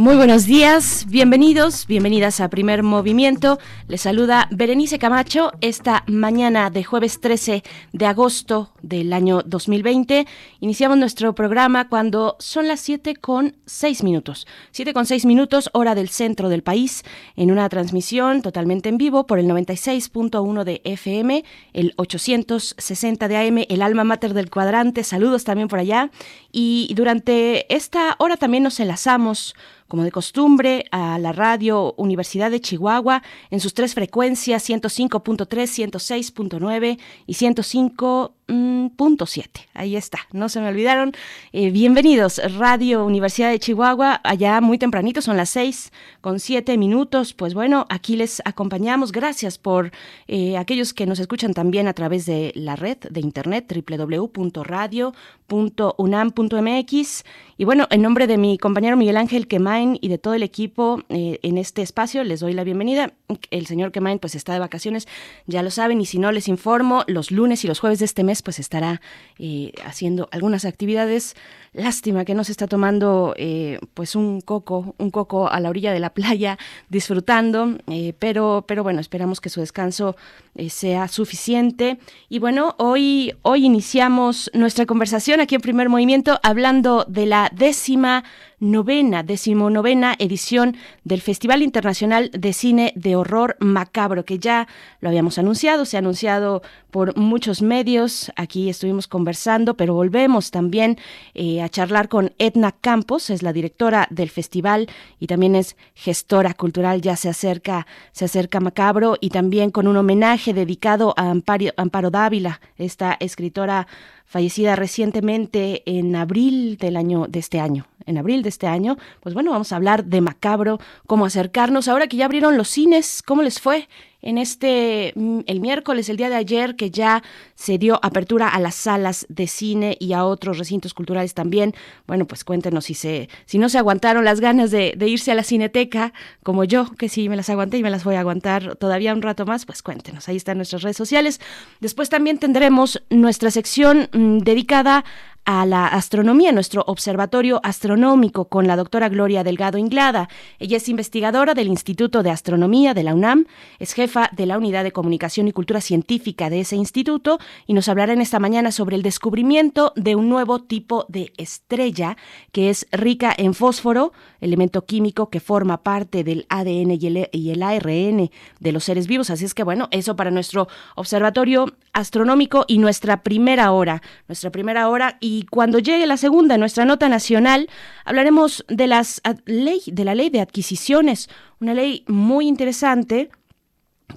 Muy buenos días, bienvenidos, bienvenidas a Primer Movimiento. Les saluda Berenice Camacho esta mañana de jueves 13 de agosto del año 2020. Iniciamos nuestro programa cuando son las 7 con 6 minutos. 7 con 6 minutos, hora del centro del país, en una transmisión totalmente en vivo por el 96.1 de FM, el 860 de AM, el alma mater del cuadrante. Saludos también por allá. Y durante esta hora también nos enlazamos como de costumbre, a la radio Universidad de Chihuahua en sus tres frecuencias 105.3, 106.9 y 105 punto siete. Ahí está, no se me olvidaron. Eh, bienvenidos, Radio Universidad de Chihuahua, allá muy tempranito, son las seis con siete minutos. Pues bueno, aquí les acompañamos. Gracias por eh, aquellos que nos escuchan también a través de la red de internet www.radio.unam.mx. Y bueno, en nombre de mi compañero Miguel Ángel Quemain y de todo el equipo eh, en este espacio, les doy la bienvenida. El señor Quemain pues está de vacaciones, ya lo saben, y si no les informo, los lunes y los jueves de este mes pues estará eh, haciendo algunas actividades. Lástima que no se está tomando eh, pues un coco, un coco a la orilla de la playa, disfrutando, eh, pero, pero bueno, esperamos que su descanso sea suficiente. Y bueno, hoy, hoy iniciamos nuestra conversación aquí en Primer Movimiento hablando de la décima novena, decimonovena edición del Festival Internacional de Cine de Horror Macabro, que ya lo habíamos anunciado, se ha anunciado por muchos medios, aquí estuvimos conversando, pero volvemos también eh, a charlar con Edna Campos, es la directora del festival y también es gestora cultural, ya se acerca, se acerca Macabro y también con un homenaje dedicado a Amparo, Amparo Dávila, esta escritora fallecida recientemente en abril del año de este año. En abril de este año, pues bueno, vamos a hablar de Macabro, cómo acercarnos ahora que ya abrieron los cines, cómo les fue en este, mm, el miércoles, el día de ayer, que ya se dio apertura a las salas de cine y a otros recintos culturales también. Bueno, pues cuéntenos si se, si no se aguantaron las ganas de, de irse a la cineteca, como yo, que sí me las aguanté y me las voy a aguantar todavía un rato más, pues cuéntenos, ahí están nuestras redes sociales. Después también tendremos nuestra sección mm, dedicada a la astronomía, nuestro observatorio astronómico con la doctora Gloria Delgado Inglada. Ella es investigadora del Instituto de Astronomía de la UNAM, es jefa de la Unidad de Comunicación y Cultura Científica de ese instituto y nos hablará en esta mañana sobre el descubrimiento de un nuevo tipo de estrella que es rica en fósforo, elemento químico que forma parte del ADN y el, y el ARN de los seres vivos. Así es que bueno, eso para nuestro observatorio astronómico y nuestra primera hora, nuestra primera hora y y cuando llegue la segunda, nuestra nota nacional, hablaremos de, las, ley, de la ley de adquisiciones, una ley muy interesante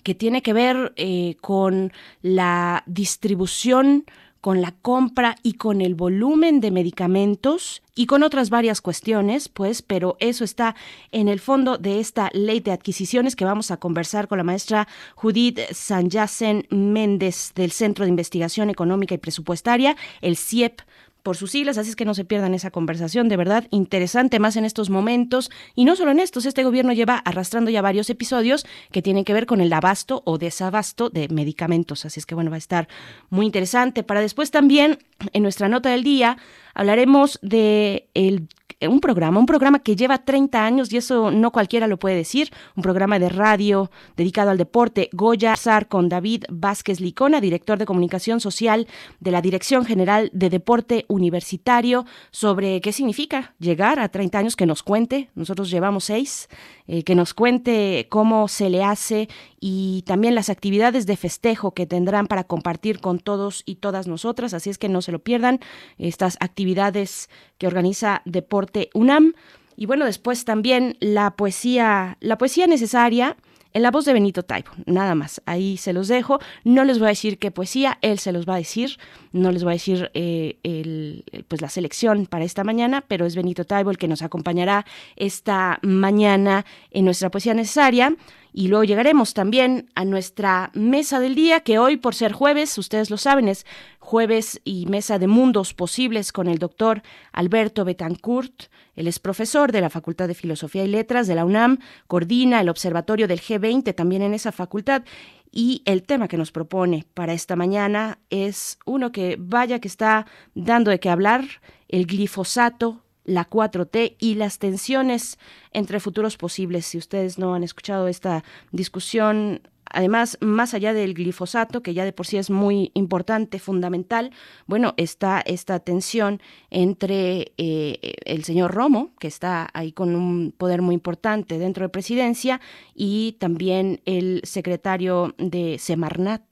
que tiene que ver eh, con la distribución con la compra y con el volumen de medicamentos y con otras varias cuestiones, pues, pero eso está en el fondo de esta ley de adquisiciones que vamos a conversar con la maestra Judith Sanyasen Méndez del Centro de Investigación Económica y Presupuestaria, el CIEP por sus siglas, así es que no se pierdan esa conversación, de verdad interesante más en estos momentos y no solo en estos, este gobierno lleva arrastrando ya varios episodios que tienen que ver con el abasto o desabasto de medicamentos, así es que bueno, va a estar muy interesante. Para después también, en nuestra nota del día, hablaremos de el un programa, un programa que lleva 30 años y eso no cualquiera lo puede decir, un programa de radio dedicado al deporte, Goya Zar con David Vázquez Licona, director de comunicación social de la Dirección General de Deporte Universitario, sobre qué significa llegar a 30 años, que nos cuente, nosotros llevamos 6, eh, que nos cuente cómo se le hace y también las actividades de festejo que tendrán para compartir con todos y todas nosotras, así es que no se lo pierdan, estas actividades que organiza Deporte UNAM. Y bueno, después también la poesía, la poesía necesaria en la voz de Benito Taibo, nada más. Ahí se los dejo. No les voy a decir qué poesía, él se los va a decir. No les voy a decir eh, pues la selección para esta mañana, pero es Benito Taibo el que nos acompañará esta mañana en nuestra poesía necesaria. Y luego llegaremos también a nuestra mesa del día, que hoy, por ser jueves, ustedes lo saben, es jueves y mesa de mundos posibles con el doctor Alberto Betancourt. Él es profesor de la Facultad de Filosofía y Letras de la UNAM, coordina el observatorio del G20 también en esa facultad. Y el tema que nos propone para esta mañana es uno que vaya que está dando de qué hablar, el glifosato la 4T y las tensiones entre futuros posibles. Si ustedes no han escuchado esta discusión, además, más allá del glifosato, que ya de por sí es muy importante, fundamental, bueno, está esta tensión entre eh, el señor Romo, que está ahí con un poder muy importante dentro de presidencia, y también el secretario de Semarnat,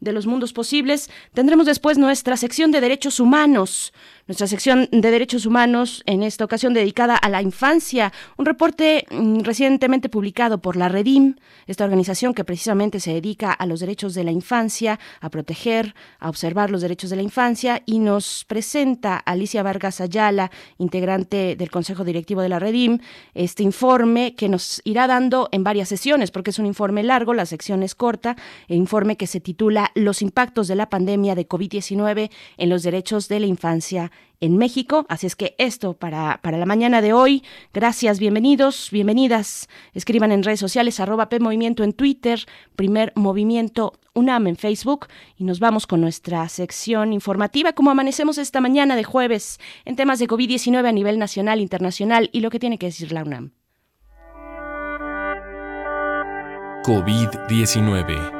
de los mundos posibles. Tendremos después nuestra sección de derechos humanos nuestra sección de derechos humanos, en esta ocasión dedicada a la infancia. Un reporte mm, recientemente publicado por la Redim, esta organización que precisamente se dedica a los derechos de la infancia, a proteger, a observar los derechos de la infancia, y nos presenta Alicia Vargas Ayala, integrante del Consejo Directivo de la Redim, este informe que nos irá dando en varias sesiones, porque es un informe largo, la sección es corta, el informe que se titula Los impactos de la pandemia de COVID-19 en los derechos de la infancia en México. Así es que esto para, para la mañana de hoy. Gracias, bienvenidos, bienvenidas. Escriban en redes sociales arroba PMovimiento en Twitter, primer movimiento UNAM en Facebook y nos vamos con nuestra sección informativa como amanecemos esta mañana de jueves en temas de COVID-19 a nivel nacional, internacional y lo que tiene que decir la UNAM. COVID-19.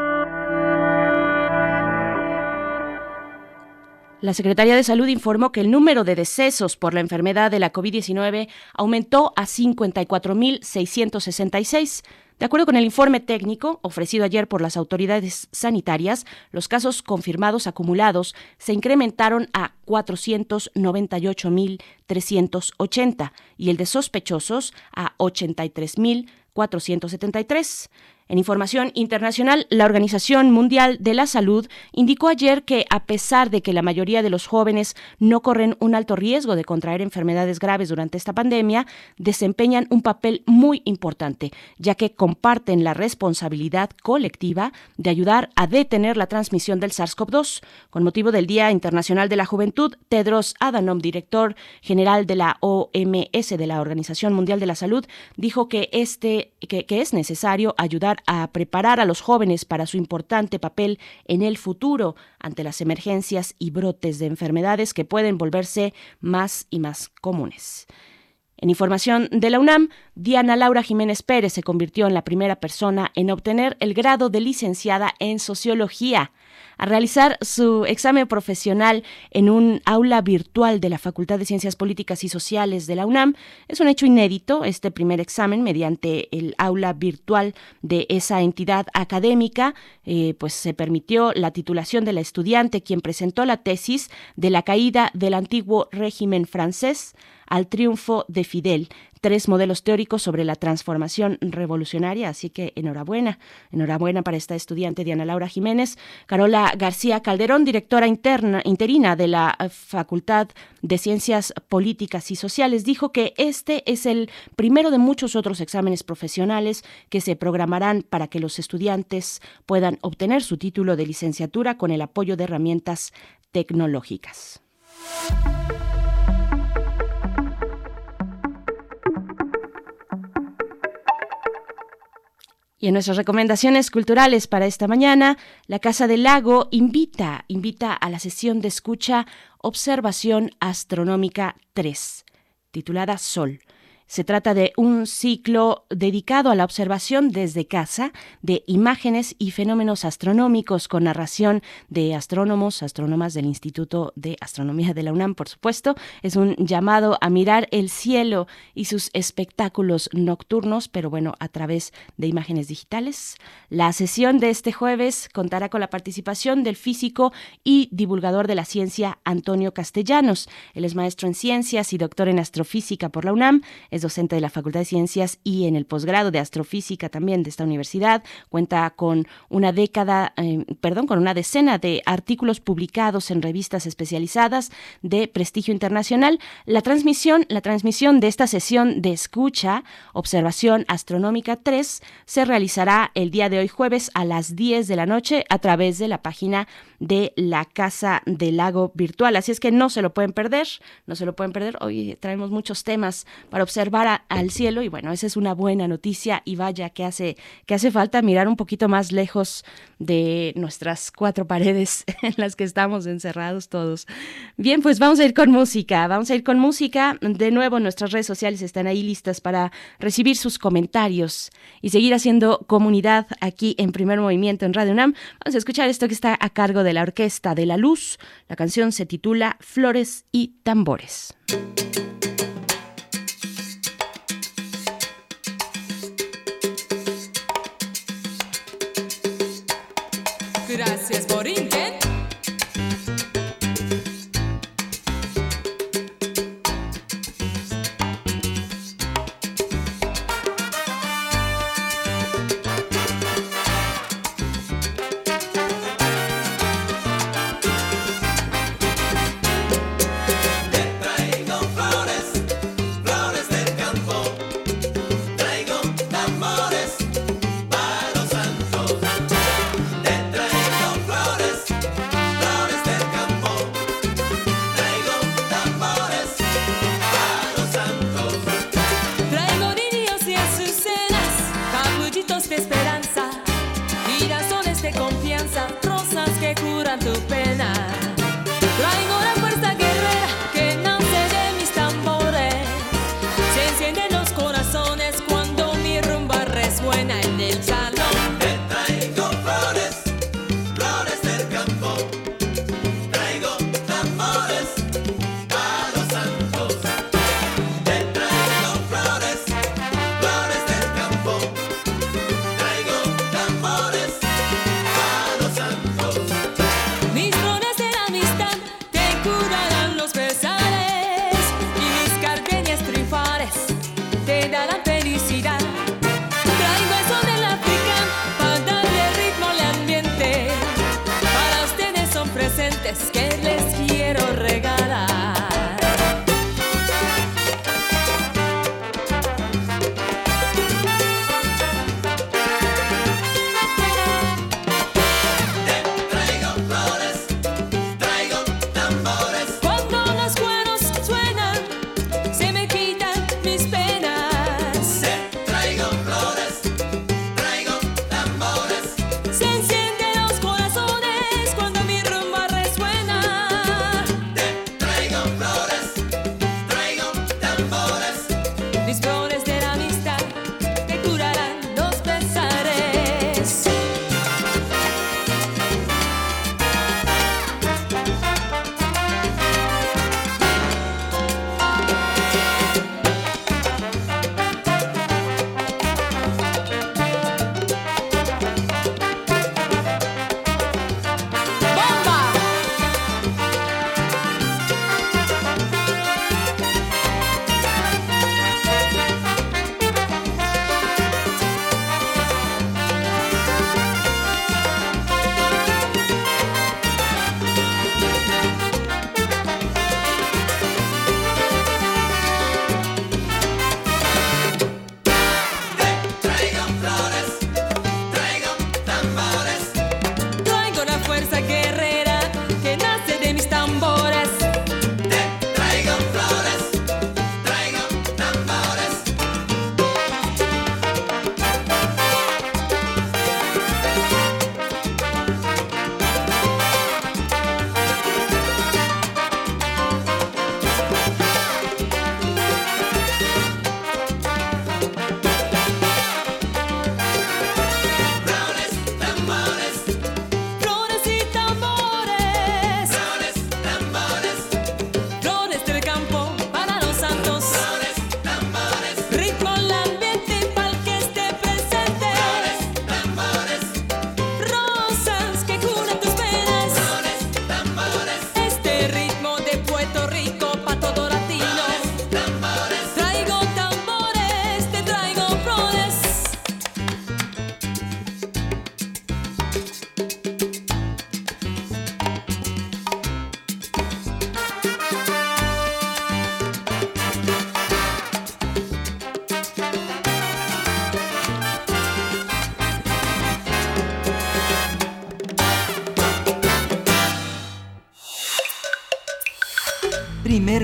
La Secretaría de Salud informó que el número de decesos por la enfermedad de la COVID-19 aumentó a 54.666. De acuerdo con el informe técnico ofrecido ayer por las autoridades sanitarias, los casos confirmados acumulados se incrementaron a 498.380 y el de sospechosos a 83.473. En información internacional, la Organización Mundial de la Salud indicó ayer que a pesar de que la mayoría de los jóvenes no corren un alto riesgo de contraer enfermedades graves durante esta pandemia, desempeñan un papel muy importante, ya que comparten la responsabilidad colectiva de ayudar a detener la transmisión del SARS-CoV-2. Con motivo del Día Internacional de la Juventud, Tedros Adhanom, director general de la OMS de la Organización Mundial de la Salud, dijo que este que, que es necesario ayudar a preparar a los jóvenes para su importante papel en el futuro ante las emergencias y brotes de enfermedades que pueden volverse más y más comunes. En información de la UNAM, Diana Laura Jiménez Pérez se convirtió en la primera persona en obtener el grado de licenciada en sociología a realizar su examen profesional en un aula virtual de la Facultad de Ciencias Políticas y Sociales de la UNAM. Es un hecho inédito este primer examen mediante el aula virtual de esa entidad académica, eh, pues se permitió la titulación de la estudiante quien presentó la tesis de la caída del antiguo régimen francés al triunfo de Fidel, tres modelos teóricos sobre la transformación revolucionaria, así que enhorabuena, enhorabuena para esta estudiante Diana Laura Jiménez. Carola García Calderón, directora interna, interina de la Facultad de Ciencias Políticas y Sociales, dijo que este es el primero de muchos otros exámenes profesionales que se programarán para que los estudiantes puedan obtener su título de licenciatura con el apoyo de herramientas tecnológicas. Y en nuestras recomendaciones culturales para esta mañana, la Casa del Lago invita, invita a la sesión de escucha Observación Astronómica 3, titulada Sol. Se trata de un ciclo dedicado a la observación desde casa de imágenes y fenómenos astronómicos con narración de astrónomos, astrónomas del Instituto de Astronomía de la UNAM, por supuesto. Es un llamado a mirar el cielo y sus espectáculos nocturnos, pero bueno, a través de imágenes digitales. La sesión de este jueves contará con la participación del físico y divulgador de la ciencia Antonio Castellanos. Él es maestro en ciencias y doctor en astrofísica por la UNAM, docente de la Facultad de Ciencias y en el posgrado de astrofísica también de esta universidad. Cuenta con una década, eh, perdón, con una decena de artículos publicados en revistas especializadas de prestigio internacional. La transmisión, la transmisión de esta sesión de escucha, observación astronómica 3, se realizará el día de hoy jueves a las 10 de la noche a través de la página de la Casa del Lago Virtual. Así es que no se lo pueden perder, no se lo pueden perder. Hoy traemos muchos temas para observar al cielo y bueno, esa es una buena noticia y vaya que hace, que hace falta mirar un poquito más lejos de nuestras cuatro paredes en las que estamos encerrados todos. Bien, pues vamos a ir con música, vamos a ir con música. De nuevo, nuestras redes sociales están ahí listas para recibir sus comentarios y seguir haciendo comunidad aquí en Primer Movimiento en Radio UNAM. Vamos a escuchar esto que está a cargo de la Orquesta de la Luz. La canción se titula Flores y Tambores. Gracias por Te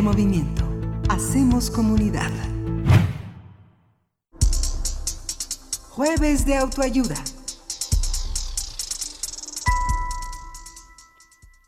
movimiento. Hacemos comunidad. Jueves de autoayuda.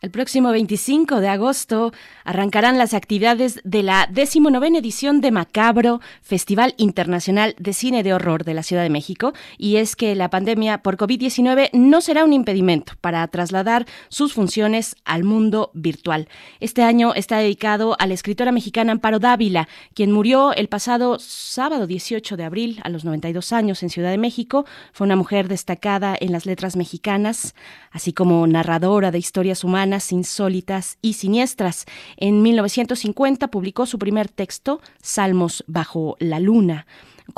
El próximo 25 de agosto arrancarán las actividades de la 19 edición de Macabro, Festival Internacional de Cine de Horror de la Ciudad de México, y es que la pandemia por COVID-19 no será un impedimento para trasladar sus funciones al mundo virtual. Este año está dedicado a la escritora mexicana Amparo Dávila, quien murió el pasado sábado 18 de abril a los 92 años en Ciudad de México. Fue una mujer destacada en las letras mexicanas, así como narradora de historias humanas insólitas y siniestras. En 1950 publicó su primer texto, Salmos bajo la luna.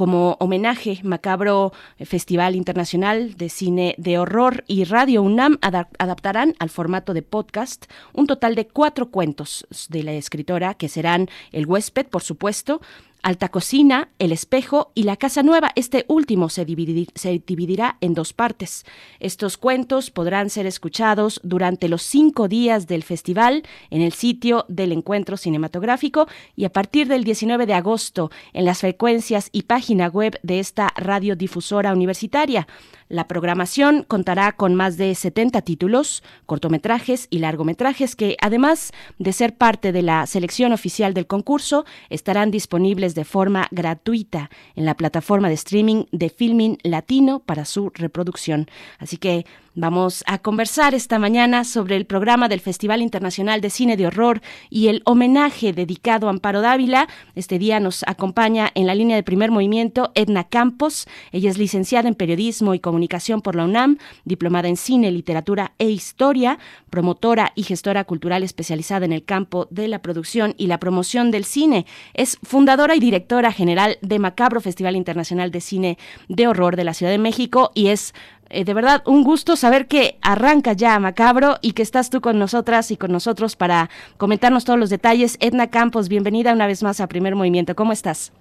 Como homenaje, Macabro Festival Internacional de Cine de Horror y Radio UNAM adaptarán al formato de podcast un total de cuatro cuentos de la escritora que serán El huésped, por supuesto, Alta Cocina, El Espejo y La Casa Nueva. Este último se, dividirá en dos partes. Estos cuentos podrán ser escuchados durante los cinco días del festival en el sitio del encuentro cinematográfico y a partir del 19 de agosto en las frecuencias y página web de esta radiodifusora universitaria. La programación contará con más de 70 títulos, cortometrajes y largometrajes que, además de ser parte de la selección oficial del concurso, estarán disponibles de forma gratuita en la plataforma de streaming de Filming Latino para su reproducción. Así que Vamos a conversar esta mañana sobre el programa del Festival Internacional de Cine de Horror y el homenaje dedicado a Amparo Dávila. Este día nos acompaña en la línea de primer movimiento Edna Campos. Ella es licenciada en Periodismo y Comunicación por la UNAM, diplomada en Cine, Literatura e Historia, promotora y gestora cultural especializada en el campo de la producción y la promoción del cine. Es fundadora y directora general de Macabro Festival Internacional de Cine de Horror de la Ciudad de México y es eh, de verdad, un gusto saber que arranca ya Macabro y que estás tú con nosotras y con nosotros para comentarnos todos los detalles. Edna Campos, bienvenida una vez más a Primer Movimiento. ¿Cómo estás?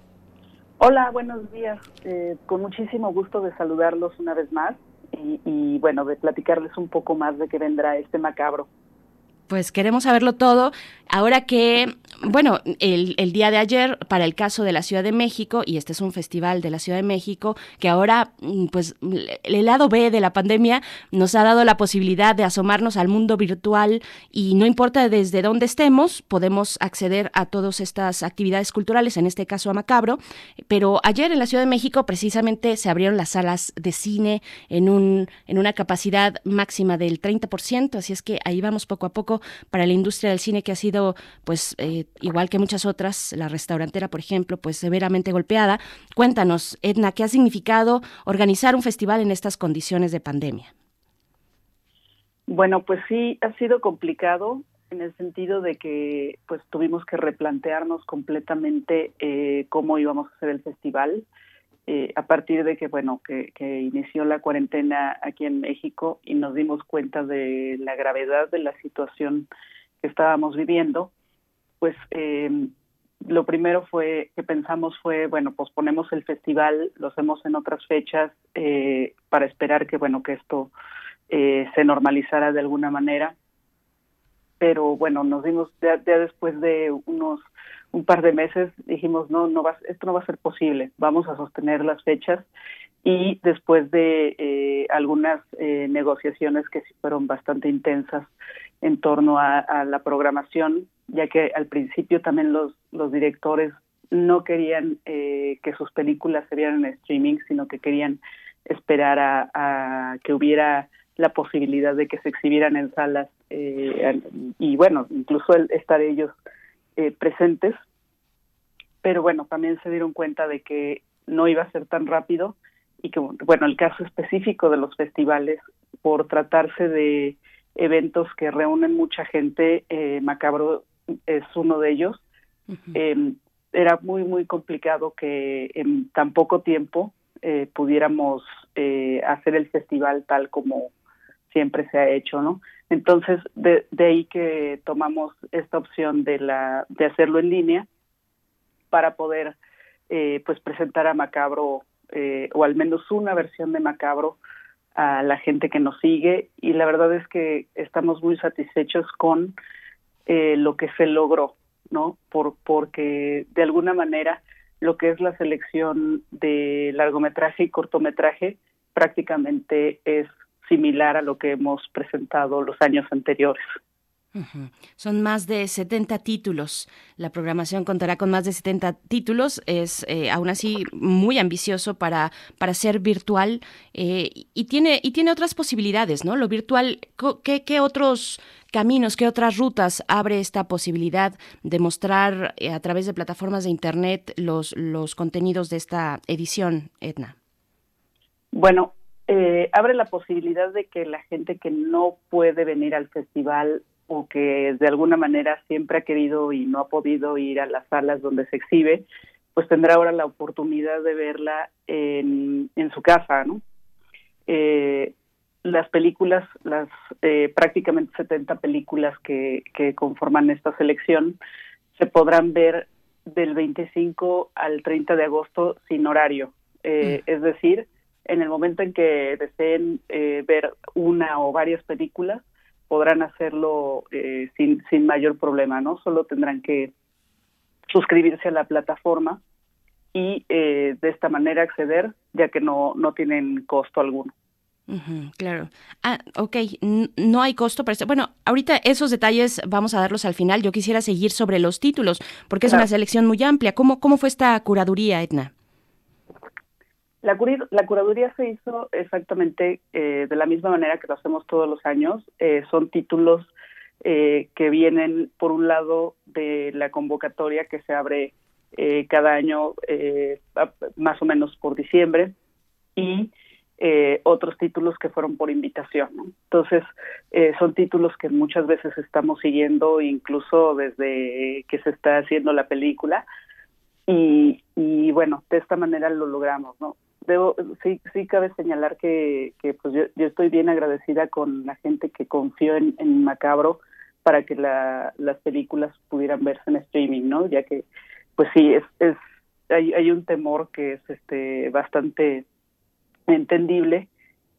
Hola, buenos días. Eh, con muchísimo gusto de saludarlos una vez más y, y bueno, de platicarles un poco más de qué vendrá este Macabro pues queremos saberlo todo. Ahora que, bueno, el, el, día de ayer, para el caso de la Ciudad de México, y este es un festival de la Ciudad de México, que ahora, mm, pues, el lado B de la pandemia nos ha dado la posibilidad de asomarnos al mundo virtual y no importa desde dónde estemos, podemos acceder a todas estas actividades culturales, en este caso a Macabro. Pero ayer en la Ciudad de México, precisamente, se abrieron las salas de cine en, un, en una capacidad máxima del 30%, así es que ahí vamos poco a poco para la industria del cine que ha sido, pues, eh, igual que muchas otras, la restaurantera, por ejemplo, pues severamente golpeada. Cuéntanos, Edna, ¿qué ha significado organizar un festival en estas condiciones de pandemia? Bueno, pues sí, ha sido complicado en el sentido de que pues tuvimos que replantearnos completamente eh, cómo íbamos a hacer el festival. Eh, a partir de que, bueno, que, inició la cuarentena aquí en México y nos dimos cuenta de la gravedad de la situación que estábamos viviendo, pues eh, lo primero fue que pensamos fue, bueno, posponemos el festival, lo hacemos en otras fechas eh, para esperar que, bueno, que esto se normalizara de alguna manera. Pero bueno, nos dimos ya después de unos un par de meses dijimos no no va esto no va a ser posible vamos a sostener las fechas y después de eh, algunas eh, negociaciones que fueron bastante intensas en torno a, la programación ya que al principio también los los directores no querían eh, que sus películas se vieran en streaming sino que querían esperar a, a que hubiera la posibilidad de que se exhibieran en salas y bueno incluso el estar ellos eh, presentes, pero bueno, también se dieron cuenta de que no iba a ser tan rápido y que, bueno, el caso específico de los festivales, por tratarse de eventos que reúnen mucha gente, eh, Macabro es uno de ellos, em, era muy, muy complicado que en tan poco tiempo eh, pudiéramos hacer el festival tal como siempre se ha hecho, ¿no? Entonces, de, ahí que tomamos esta opción de, la, de hacerlo en línea para poder eh, pues presentar a Macabro eh, o al menos una versión de Macabro a la gente que nos sigue. Y la verdad es que estamos muy satisfechos con eh, lo que se logró. ¿no? Por, porque de alguna manera lo que es la selección de largometraje y cortometraje prácticamente es similar a lo que hemos presentado los años anteriores. Son más de 70 títulos. La programación contará con más de 70 títulos. Es eh, aún así muy ambicioso para, para ser virtual eh, y, tiene, y tiene otras posibilidades, ¿no? Lo virtual, ¿qué, ¿qué, otros caminos, qué otras rutas abre esta posibilidad de mostrar eh, a través de plataformas de Internet los, los contenidos de esta edición, Edna? Bueno, abre la posibilidad de que la gente que no puede venir al festival o que de alguna manera siempre ha querido y no ha podido ir a las salas donde se exhibe, pues tendrá ahora la oportunidad de verla en, en su casa, ¿no? Eh, las películas, las eh, prácticamente 70 películas que, que conforman esta selección, se podrán ver del 25 al 30 de agosto sin horario. Eh, mm. Es decir, en el momento en que deseen ver una o varias películas, podrán hacerlo eh, sin, sin mayor problema, ¿no? Solo tendrán que suscribirse a la plataforma y eh, de esta manera acceder, ya que no, no tienen costo alguno. claro. Ah, ok, no hay costo para Bueno, ahorita esos detalles vamos a darlos al final. Yo quisiera seguir sobre los títulos, porque es una selección muy amplia. ¿Cómo, ¿Cómo fue esta curaduría, Edna? La, la curaduría se hizo exactamente eh, de la misma manera que lo hacemos todos los años. Eh, son títulos eh, que vienen, por un lado, de la convocatoria que se abre cada año, más o menos por diciembre, y otros títulos que fueron por invitación. Entonces, son títulos que muchas veces estamos siguiendo, incluso desde que se está haciendo la película. Y, y bueno, de esta manera lo logramos, ¿no? Debo, sí, sí cabe señalar que, que pues yo, yo, estoy bien agradecida con la gente que confió en, en Macabro para que la, las películas pudieran verse en streaming, ¿no? Ya que, pues sí, es, es hay, hay un temor que es este bastante entendible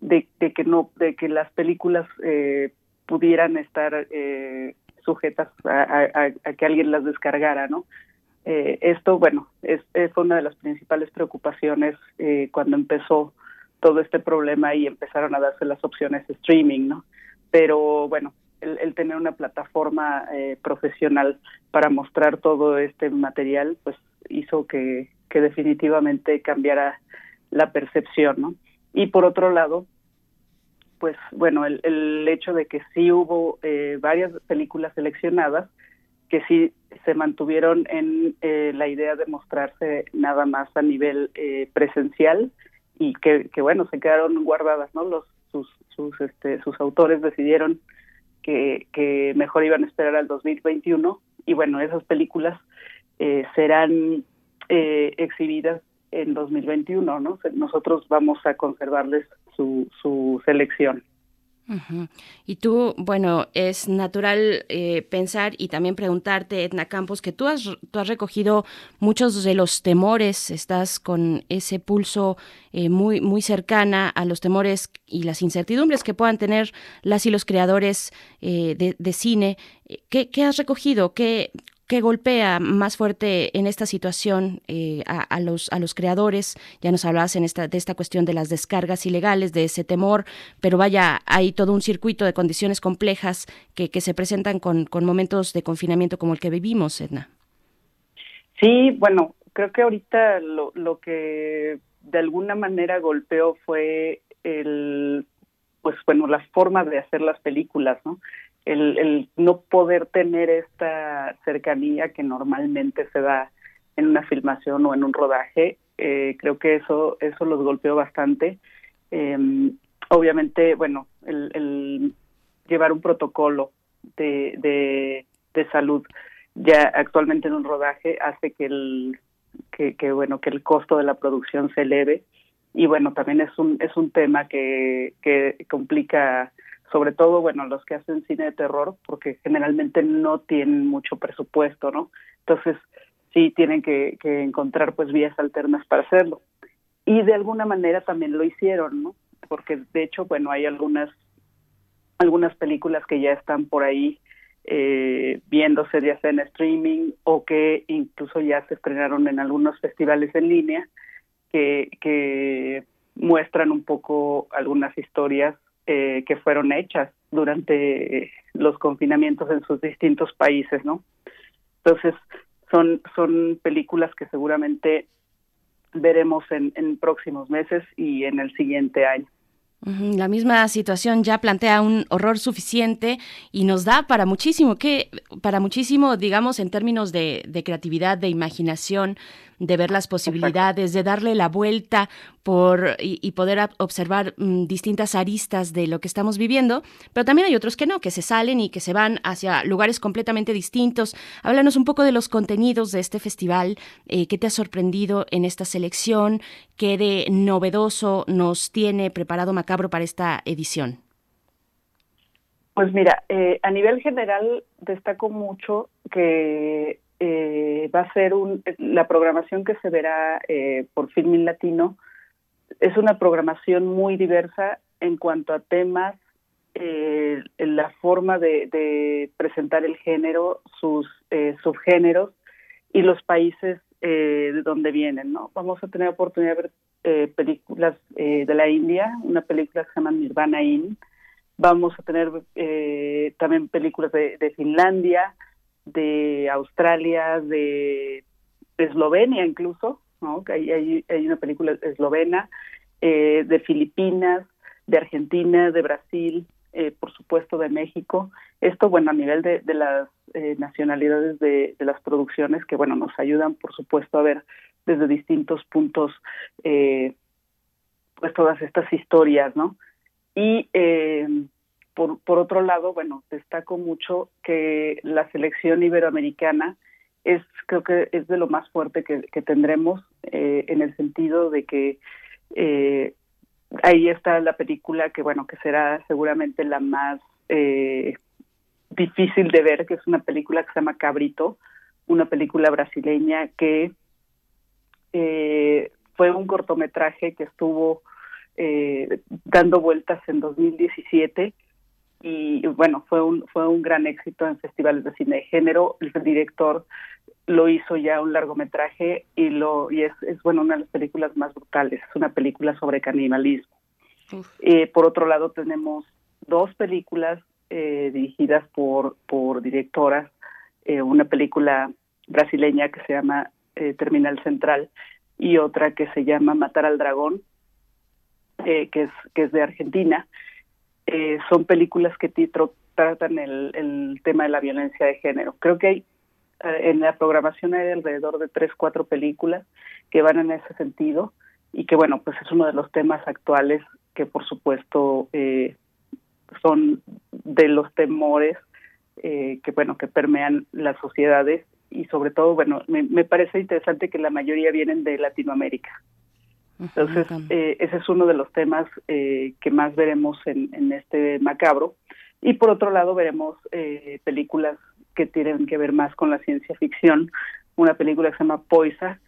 de, que no, de que las películas eh, pudieran estar eh, sujetas a, a, que alguien las descargara, ¿no? Eh, esto, bueno, es, fue una de las principales preocupaciones eh, cuando empezó todo este problema y empezaron a darse las opciones de streaming, ¿no? Pero bueno, el, tener una plataforma eh, profesional para mostrar todo este material, pues hizo que, que definitivamente cambiara la percepción, ¿no? Y por otro lado, pues bueno, el, el hecho de que sí hubo varias películas seleccionadas, que sí se mantuvieron en eh, la idea de mostrarse nada más a nivel eh, presencial y que, bueno se quedaron guardadas no los sus sus este sus autores decidieron que, que mejor iban a esperar al 2021 y bueno esas películas eh, serán eh, exhibidas en 2021 no nosotros vamos a conservarles su su selección y tú, bueno, es natural eh, pensar y también preguntarte, Edna Campos, que tú has, has recogido muchos de los temores, estás con ese pulso eh, muy, muy cercana a los temores y las incertidumbres que puedan tener las y los creadores eh, de, de, cine. ¿Qué, ¿Qué, has recogido? ¿Qué, que golpea más fuerte en esta situación eh, a, los, a los creadores. Ya nos hablabas en esta, de esta cuestión de las descargas ilegales, de ese temor, pero vaya, hay todo un circuito de condiciones complejas que, que se presentan con, con momentos de confinamiento como el que vivimos, Edna. Sí, bueno, creo que ahorita lo, lo que de alguna manera golpeó fue el pues bueno la forma de hacer las películas no el, no poder tener esta cercanía que normalmente se da en una filmación o en un rodaje, eh, creo que eso eso los golpeó bastante. Eh, obviamente, bueno, el, el, llevar un protocolo de, de, de, salud ya actualmente en un rodaje hace que el que, que bueno que el costo de la producción se eleve y bueno también es un es un tema que que complica sobre todo, bueno, los que hacen cine de terror, porque generalmente no tienen mucho presupuesto, ¿no? Entonces, sí tienen que, que encontrar pues vías alternas para hacerlo. Y de alguna manera también lo hicieron, ¿no? Porque de hecho, bueno, hay algunas algunas películas que ya están por ahí eh, viéndose ya sea en streaming o que incluso ya se estrenaron en algunos festivales en línea que, que muestran un poco algunas historias eh, que fueron hechas durante los confinamientos en sus distintos países, ¿no? Entonces, son, son películas que seguramente veremos en, en próximos meses y en el siguiente año. La misma situación ya plantea un horror suficiente y nos da para muchísimo, que para muchísimo, digamos, en términos de, de creatividad, de imaginación, de ver las posibilidades, de darle la vuelta por y, poder observar mm, distintas aristas de lo que estamos viviendo, pero también hay otros que no, que se salen y que se van hacia lugares completamente distintos. Háblanos un poco de los contenidos de este festival, eh, qué te ha sorprendido en esta selección, qué de novedoso nos tiene preparado Macabro para esta edición. Pues mira, eh, a nivel general destaco mucho que eh, va a ser un, la programación que se verá eh, por Filmin Latino es una programación muy diversa en cuanto a temas, eh, la forma de, presentar el género, sus eh, subgéneros y los países de donde vienen. ¿no? Vamos a tener oportunidad de ver películas de la India, una película que se llama Nirvana In. Vamos a tener también películas de Finlandia, de Australia, de, Eslovenia incluso, ¿no? que hay, hay, una película eslovena, eh, de Filipinas, de Argentina, de Brasil, eh, por supuesto de México. Esto, bueno, a nivel de, las eh, nacionalidades de, las producciones que, bueno, nos ayudan, por supuesto, a ver desde distintos puntos, pues todas estas historias, ¿no? Y por, por otro lado, bueno, destaco mucho que la selección iberoamericana es, creo que es de lo más fuerte que, tendremos eh, en el sentido de que eh, ahí está la película que, bueno, que será seguramente la más eh, difícil de ver, que es una película que se llama Cabrito, una película brasileña que fue un cortometraje que estuvo dando vueltas en 2017 y bueno, fue un, fue un gran éxito en festivales de cine de género. El director lo hizo ya un largometraje y lo y es, es bueno una de las películas más brutales. Es una película sobre canibalismo. Eh, por otro lado, tenemos dos películas eh, dirigidas por, por directoras. Eh, una película brasileña que se llama Terminal Central y otra que se llama Matar al Dragón, que, es, que es de Argentina. Eh, son películas que tratan el, el, tema de la violencia de género. Creo que hay eh, en la programación hay alrededor de tres, cuatro películas que van en ese sentido y que bueno, pues es uno de los temas actuales que por supuesto eh, son de los temores eh, que bueno que permean las sociedades y sobre todo bueno me, me parece interesante que la mayoría vienen de Latinoamérica entonces, eh, ese es uno de los temas eh, que más veremos en, este macabro. Y por otro lado, veremos eh, películas que tienen que ver más con la ciencia ficción. Una película que se llama Poisa,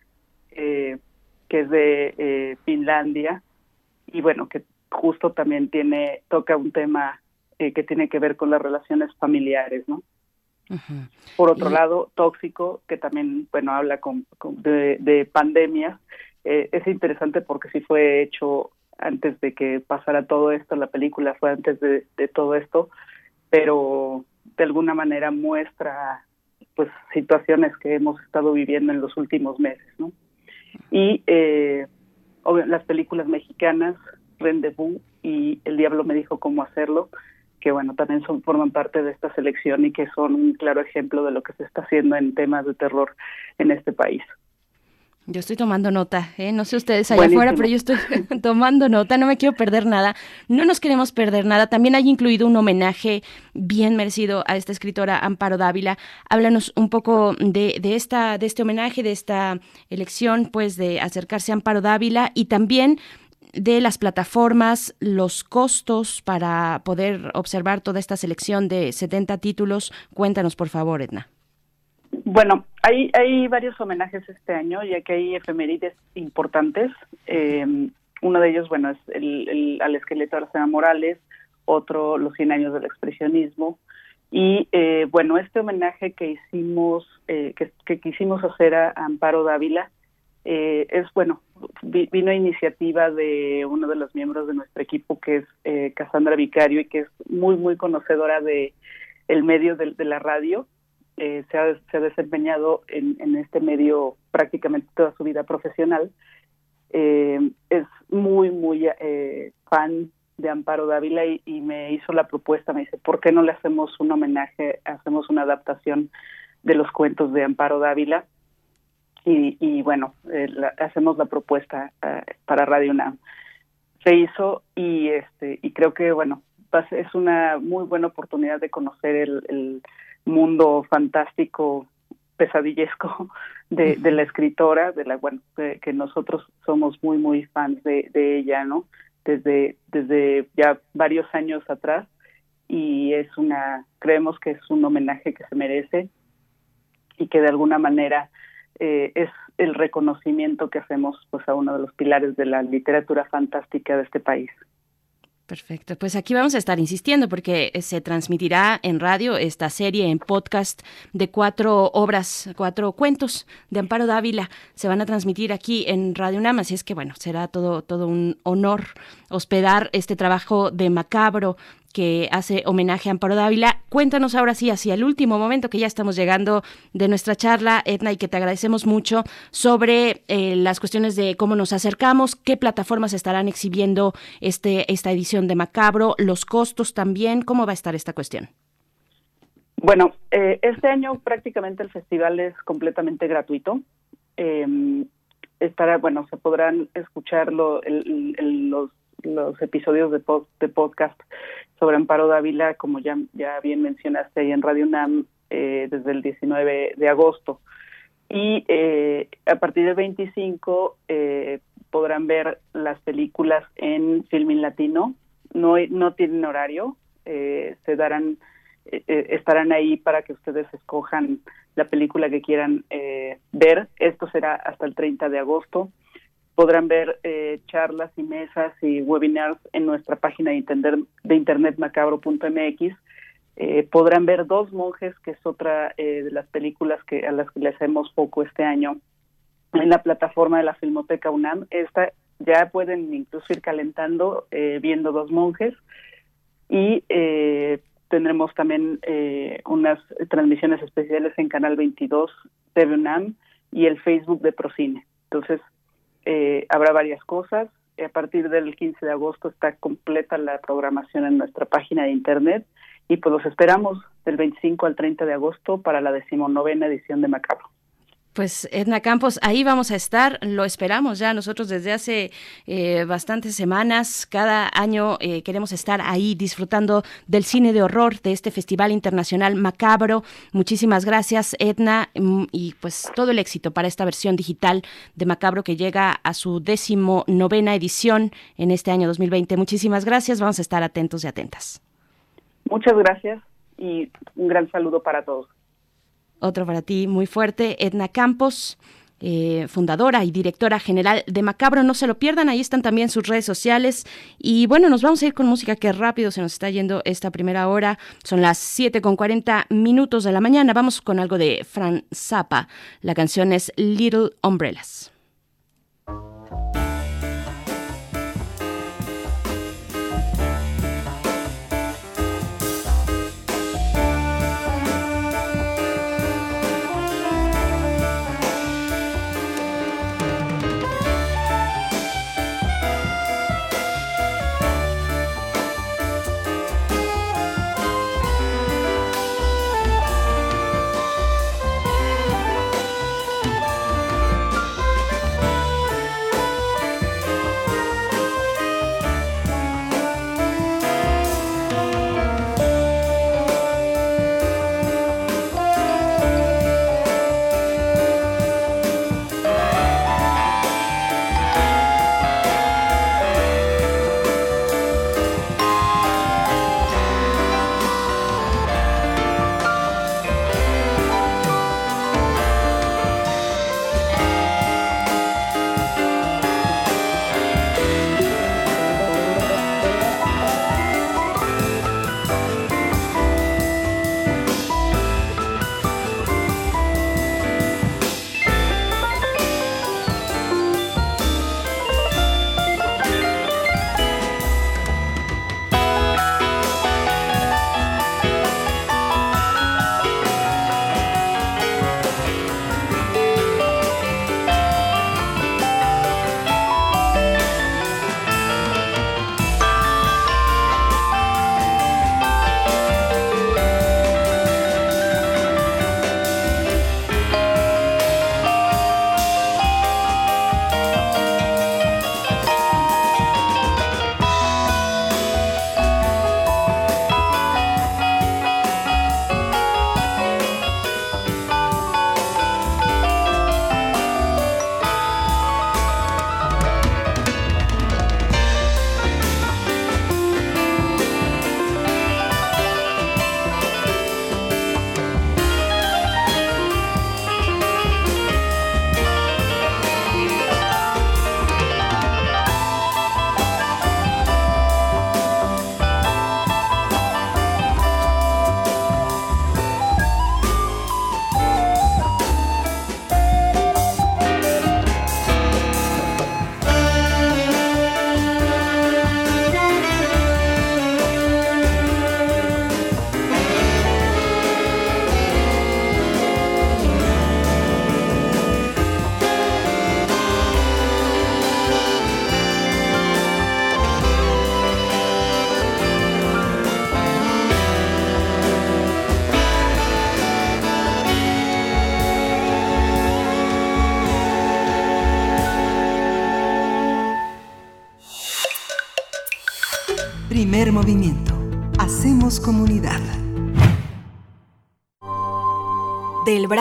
que es de Finlandia, y bueno, que justo también tiene toca un tema que tiene que ver con las relaciones familiares, ¿no? Por otro lado, Tóxico, que también, bueno, habla con, de, eh, es interesante porque sí fue hecho antes de que pasara todo esto, la película fue antes de, todo esto, pero de alguna manera muestra pues situaciones que hemos estado viviendo en los últimos meses, ¿no? Y eh, las películas mexicanas, Rendezvous y El Diablo me dijo cómo hacerlo, que bueno, también son forman parte de esta selección y que son un claro ejemplo de lo que se está haciendo en temas de terror en este país. Yo estoy tomando nota, ¿eh? no sé ustedes allá afuera, pero yo estoy tomando nota, no me quiero perder nada, no nos queremos perder nada. También hay incluido un homenaje bien merecido a esta escritora Amparo Dávila. Háblanos un poco de, de, esta, de este homenaje, de esta elección, pues de acercarse a Amparo Dávila y también de las plataformas, los costos para poder observar toda esta selección de 70 títulos. Cuéntanos, por favor, Edna. Bueno, hay, hay varios homenajes este año, ya que hay efemérides importantes. Eh, uno de ellos, bueno, es el, al esqueleto de la señora Morales, otro los 100 años del expresionismo, Y eh, bueno, este homenaje que hicimos, eh, que, quisimos hacer a Amparo Dávila, eh, es bueno, vino a iniciativa de uno de los miembros de nuestro equipo que es eh, Cassandra Vicario y que es muy, muy conocedora de el medio de, la radio. Eh, se, ha, se, ha, desempeñado en, en, este medio prácticamente toda su vida profesional. Eh, es muy, muy eh, fan de Amparo Dávila y, me hizo la propuesta, me dice, ¿por qué no le hacemos un homenaje, hacemos una adaptación de los cuentos de Amparo Dávila? y, y bueno, eh, hacemos la propuesta eh, para Radio UNAM. Se hizo y este y creo que bueno es una muy buena oportunidad de conocer el, el mundo fantástico pesadillesco de, de, la escritora, de la bueno, que nosotros somos muy muy fans de, de ella, ¿no? Desde desde ya varios años atrás y es una creemos que es un homenaje que se merece y que de alguna manera eh, es el reconocimiento que hacemos pues a uno de los pilares de la literatura fantástica de este país. Perfecto, pues aquí vamos a estar insistiendo porque se transmitirá en radio esta serie en podcast de cuatro obras, cuatro cuentos de Amparo Dávila. Se van a transmitir aquí en Radio UNAM, así es que bueno, será todo, todo un honor hospedar este trabajo de Macabro que hace homenaje a Amparo Dávila. Cuéntanos ahora sí, hacia el último momento que ya estamos llegando de nuestra charla, Edna, y que te agradecemos mucho, sobre eh, las cuestiones de cómo nos acercamos, qué plataformas estarán exhibiendo este, esta edición de Macabro, los costos también, cómo va a estar esta cuestión. Bueno, eh, este año prácticamente el festival es completamente gratuito. Eh, estará, bueno, se podrán escuchar los los episodios de podcast sobre Amparo Dávila, como ya, ya bien mencionaste ahí en Radio UNAM, eh, desde el 19 de agosto. Y eh, a partir del 25 eh, podrán ver las películas en Filmin Latino. No, no tienen horario, eh, se darán, eh, eh, estarán ahí para que ustedes escojan la película que quieran ver. Esto será hasta el 30 de agosto podrán ver eh, charlas y mesas y webinars en nuestra página de internet, de internet macabro.mx. Eh, podrán ver Dos Monjes, que es otra eh, de las películas que a las que le hacemos poco este año en la plataforma de la Filmoteca UNAM. Esta ya pueden incluso ir calentando eh, viendo Dos Monjes y eh, tendremos también eh, unas transmisiones especiales en Canal 22 TV UNAM y el Facebook de Procine. Entonces, eh, habrá varias cosas. A partir del 15 de agosto está completa la programación en nuestra página de internet y pues los esperamos del 25 al 30 de agosto para la decimonovena edición de Macabro. Pues Edna Campos, ahí vamos a estar, lo esperamos ya nosotros desde hace eh, bastantes semanas, cada año eh, queremos estar ahí disfrutando del cine de horror de este Festival Internacional Macabro. Muchísimas gracias Edna mm, y pues todo el éxito para esta versión digital de Macabro que llega a su décimo novena edición en este año 2020. Muchísimas gracias, vamos a estar atentos y atentas. Muchas gracias y un gran saludo para todos. Otro para ti muy fuerte, Edna Campos. Eh, fundadora y directora general de Macabro. No se lo pierdan, ahí están también sus redes sociales. Y bueno, nos vamos a ir con música que rápido se nos está yendo esta primera hora. Son las 7 con 40 minutos de la mañana. Vamos con algo de Fran Zappa. La canción es Little Umbrellas.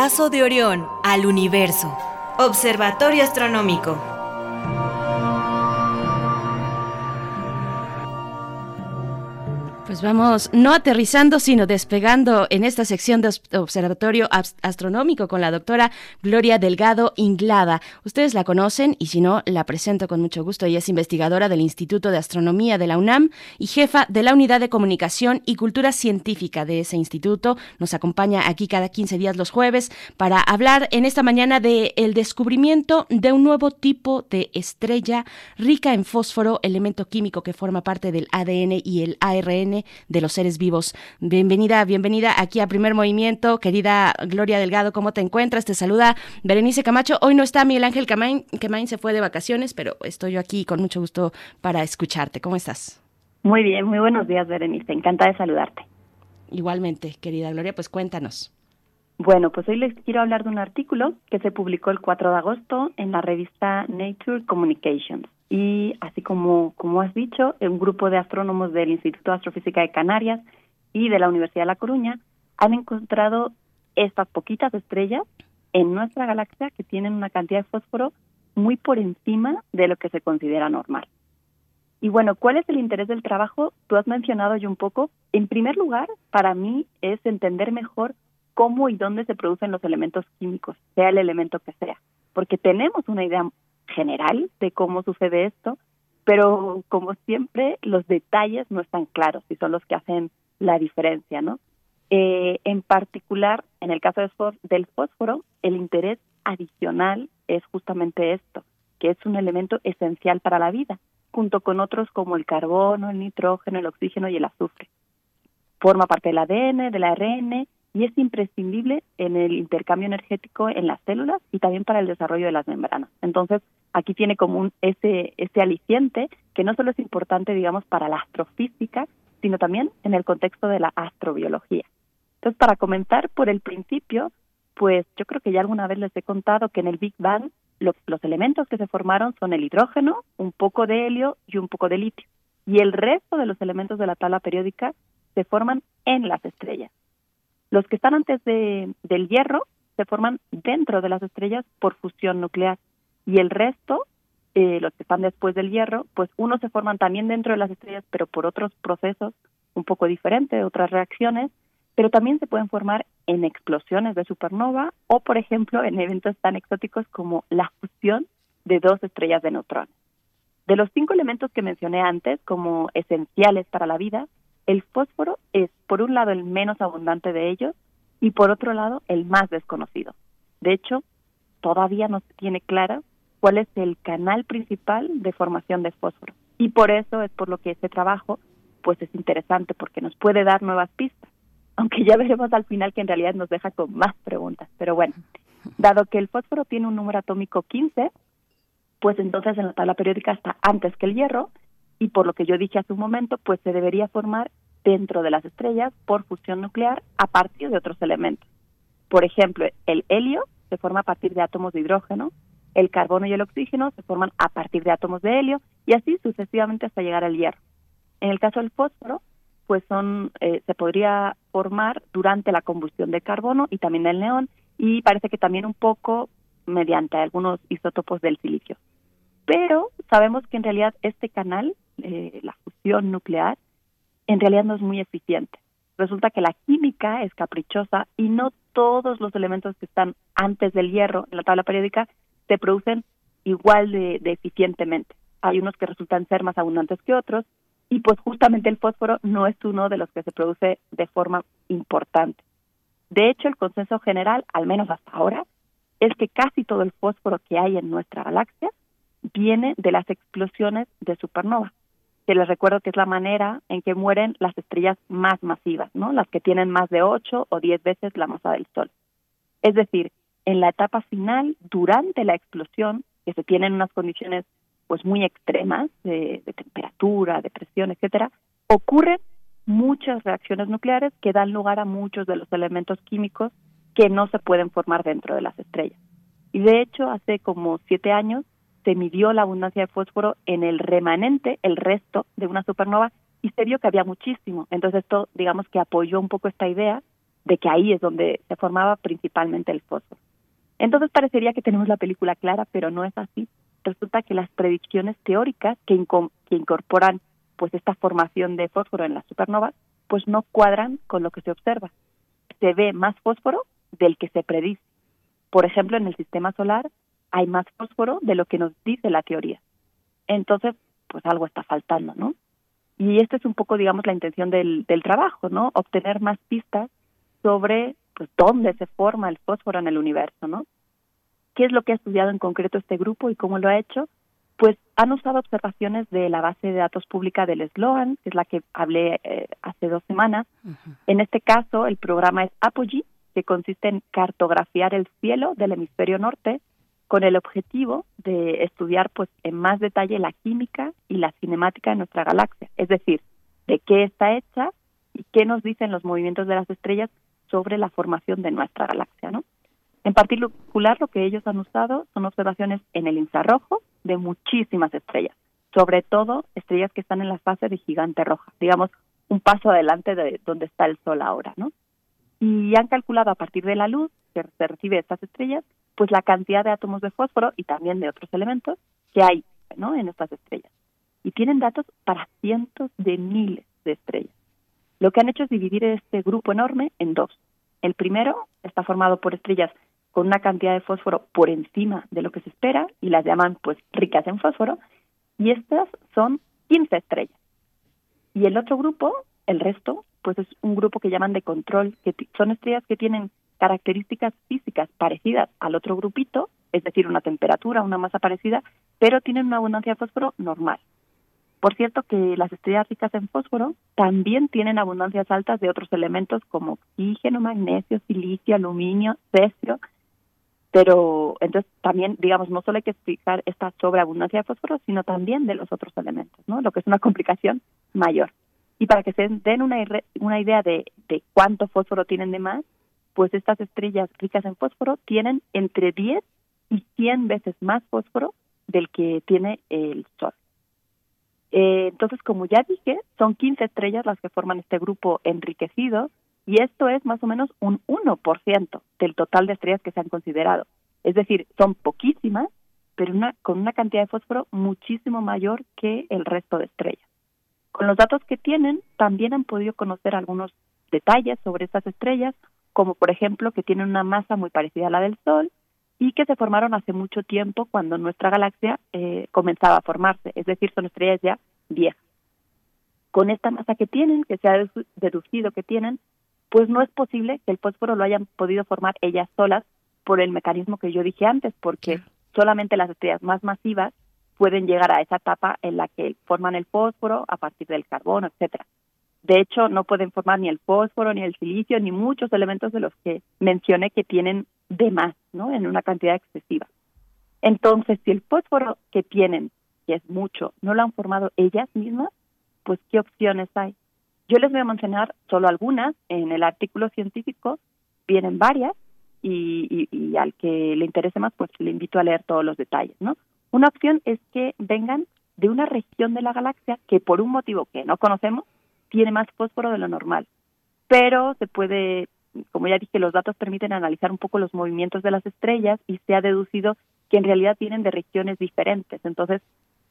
Brazo de Orión al universo. Observatorio Astronómico. Vamos, no aterrizando, sino despegando en esta sección de Observatorio Astronómico con la doctora Gloria Delgado Inglada. Ustedes la conocen y si no, la presento con mucho gusto. Ella es investigadora del Instituto de Astronomía de la UNAM y jefa de la Unidad de Comunicación y Cultura Científica de ese instituto. Nos acompaña aquí cada 15 días los jueves para hablar en esta mañana de descubrimiento de un nuevo tipo de estrella rica en fósforo, elemento químico que forma parte del ADN y el ARN de los seres vivos. Bienvenida, bienvenida aquí a Primer Movimiento, querida Gloria Delgado, ¿cómo te encuentras? Te saluda Berenice Camacho. Hoy no está Miguel Ángel Camain, Camain se fue de vacaciones, pero estoy yo aquí con mucho gusto para escucharte. ¿Cómo estás? Muy bien, muy buenos días, Berenice. Encantada de saludarte. Igualmente, querida Gloria, pues cuéntanos. Bueno, pues hoy les quiero hablar de un artículo que se publicó el 4 de agosto en la revista Nature Communications y así como, como has dicho, un grupo de astrónomos del Instituto de Astrofísica de Canarias y de la Universidad de La Coruña han encontrado estas poquitas estrellas en nuestra galaxia que tienen una cantidad de fósforo muy por encima de lo que se considera normal. Y bueno, ¿cuál es el interés del trabajo? Tú has mencionado yo un poco. En primer lugar, para mí es entender mejor cómo y dónde se producen los elementos químicos, sea el elemento que sea, porque tenemos una idea general de cómo sucede esto, pero como siempre los detalles no están claros y son los que hacen la diferencia, ¿no? Eh, en particular, en el caso del fósforo, el interés adicional es justamente esto, que es un elemento esencial para la vida, junto con otros como el carbono, el nitrógeno, el oxígeno y el azufre. Forma parte del ADN, del ARN y es imprescindible en el intercambio energético en las células y también para el desarrollo de las membranas. Entonces, aquí tiene como un, ese, ese aliciente que no solo es importante, digamos, para la astrofísica, sino también en el contexto de la astrobiología. Entonces, para comentar por el principio, pues yo creo que ya alguna vez les he contado que en el Big Bang los, los elementos que se formaron son el hidrógeno, un poco de helio y un poco de litio. Y el resto de los elementos de la tabla periódica se forman en las estrellas. Los que están antes de, del hierro se forman dentro de las estrellas por fusión nuclear y el resto, eh, los que están después del hierro, pues unos se forman también dentro de las estrellas, pero por otros procesos un poco diferentes, otras reacciones, pero también se pueden formar en explosiones de supernova o, por ejemplo, en eventos tan exóticos como la fusión de dos estrellas de neutrones. De los cinco elementos que mencioné antes como esenciales para la vida, el fósforo es, por un lado, el menos abundante de ellos y, por otro lado, el más desconocido. De hecho, todavía no se tiene claro cuál es el canal principal de formación de fósforo. Y por eso es por lo que este trabajo pues es interesante porque nos puede dar nuevas pistas, aunque ya veremos al final que en realidad nos deja con más preguntas. Pero bueno, dado que el fósforo tiene un número atómico 15, pues entonces en la tabla periódica está antes que el hierro y por lo que yo dije hace un momento, pues se debería formar dentro de las estrellas por fusión nuclear a partir de otros elementos. Por ejemplo, el helio se forma a partir de átomos de hidrógeno, el carbono y el oxígeno se forman a partir de átomos de helio y así sucesivamente hasta llegar al hierro. En el caso del fósforo, pues son eh, se podría formar durante la combustión del carbono y también del neón y parece que también un poco mediante algunos isótopos del silicio. Pero sabemos que en realidad este canal eh, la fusión nuclear, en realidad no es muy eficiente. Resulta que la química es caprichosa y no todos los elementos que están antes del hierro en la tabla periódica se producen igual de, eficientemente. Hay unos que resultan ser más abundantes que otros y pues justamente el fósforo no es uno de los que se produce de forma importante. De hecho, el consenso general, al menos hasta ahora, es que casi todo el fósforo que hay en nuestra galaxia viene de las explosiones de supernova que les recuerdo que es la manera en que mueren las estrellas más masivas, ¿no? Las que tienen más de 8 o 10 veces la masa del Sol. Es decir, en la etapa final, durante la explosión, que se tienen unas condiciones pues muy extremas de, de temperatura, de presión, etcétera, ocurren muchas reacciones nucleares que dan lugar a muchos de los elementos químicos que no se pueden formar dentro de las estrellas. Y de hecho, hace como siete años se midió la abundancia de fósforo en el remanente, el resto de una supernova y se vio que había muchísimo. Entonces esto, digamos que apoyó un poco esta idea de que ahí es donde se formaba principalmente el fósforo. Entonces parecería que tenemos la película clara, pero no es así. Resulta que las predicciones teóricas que, que incorporan pues esta formación de fósforo en las supernovas, pues no cuadran con lo que se observa. Se ve más fósforo del que se predice. Por ejemplo, en el sistema solar hay más fósforo de lo que nos dice la teoría. Entonces, pues algo está faltando, ¿no? Y esta es un poco, digamos, la intención del, del trabajo, ¿no? Obtener más pistas sobre pues dónde se forma el fósforo en el universo, ¿no? ¿Qué es lo que ha estudiado en concreto este grupo y cómo lo ha hecho? Pues han usado observaciones de la base de datos pública del SLOAN, que es la que hablé eh, hace dos semanas. En este caso, el programa es Apogee, que consiste en cartografiar el cielo del hemisferio norte con el objetivo de estudiar pues en más detalle la química y la cinemática de nuestra galaxia, es decir, de qué está hecha y qué nos dicen los movimientos de las estrellas sobre la formación de nuestra galaxia, ¿no? En particular, lo que ellos han usado son observaciones en el infrarrojo de muchísimas estrellas, sobre todo estrellas que están en la fase de gigante roja, digamos, un paso adelante de donde está el Sol ahora, ¿no? Y han calculado a partir de la luz que se recibe de estas estrellas, pues la cantidad de átomos de fósforo y también de otros elementos que hay, ¿no? En estas estrellas. Y tienen datos para cientos de miles de estrellas. Lo que han hecho es dividir este grupo enorme en dos. El primero está formado por estrellas con una cantidad de fósforo por encima de lo que se espera y las llaman pues ricas en fósforo y estas son 15 estrellas. Y el otro grupo, el resto, pues es un grupo que llaman de control, que son estrellas que tienen características físicas parecidas al otro grupito, es decir, una temperatura, una masa parecida, pero tienen una abundancia de fósforo normal. Por cierto que las estrellas ricas en fósforo también tienen abundancias altas de otros elementos como oxígeno, magnesio, silicio, aluminio, cesio, pero entonces también, digamos, no solo hay que explicar esta sobreabundancia de fósforo, sino también de los otros elementos, ¿no? Lo que es una complicación mayor. Y para que se den una, una idea de, de cuánto fósforo tienen de más, pues estas estrellas ricas en fósforo tienen entre 10 y 100 veces más fósforo del que tiene el Sol. Eh, entonces, como ya dije, son 15 estrellas las que forman este grupo enriquecido y esto es más o menos un 1% del total de estrellas que se han considerado. Es decir, son poquísimas, pero una, con una cantidad de fósforo muchísimo mayor que el resto de estrellas. Con los datos que tienen, también han podido conocer algunos detalles sobre estas estrellas, como por ejemplo que tienen una masa muy parecida a la del Sol y que se formaron hace mucho tiempo cuando nuestra galaxia eh, comenzaba a formarse, es decir, son estrellas ya viejas. Con esta masa que tienen, que se ha deducido que tienen, pues no es posible que el fósforo lo hayan podido formar ellas solas por el mecanismo que yo dije antes, porque solamente las estrellas más masivas pueden llegar a esa etapa en la que forman el fósforo a partir del carbono, etcétera. De hecho, no pueden formar ni el fósforo, ni el silicio, ni muchos elementos de los que mencioné que tienen de más, ¿no? En una cantidad excesiva. Entonces, si el fósforo que tienen, que es mucho, no lo han formado ellas mismas, pues ¿qué opciones hay? Yo les voy a mencionar solo algunas. En el artículo científico vienen varias y, al que le interese más, pues le invito a leer todos los detalles, ¿no? Una opción es que vengan de una región de la galaxia que por un motivo que no conocemos tiene más fósforo de lo normal. Pero se puede, como ya dije, los datos permiten analizar un poco los movimientos de las estrellas y se ha deducido que en realidad vienen de regiones diferentes. Entonces,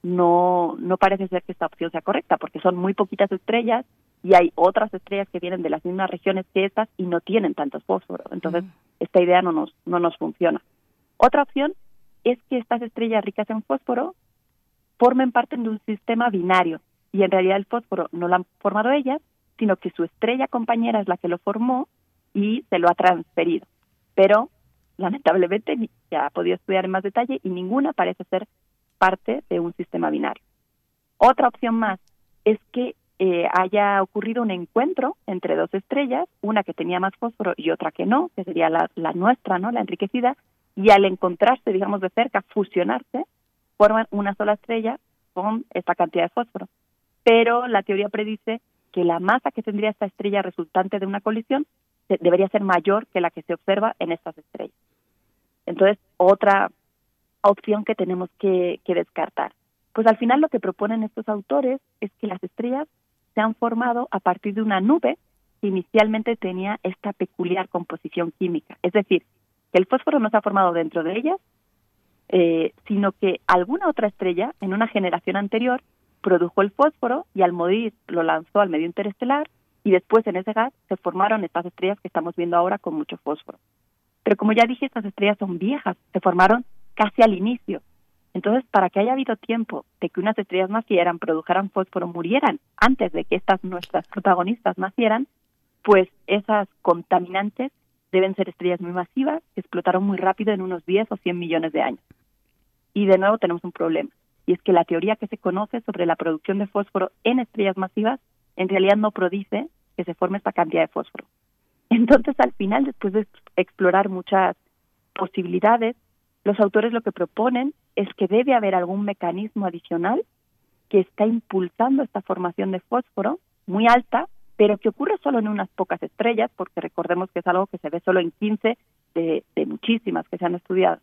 no, no parece ser que esta opción sea correcta, porque son muy poquitas estrellas y hay otras estrellas que vienen de las mismas regiones que estas y no tienen tantos fósforos. Entonces, esta idea no nos, no nos funciona. Otra opción es que estas estrellas ricas en fósforo formen parte de un sistema binario y en realidad el fósforo no lo han formado ellas, sino que su estrella compañera es la que lo formó y se lo ha transferido. Pero lamentablemente se ha podido estudiar en más detalle y ninguna parece ser parte de un sistema binario. Otra opción más es que eh, haya ocurrido un encuentro entre dos estrellas, una que tenía más fósforo y otra que no, que sería la, nuestra, ¿no? La enriquecida, y al encontrarse, digamos, de cerca, fusionarse, forman una sola estrella con esta cantidad de fósforo. Pero la teoría predice que la masa que tendría esta estrella resultante de una colisión debería ser mayor que la que se observa en estas estrellas. Entonces, otra opción que tenemos que, descartar. Pues al final lo que proponen estos autores es que las estrellas se han formado a partir de una nube que inicialmente tenía esta peculiar composición química. Es decir, que el fósforo no se ha formado dentro de ellas, eh, sino que alguna otra estrella en una generación anterior produjo el fósforo y al morir lo lanzó al medio interestelar y después en ese gas se formaron estas estrellas que estamos viendo ahora con mucho fósforo. Pero como ya dije, estas estrellas son viejas, se formaron casi al inicio. Entonces, para que haya habido tiempo de que unas estrellas nacieran, produjeran fósforo, murieran antes de que estas nuestras protagonistas nacieran, pues esas contaminantes deben ser estrellas muy masivas que explotaron muy rápido en unos 10 o 100 millones de años. Y de nuevo tenemos un problema, y es que la teoría que se conoce sobre la producción de fósforo en estrellas masivas en realidad no prodice que se forme esta cantidad de fósforo. Entonces, al final, después de explorar muchas posibilidades, los autores lo que proponen es que debe haber algún mecanismo adicional que está impulsando esta formación de fósforo muy alta, pero que ocurre solo en unas pocas estrellas, porque recordemos que es algo que se ve solo en 15 de, de muchísimas que se han estudiado.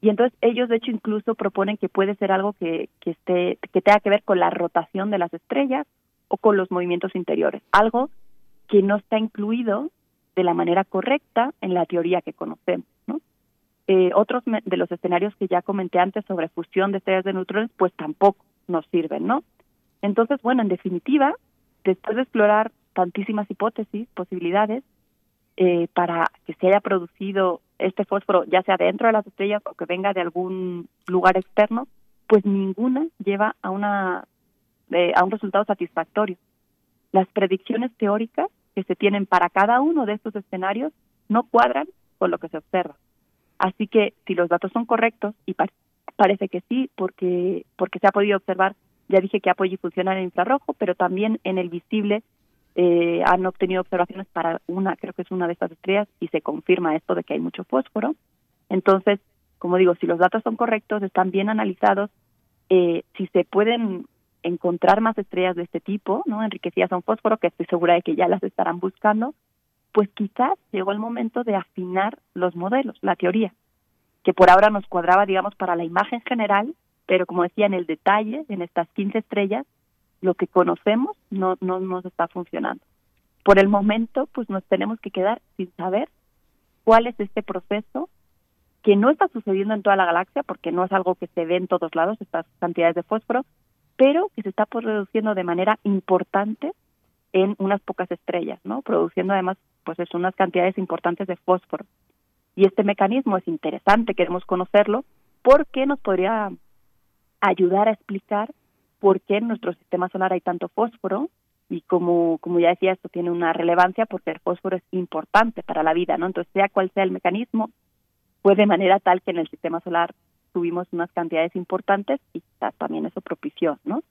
Y entonces ellos, de hecho, incluso proponen que puede ser algo que, que, esté, que tenga que ver con la rotación de las estrellas o con los movimientos interiores, algo que no está incluido de la manera correcta en la teoría que conocemos. ¿no? Eh, otros de los escenarios que ya comenté antes sobre fusión de estrellas de neutrones, pues tampoco nos sirven, ¿no? Entonces, bueno, en definitiva, después de explorar tantísimas hipótesis, posibilidades, eh, para que se haya producido este fósforo, ya sea dentro de las estrellas o que venga de algún lugar externo, pues ninguna lleva a una eh, a un resultado satisfactorio. Las predicciones teóricas que se tienen para cada uno de estos escenarios no cuadran con lo que se observa. Así que si los datos son correctos, y parece que sí, porque, porque se ha podido observar, ya dije que Apogee funciona en el infrarrojo, pero también en el visible eh, han obtenido observaciones para una, creo que es una de estas estrellas, y se confirma esto de que hay mucho fósforo. Entonces, como digo, si los datos son correctos, están bien analizados, eh, si se pueden encontrar más estrellas de este tipo, ¿no? enriquecidas un fósforo, que estoy segura de que ya las estarán buscando, pues quizás llegó el momento de afinar los modelos, la teoría, que por ahora nos cuadraba, digamos, para la imagen general, pero como decía, en el detalle, en estas 15 estrellas, lo que conocemos no, no nos está funcionando. Por el momento, pues nos tenemos que quedar sin saber cuál es este proceso que no está sucediendo en toda la galaxia, porque no es algo que se ve en todos lados, estas cantidades de fósforo, pero que se está produciendo de manera importante en unas pocas estrellas, ¿no? Produciendo además, pues es unas cantidades importantes de fósforo. Y este mecanismo es interesante, queremos conocerlo, porque nos podría ayudar a explicar por qué en nuestro sistema solar hay tanto fósforo y como, como ya decía, esto tiene una relevancia porque el fósforo es importante para la vida, ¿no? Entonces, sea cual sea el mecanismo, fue de manera tal que en el sistema solar tuvimos unas cantidades importantes y también eso propició, ¿no?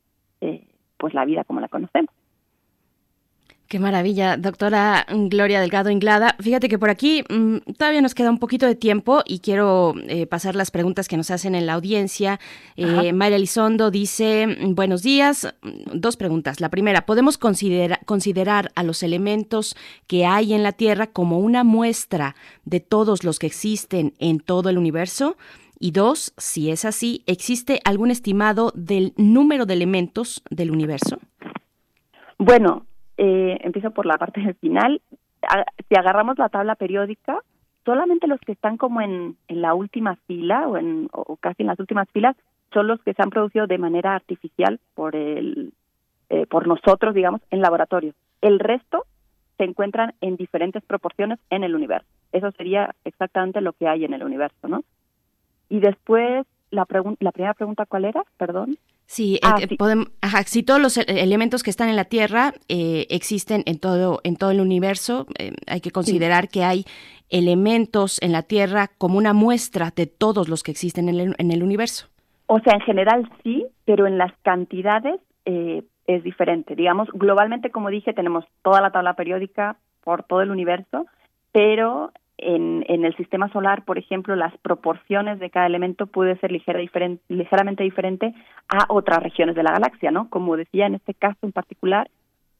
Eh, pues la vida como la conocemos. Qué maravilla, doctora Gloria Delgado Inglada. Fíjate que por aquí mm, todavía nos queda un poquito de tiempo y quiero eh, pasar las preguntas que nos hacen en la audiencia. Eh, María Elizondo dice, mm, buenos días, mm, dos preguntas. La primera, ¿podemos considerar a los elementos que hay en la Tierra como una muestra de todos los que existen en todo el universo? Y dos, si es así, ¿existe algún estimado del número de elementos del universo? Bueno, eh, empiezo por la parte del final. Si agarramos la tabla periódica, solamente los que están como en, en la última fila o, en, o casi en las últimas filas son los que se han producido de manera artificial por el eh, por nosotros, digamos, en laboratorio. El resto se encuentran en diferentes proporciones en el universo. Eso sería exactamente lo que hay en el universo, ¿no? Y después, la, la primera pregunta, ¿cuál era? Perdón. Sí, eh, ah, Podemos, si todos los elementos que están en la Tierra eh, existen en todo, en todo el universo, eh, hay que considerar que hay elementos en la Tierra como una muestra de todos los que existen en el, en el universo. O sea, en general sí, pero en las cantidades es diferente. Digamos, globalmente, como dije, tenemos toda la tabla periódica por todo el universo, pero en, en, el sistema solar, por ejemplo, las proporciones de cada elemento puede ser ligera, ligeramente diferente a otras regiones de la galaxia, ¿no? Como decía, en este caso en particular,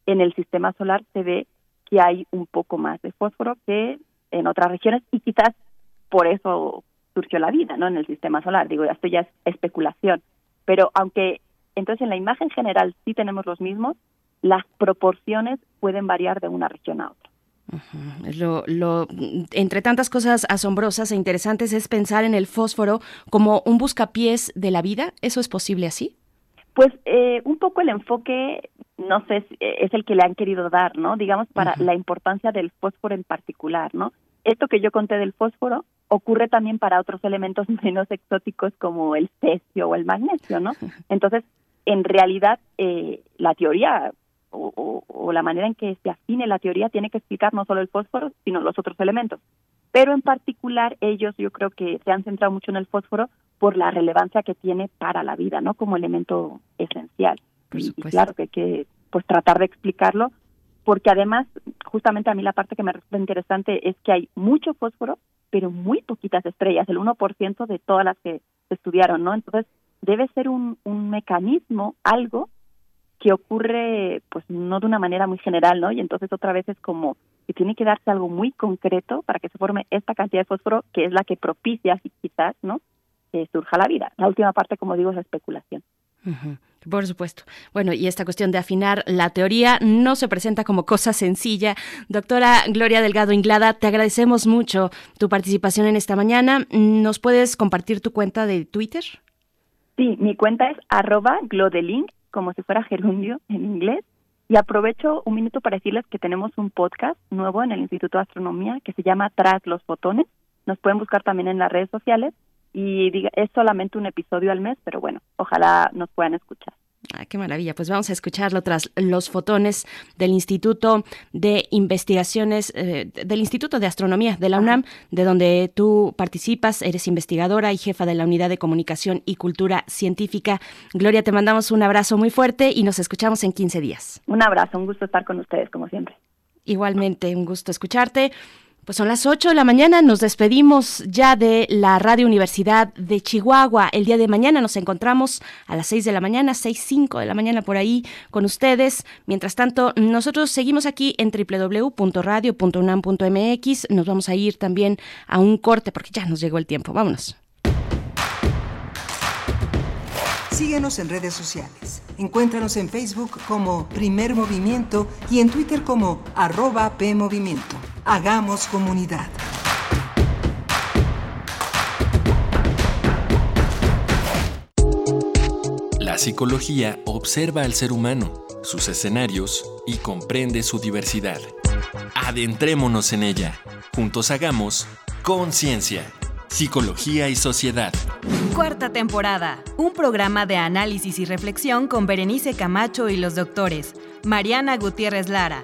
en el sistema solar se ve que hay un poco más de fósforo que en otras regiones y quizás por eso surgió la vida, ¿no? En el sistema solar. Digo, esto ya es especulación. Pero aunque entonces en la imagen general sí tenemos los mismos, las proporciones pueden variar de una región a otra. Lo, lo, entre tantas cosas asombrosas e interesantes es pensar en el fósforo como un buscapiés de la vida. ¿Eso es posible así? Pues eh, un poco el enfoque, no sé, es el que le han querido dar, ¿no? Digamos, para la importancia del fósforo en particular, ¿no? Esto que yo conté del fósforo ocurre también para otros elementos menos exóticos como el cesio o el magnesio, ¿no? Entonces, en realidad, eh, la teoría o, o, la manera en que se afine la teoría tiene que explicar no solo el fósforo, sino los otros elementos. Pero en particular ellos yo creo que se han centrado mucho en el fósforo por la relevancia que tiene para la vida, ¿no? Como elemento esencial. Y, claro que hay que pues tratar de explicarlo, porque además, justamente a mí la parte que me resulta interesante es que hay mucho fósforo, pero muy poquitas estrellas, el 1% de todas las que se estudiaron, ¿no? Entonces, debe ser un, un mecanismo, algo que ocurre pues no de una manera muy general, ¿no? Y entonces otra vez es como que tiene que darse algo muy concreto para que se forme esta cantidad de fósforo que es la que propicia quizás, ¿no? Que surja la vida. La última parte, como digo, es la especulación. Por supuesto. Bueno, y esta cuestión de afinar la teoría no se presenta como cosa sencilla. Doctora Gloria Delgado Inglada, te agradecemos mucho tu participación en esta mañana. ¿Nos puedes compartir tu cuenta de Twitter? Sí, mi cuenta es arroba glodelink como si fuera gerundio en inglés. Y aprovecho un minuto para decirles que tenemos un podcast nuevo en el Instituto de Astronomía que se llama Tras los Fotones. Nos pueden buscar también en las redes sociales y es solamente un episodio al mes, pero bueno, ojalá nos puedan escuchar. Ah, qué maravilla. Pues vamos a escucharlo tras los fotones del Instituto de Investigaciones, eh, del Instituto de Astronomía de la UNAM, de donde tú participas, eres investigadora y jefa de la Unidad de Comunicación y Cultura Científica. Gloria, te mandamos un abrazo muy fuerte y nos escuchamos en 15 días. Un abrazo, un gusto estar con ustedes, como siempre. Igualmente, un gusto escucharte. Pues son las 8 de la mañana, nos despedimos ya de la Radio Universidad de Chihuahua. El día de mañana nos encontramos a las 6 de la mañana, 6, 5 de la mañana por ahí con ustedes. Mientras tanto, nosotros seguimos aquí en www.radio.unam.mx. Nos vamos a ir también a un corte porque ya nos llegó el tiempo. Vámonos. Síguenos en redes sociales. Encuéntranos en Facebook como Primer Movimiento y en Twitter como arroba PMovimiento. Hagamos comunidad. La psicología observa al ser humano, sus escenarios y comprende su diversidad. Adentrémonos en ella. Juntos hagamos conciencia, psicología y sociedad. Cuarta temporada. Un programa de análisis y reflexión con Berenice Camacho y los doctores Mariana Gutiérrez Lara,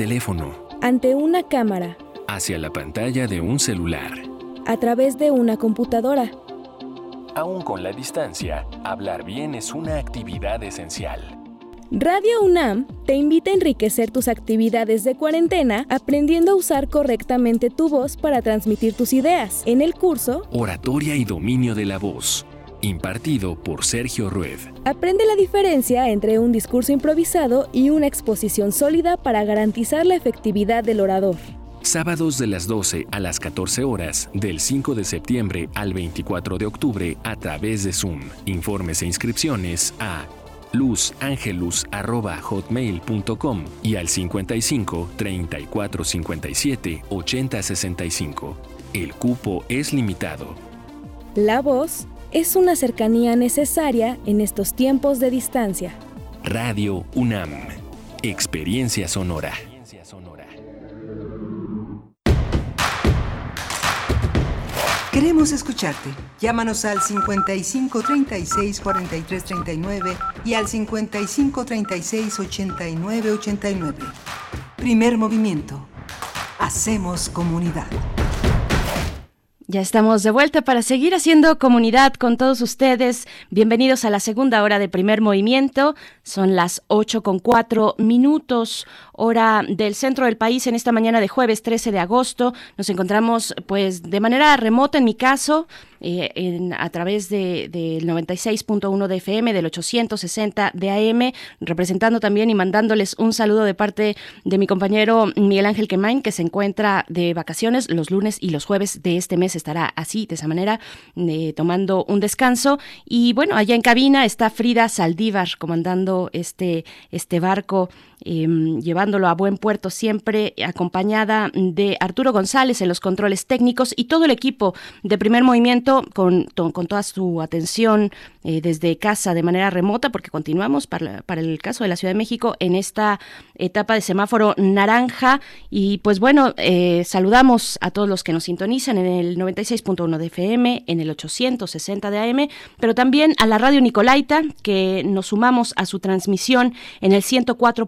Teléfono. Ante una cámara. Hacia la pantalla de un celular. A través de una computadora. Aún con la distancia, hablar bien es una actividad esencial. Radio UNAM te invita a enriquecer tus actividades de cuarentena aprendiendo a usar correctamente tu voz para transmitir tus ideas. En el curso Oratoria y dominio de la voz impartido por Sergio Rued. Aprende la diferencia entre un discurso improvisado y una exposición sólida para garantizar la efectividad del orador. Sábados de las 12 a las 14 horas, del 5 de septiembre al 24 de octubre a través de Zoom. Informes e inscripciones a luzangelus.hotmail.com y al 55 34 57 80 65. El cupo es limitado. La voz es una cercanía necesaria en estos tiempos de distancia. Radio UNAM. Experiencia sonora. Queremos escucharte. Llámanos al 55 36 43 39 y al 55 36 89 89. Primer movimiento. Hacemos comunidad. Ya estamos de vuelta para seguir haciendo comunidad con todos ustedes. Bienvenidos a la segunda hora de primer movimiento. Son las 8 con 4 minutos, hora del centro del país en esta mañana de jueves 13 de agosto. Nos encontramos pues de manera remota en mi caso, eh, en, a través del de, 96.1 de FM, del 860 de AM, representando también y mandándoles un saludo de parte de mi compañero Miguel Ángel Quemain, que se encuentra de vacaciones los lunes y los jueves de este mes. Estará así, de esa manera, eh, tomando un descanso. Y bueno, allá en cabina está Frida Saldívar comandando este, este barco Em, llevándolo a buen puerto siempre, acompañada de Arturo González en los controles técnicos y todo el equipo de primer movimiento con, con toda su atención eh, desde casa de manera remota, porque continuamos para, para, el caso de la Ciudad de México en esta etapa de semáforo naranja. Y pues bueno, eh, saludamos a todos los que nos sintonizan en el 96.1 de FM, en el 860 de AM, pero también a la radio Nicolaita, que nos sumamos a su transmisión en el 104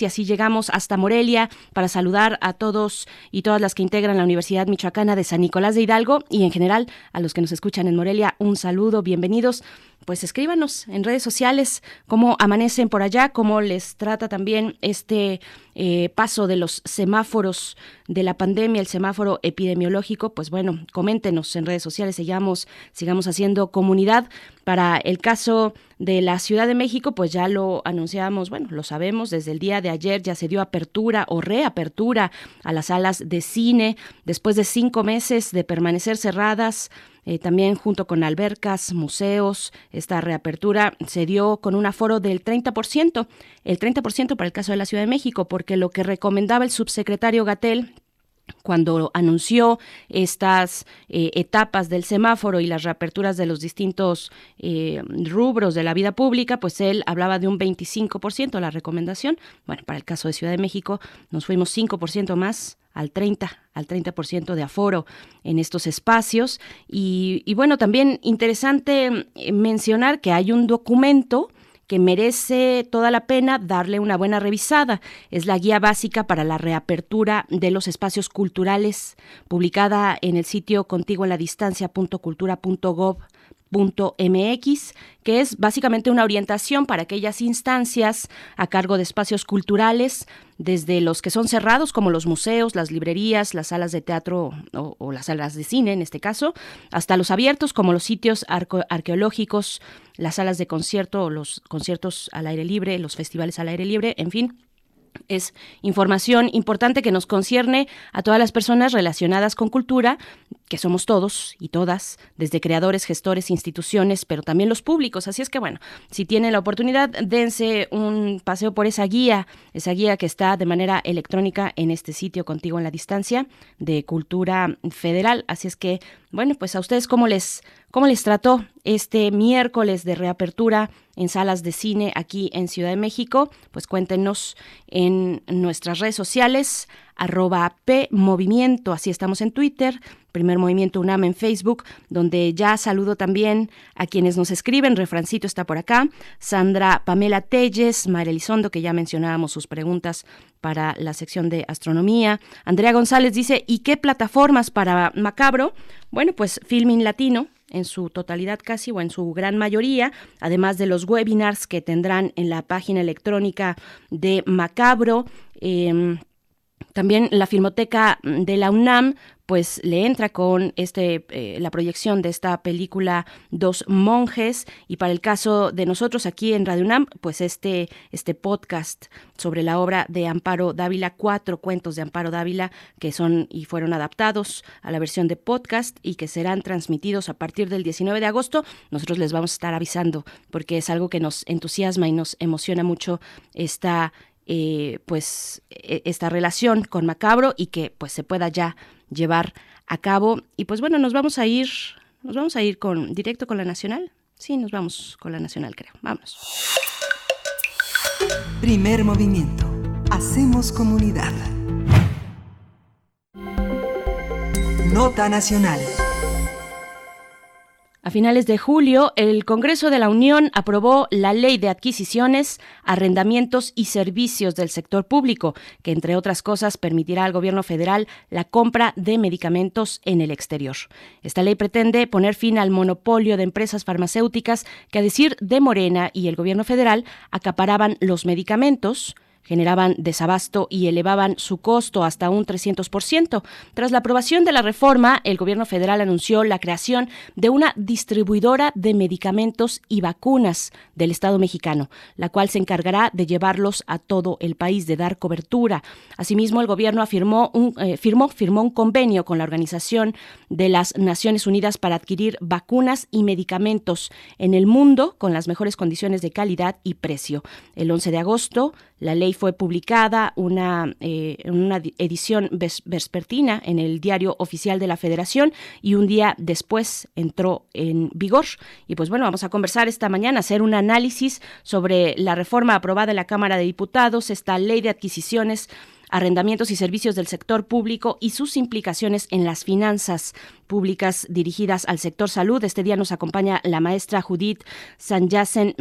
y así llegamos hasta Morelia para saludar a todos y todas las que integran la Universidad Michoacana de San Nicolás de Hidalgo y en general a los que nos escuchan en Morelia un saludo, bienvenidos pues escríbanos en redes sociales cómo amanecen por allá, cómo les trata también este eh, paso de los semáforos de la pandemia, el semáforo epidemiológico. Pues bueno, coméntenos en redes sociales, sigamos, sigamos haciendo comunidad. Para el caso de la Ciudad de México, pues ya lo anunciamos, bueno, lo sabemos, desde el día de ayer ya se dio apertura o reapertura a las salas de cine después de cinco meses de permanecer cerradas eh, también junto con albercas, museos, esta reapertura se dio con un aforo del 30%, el 30% para el caso de la Ciudad de México, porque lo que recomendaba el subsecretario Gatel cuando anunció estas eh, etapas del semáforo y las reaperturas de los distintos eh, rubros de la vida pública, pues él hablaba de un 25% la recomendación. Bueno, para el caso de Ciudad de México nos fuimos 5% más al 30, al 30% de aforo en estos espacios. Y, y bueno, también interesante eh, mencionar que hay un documento que merece toda la pena darle una buena revisada. Es la guía básica para la reapertura de los espacios culturales, publicada en el sitio contigo en la distancia.cultura.gov MX, que es básicamente una orientación para aquellas instancias a cargo de espacios culturales, desde los que son cerrados, como los museos, las librerías, las salas de teatro o, las salas de cine en este caso, hasta los abiertos, como los sitios arqueológicos, las salas de concierto, los conciertos al aire libre, los festivales al aire libre, en fin es información importante que nos concierne a todas las personas relacionadas con cultura, que somos todos y todas, desde creadores, gestores, instituciones, pero también los públicos. Así es que bueno, si tienen la oportunidad, dense un paseo por esa guía, esa guía que está de manera electrónica en este sitio contigo en la distancia de Cultura Federal. Así es que, bueno, pues a ustedes cómo les ¿Cómo les trató este miércoles de reapertura en salas de cine aquí en Ciudad de México? Pues cuéntenos en nuestras redes sociales, arroba PMovimiento, así estamos en Twitter, Primer Movimiento UNAM en Facebook, donde ya saludo también a quienes nos escriben, Refrancito está por acá, Sandra Pamela Telles, María Elizondo, que ya mencionábamos sus preguntas para la sección de astronomía, Andrea González dice, ¿y qué plataformas para Macabro? Bueno, pues Filming Latino, en su totalidad casi o en su gran mayoría, además de los webinars que tendrán en la página electrónica de Macabro. Em, también la Filmoteca de la UNAM pues le entra con este eh, la proyección de esta película Dos monjes. Y para el caso de nosotros aquí en Radio UNAM pues este este podcast sobre la obra de Amparo Dávila cuatro cuentos de Amparo Dávila que son y fueron adaptados a la versión de podcast y que serán transmitidos a partir del 19 de agosto nosotros les vamos a estar avisando porque es algo que nos entusiasma y nos emociona mucho esta eh, pues e, esta relación con Macabro y que pues se pueda ya llevar a cabo. Y pues bueno, nos vamos a ir, nos vamos a ir con directo con la Nacional. Sí, nos vamos con la Nacional, creo. Vámonos. Primer movimiento. Hacemos comunidad. Nota Nacional. A finales de julio, el Congreso de la Unión aprobó la Ley de Adquisiciones, Arrendamientos y Servicios del Sector Público, que entre otras cosas permitirá al Gobierno federal la compra de medicamentos en el exterior. Esta ley pretende poner fin al monopolio de empresas farmacéuticas que, a decir de Morena y el Gobierno federal, acaparaban los medicamentos, generaban desabasto y elevaban su costo hasta un 300%. Tras la aprobación de la reforma, el gobierno federal anunció la creación de una distribuidora de medicamentos y vacunas del Estado mexicano, la cual se encargará de llevarlos a todo el país, de dar cobertura. Asimismo, el gobierno afirmó un, eh, firmó, firmó un convenio con la Organización de las Naciones Unidas para adquirir vacunas y medicamentos en el mundo con las mejores condiciones de calidad y precio. El 11 de agosto, la ley fue publicada una, eh, una edición vespertina en el diario oficial de la Federación y un día después entró en vigor. Y pues bueno, vamos a conversar esta mañana, hacer un análisis sobre la reforma aprobada en la Cámara de Diputados, esta ley de adquisiciones arrendamientos y servicios del sector público y sus implicaciones en las finanzas públicas dirigidas al sector salud. Este día nos acompaña la maestra Judith Sanyasen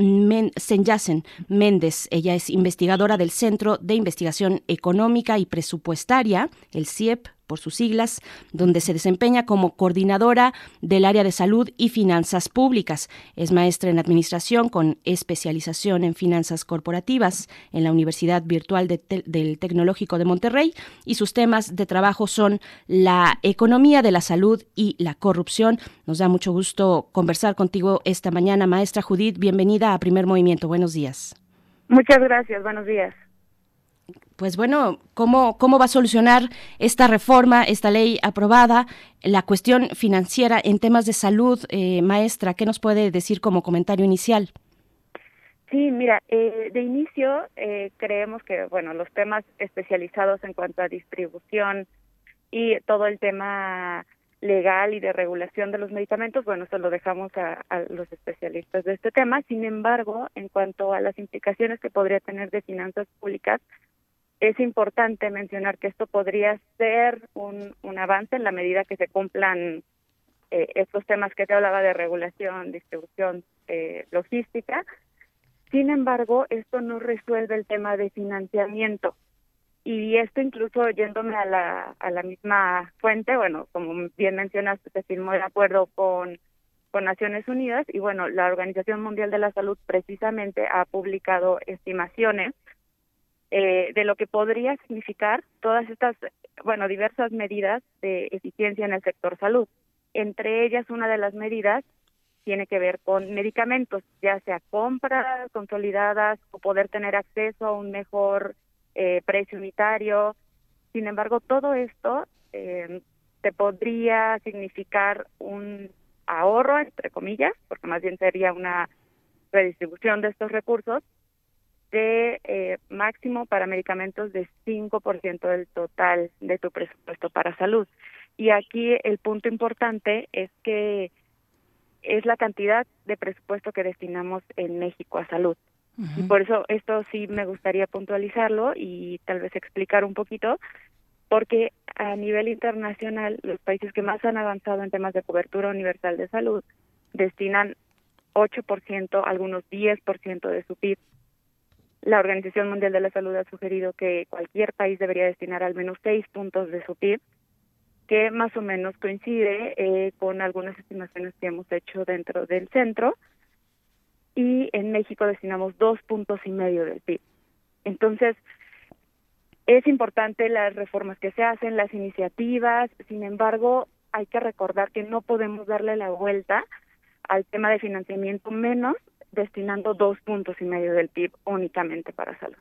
Méndez. Ella es investigadora del Centro de Investigación Económica y Presupuestaria, el CIEP por sus siglas, donde se desempeña como coordinadora del área de salud y finanzas públicas. Es maestra en administración con especialización en finanzas corporativas en la Universidad Virtual del Tecnológico de Monterrey y sus temas de trabajo son la economía de la salud y la corrupción. Nos da mucho gusto conversar contigo esta mañana, maestra Judith. Bienvenida a Primer Movimiento. Buenos días. Muchas gracias. Buenos días pues bueno, ¿cómo, ¿cómo va a solucionar esta reforma, esta ley aprobada, la cuestión financiera en temas de salud, eh, maestra? ¿Qué nos puede decir como comentario inicial? Sí, mira, eh, de inicio eh, creemos que, bueno, los temas especializados en cuanto a distribución y todo el tema legal y de regulación de los medicamentos, bueno, eso lo dejamos a, a, los especialistas de este tema. Sin embargo, en cuanto a las implicaciones que podría tener de finanzas públicas, es importante mencionar que esto podría ser un, avance en la medida que se cumplan eh, estos temas que te hablaba de regulación, distribución, eh, logística. Sin embargo, esto no resuelve el tema de financiamiento. Y esto incluso yéndome a la, a la misma fuente, bueno, como bien mencionaste, se firmó el acuerdo con Naciones Unidas y bueno, la Organización Mundial de la Salud precisamente ha publicado estimaciones eh, de lo que podría significar todas estas, bueno, diversas medidas de eficiencia en el sector salud. Entre ellas, una de las medidas tiene que ver con medicamentos, ya sea compras consolidadas o poder tener acceso a un mejor eh, precio unitario. Sin embargo, todo esto eh, te podría significar un ahorro, entre comillas, porque más bien sería una redistribución de estos recursos, de eh, máximo para medicamentos de 5% del total de tu presupuesto para salud. Y aquí el punto importante es que es la cantidad de presupuesto que destinamos en México a salud. Y por eso esto sí me gustaría puntualizarlo y tal vez explicar un poquito, porque a nivel internacional los países que más han avanzado en temas de cobertura universal de salud destinan 8%, algunos 10% de su PIB la Organización Mundial de la Salud ha sugerido que cualquier país debería destinar al menos seis puntos de su PIB, que más o menos coincide eh, con algunas estimaciones que hemos hecho dentro del centro. Y en México destinamos dos puntos y medio del PIB. Entonces, es importante las reformas que se hacen, las iniciativas, sin embargo, hay que recordar que no podemos darle la vuelta al tema de financiamiento menos destinando dos puntos y medio del PIB únicamente para salud.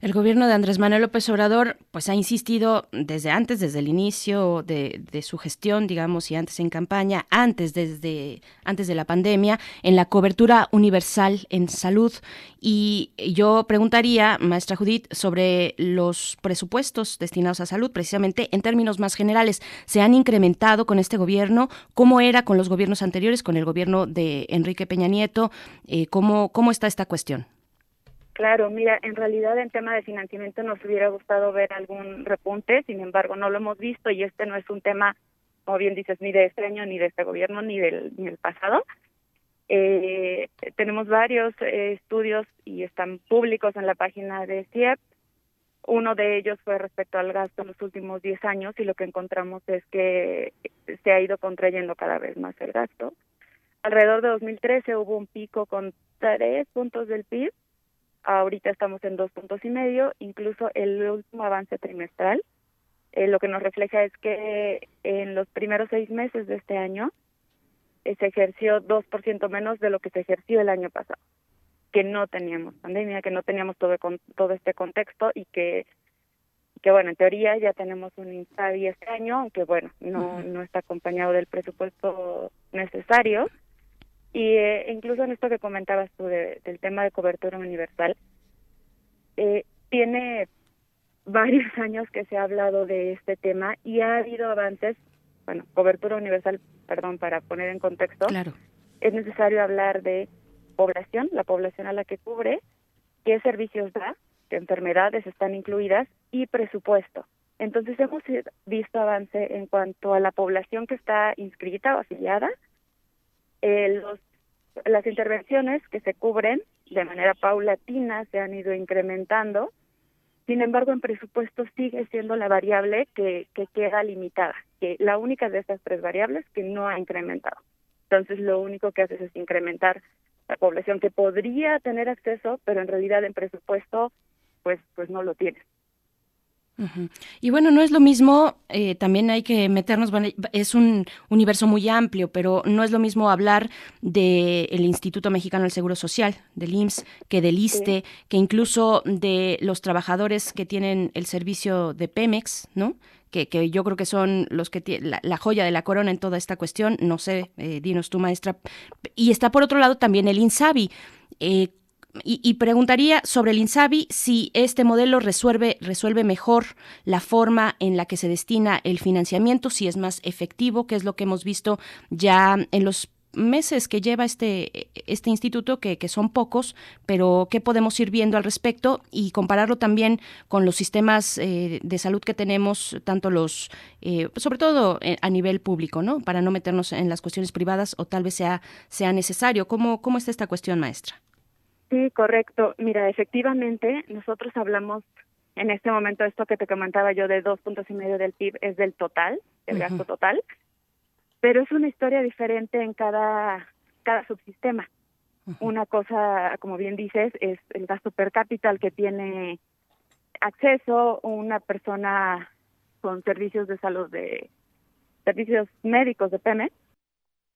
El gobierno de Andrés Manuel López Obrador pues ha insistido desde antes, desde el inicio de, su gestión, digamos, y antes en campaña, antes desde antes de la pandemia, en la cobertura universal en salud. Y yo preguntaría, maestra Judith, sobre los presupuestos destinados a salud, precisamente en términos más generales, ¿se han incrementado con este gobierno? ¿Cómo era con los gobiernos anteriores, con el gobierno de Enrique Peña Nieto? Eh, ¿cómo, ¿Cómo está esta cuestión? Claro, mira, en realidad en tema de financiamiento nos hubiera gustado ver algún repunte, sin embargo no lo hemos visto y este no es un tema, como bien dices, ni de este año, ni de este gobierno, ni del, ni pasado. Eh, tenemos varios eh, estudios y están públicos en la página de CIEP. Uno de ellos fue respecto al gasto en los últimos 10 años y lo que encontramos es que se ha ido contrayendo cada vez más el gasto. Alrededor de 2013 hubo un pico con tres puntos del PIB ahorita estamos en dos puntos y medio, incluso el último avance trimestral, eh, lo que nos refleja es que en los primeros seis meses de este año eh, se ejerció 2% menos de lo que se ejerció el año pasado, que no teníamos pandemia, que no teníamos todo, con, todo este contexto y que que bueno, en teoría ya tenemos un INSABI este año, aunque bueno, no, no está acompañado del presupuesto necesario, y eh, incluso en esto que comentabas tú del tema de cobertura universal, eh, tiene varios años que se ha hablado de este tema y ha habido avances, bueno, cobertura universal, perdón, para poner en contexto, claro. es necesario hablar de población, la población a la que cubre, qué servicios da, qué enfermedades están incluidas y presupuesto. Entonces hemos visto avance en cuanto a la población que está inscrita o afiliada, eh, los, las intervenciones que se cubren de manera paulatina se han ido incrementando, sin embargo en presupuesto sigue siendo la variable que, que queda limitada, que la única de estas tres variables que no ha incrementado. Entonces lo único que haces es incrementar la población que podría tener acceso, pero en realidad en presupuesto pues pues no lo Y bueno, no es lo mismo, eh, también hay que meternos, es un universo muy amplio, pero no es lo mismo hablar del el Instituto Mexicano del Seguro Social, del IMSS, que del ISTE, que incluso de los trabajadores que tienen el servicio de Pemex, ¿no? Que, que, yo creo que son los que tienen la, joya de la corona en toda esta cuestión, no sé, eh, dinos tú, maestra. Y está por otro lado también el INSABI. Eh, y, preguntaría sobre el INSABI si este modelo resuelve, resuelve mejor la forma en la que se destina el financiamiento, si es más efectivo, que es lo que hemos visto ya en los meses que lleva este, este instituto, que, que, son pocos, pero qué podemos ir viendo al respecto y compararlo también con los sistemas eh, de salud que tenemos, tanto los, eh, sobre todo eh, a nivel público, ¿no? Para no meternos en las cuestiones privadas o tal vez sea, sea necesario. ¿Cómo, ¿Cómo está esta cuestión, maestra? Sí, correcto. Mira, efectivamente, nosotros hablamos en este momento, esto que te comentaba yo de dos puntos y medio del PIB es del total, el gasto total, pero es una historia diferente en cada, cada subsistema. Una cosa, como bien dices, es el gasto per cápita al que tiene acceso una persona con servicios de salud de servicios médicos de PEME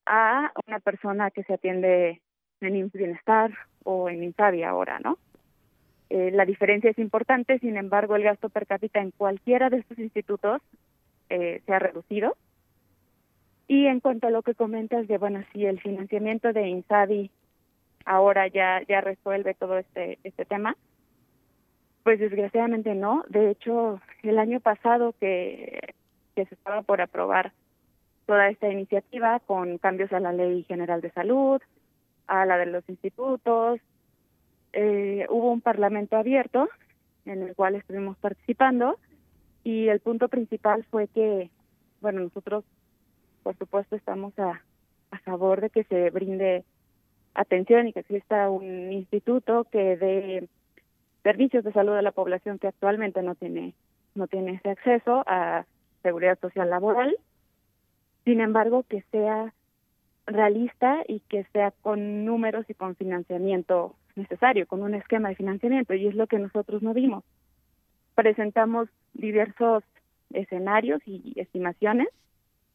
a una persona que se atiende en Bienestar o en Insabi ahora, ¿no? Eh, la diferencia es importante, sin embargo, el gasto per cápita en cualquiera de estos institutos eh, se ha reducido. Y en cuanto a lo que comentas de, bueno, si el financiamiento de Insabi ahora ya, ya resuelve todo este, este tema, pues desgraciadamente no. De hecho, el año pasado que, que se estaba por aprobar toda esta iniciativa con cambios a la Ley General de Salud, a la de los institutos. Eh, hubo un parlamento abierto en el cual estuvimos participando y el punto principal fue que, bueno, nosotros por supuesto estamos a, a favor de que se brinde atención y que exista un instituto que dé servicios de salud a la población que actualmente no tiene no tiene ese acceso a seguridad social laboral. Sin embargo, que sea realista y que sea con números y con financiamiento necesario, con un esquema de financiamiento, y es lo que nosotros no vimos. presentamos diversos escenarios y estimaciones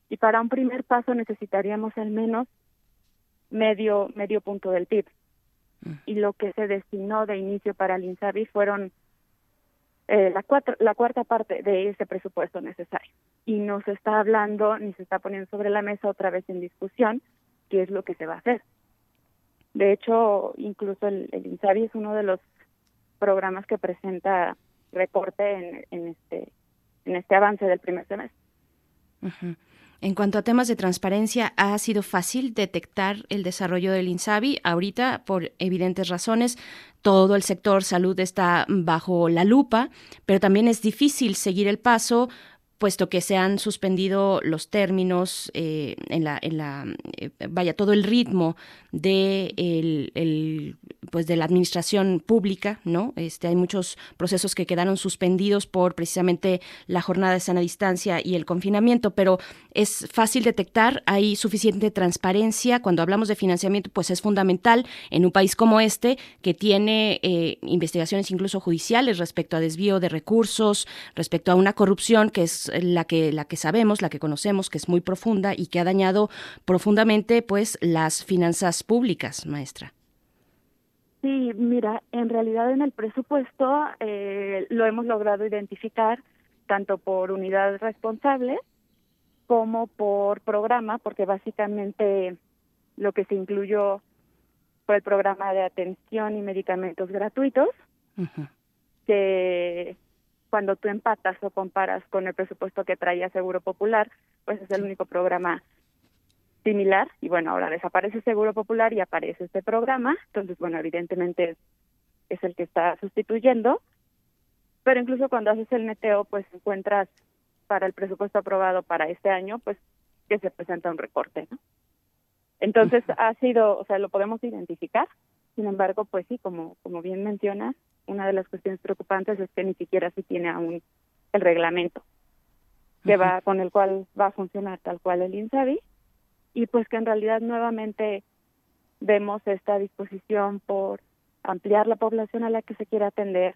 y para un primer paso necesitaríamos al menos medio medio punto del PIB mm. y lo que se destinó de inicio para el INSABI fueron eh, la, cuatro, la cuarta parte de ese presupuesto necesario y no se está hablando ni se está poniendo sobre la mesa otra vez en discusión qué es lo que se va a hacer. De hecho, incluso el, INSABI es uno de los programas que presenta en este en este avance del primer semestre. En cuanto a temas de transparencia, ¿ha sido fácil detectar el desarrollo del INSABI? Ahorita, por evidentes razones, todo el sector salud está bajo la lupa, pero también es difícil seguir el paso puesto que se han suspendido los términos eh, en la, en la eh, vaya todo el ritmo de el, pues de la administración pública, ¿no? Este hay muchos procesos que quedaron suspendidos por precisamente la jornada de sana distancia y el confinamiento, pero es fácil detectar, hay suficiente transparencia cuando hablamos de financiamiento, pues es fundamental en un país como este que tiene eh, investigaciones incluso judiciales respecto a desvío de recursos, respecto a una corrupción que es la que, la que sabemos, la que conocemos, que es muy profunda y que ha dañado profundamente pues las finanzas públicas, maestra. Sí, mira, en realidad en el presupuesto eh, lo hemos logrado identificar tanto por unidad responsable como por programa, porque básicamente lo que se incluyó fue el programa de atención y medicamentos gratuitos, que cuando tú empatas o comparas con el presupuesto que traía Seguro Popular, pues es el único programa similar y bueno, ahora desaparece Seguro Popular y aparece este programa, entonces bueno, evidentemente es, el que está sustituyendo, pero incluso cuando haces el neteo, pues encuentras para el presupuesto aprobado para este año, pues que se presenta un recorte, ¿no? Entonces ha sido, o sea, lo podemos identificar, sin embargo, pues sí, como, como bien mencionas, una de las cuestiones preocupantes es que ni siquiera se tiene aún el reglamento que va con el cual va a funcionar tal cual el INSABI y pues que en realidad nuevamente vemos esta disposición por ampliar la población a la que se quiere atender,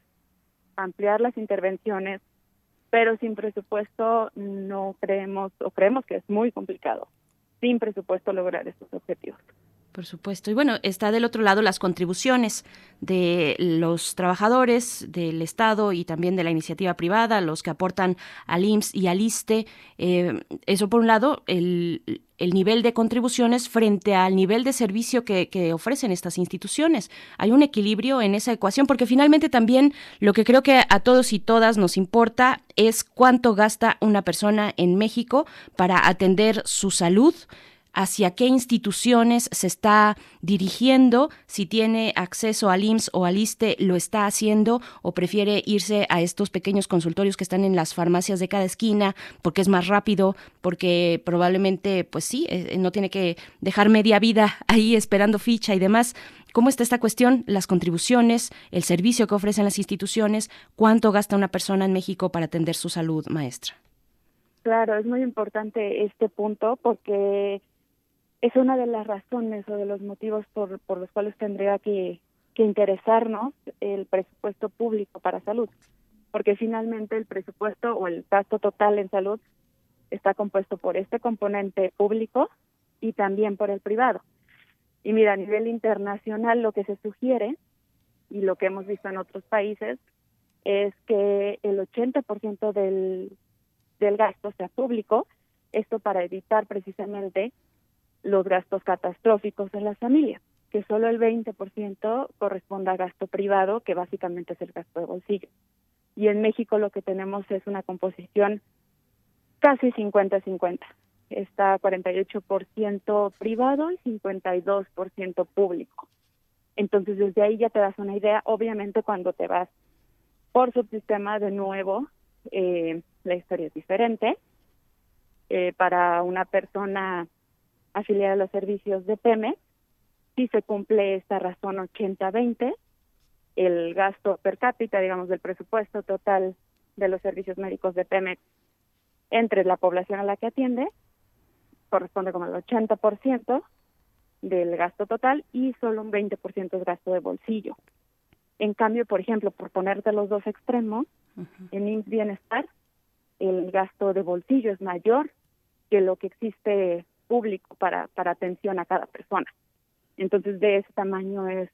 ampliar las intervenciones, pero sin presupuesto no creemos o creemos que es muy complicado sin presupuesto lograr estos objetivos. Por supuesto. Y bueno, está del otro lado las contribuciones de los trabajadores del Estado y también de la iniciativa privada, los que aportan al IMSS y al ISTE. Eh, eso por un lado, el, nivel de contribuciones frente al nivel de servicio que, que, ofrecen estas instituciones. Hay un equilibrio en esa ecuación porque finalmente también lo que creo que a todos y todas nos importa es cuánto gasta una persona en México para atender su salud hacia qué instituciones se está dirigiendo, si tiene acceso al IMSS o al ISTE, lo está haciendo o prefiere irse a estos pequeños consultorios que están en las farmacias de cada esquina porque es más rápido, porque probablemente, pues sí, eh, no tiene que dejar media vida ahí esperando ficha y demás. ¿Cómo está esta cuestión? Las contribuciones, el servicio que ofrecen las instituciones, cuánto gasta una persona en México para atender su salud, maestra. Claro, es muy importante este punto porque es una de las razones o de los motivos por, por los cuales tendría que, que interesarnos el presupuesto público para salud, porque finalmente el presupuesto o el gasto total en salud está compuesto por este componente público y también por el privado. Y mira, a nivel internacional lo que se sugiere y lo que hemos visto en otros países es que el 80% del, del gasto sea público, esto para evitar precisamente los gastos catastróficos en las familias, que solo el 20% corresponde a gasto privado, que básicamente es el gasto de bolsillo. Y en México lo que tenemos es una composición casi 50-50. Está 48% privado y 52% público. Entonces, desde ahí ya te das una idea. Obviamente, cuando te vas por subsistema de nuevo, eh, la historia es diferente. Eh, para una persona afiliada a los servicios de PEME, si se cumple esta razón 80-20, el gasto per cápita, digamos, del presupuesto total de los servicios médicos de PEMEX entre la población a la que atiende corresponde como el 80% del gasto total y solo un 20% es gasto de bolsillo. En cambio, por ejemplo, por ponerte los dos extremos, En IMSS Bienestar, el gasto de bolsillo es mayor que lo que existe público para, para atención a cada persona. Entonces, de ese tamaño es,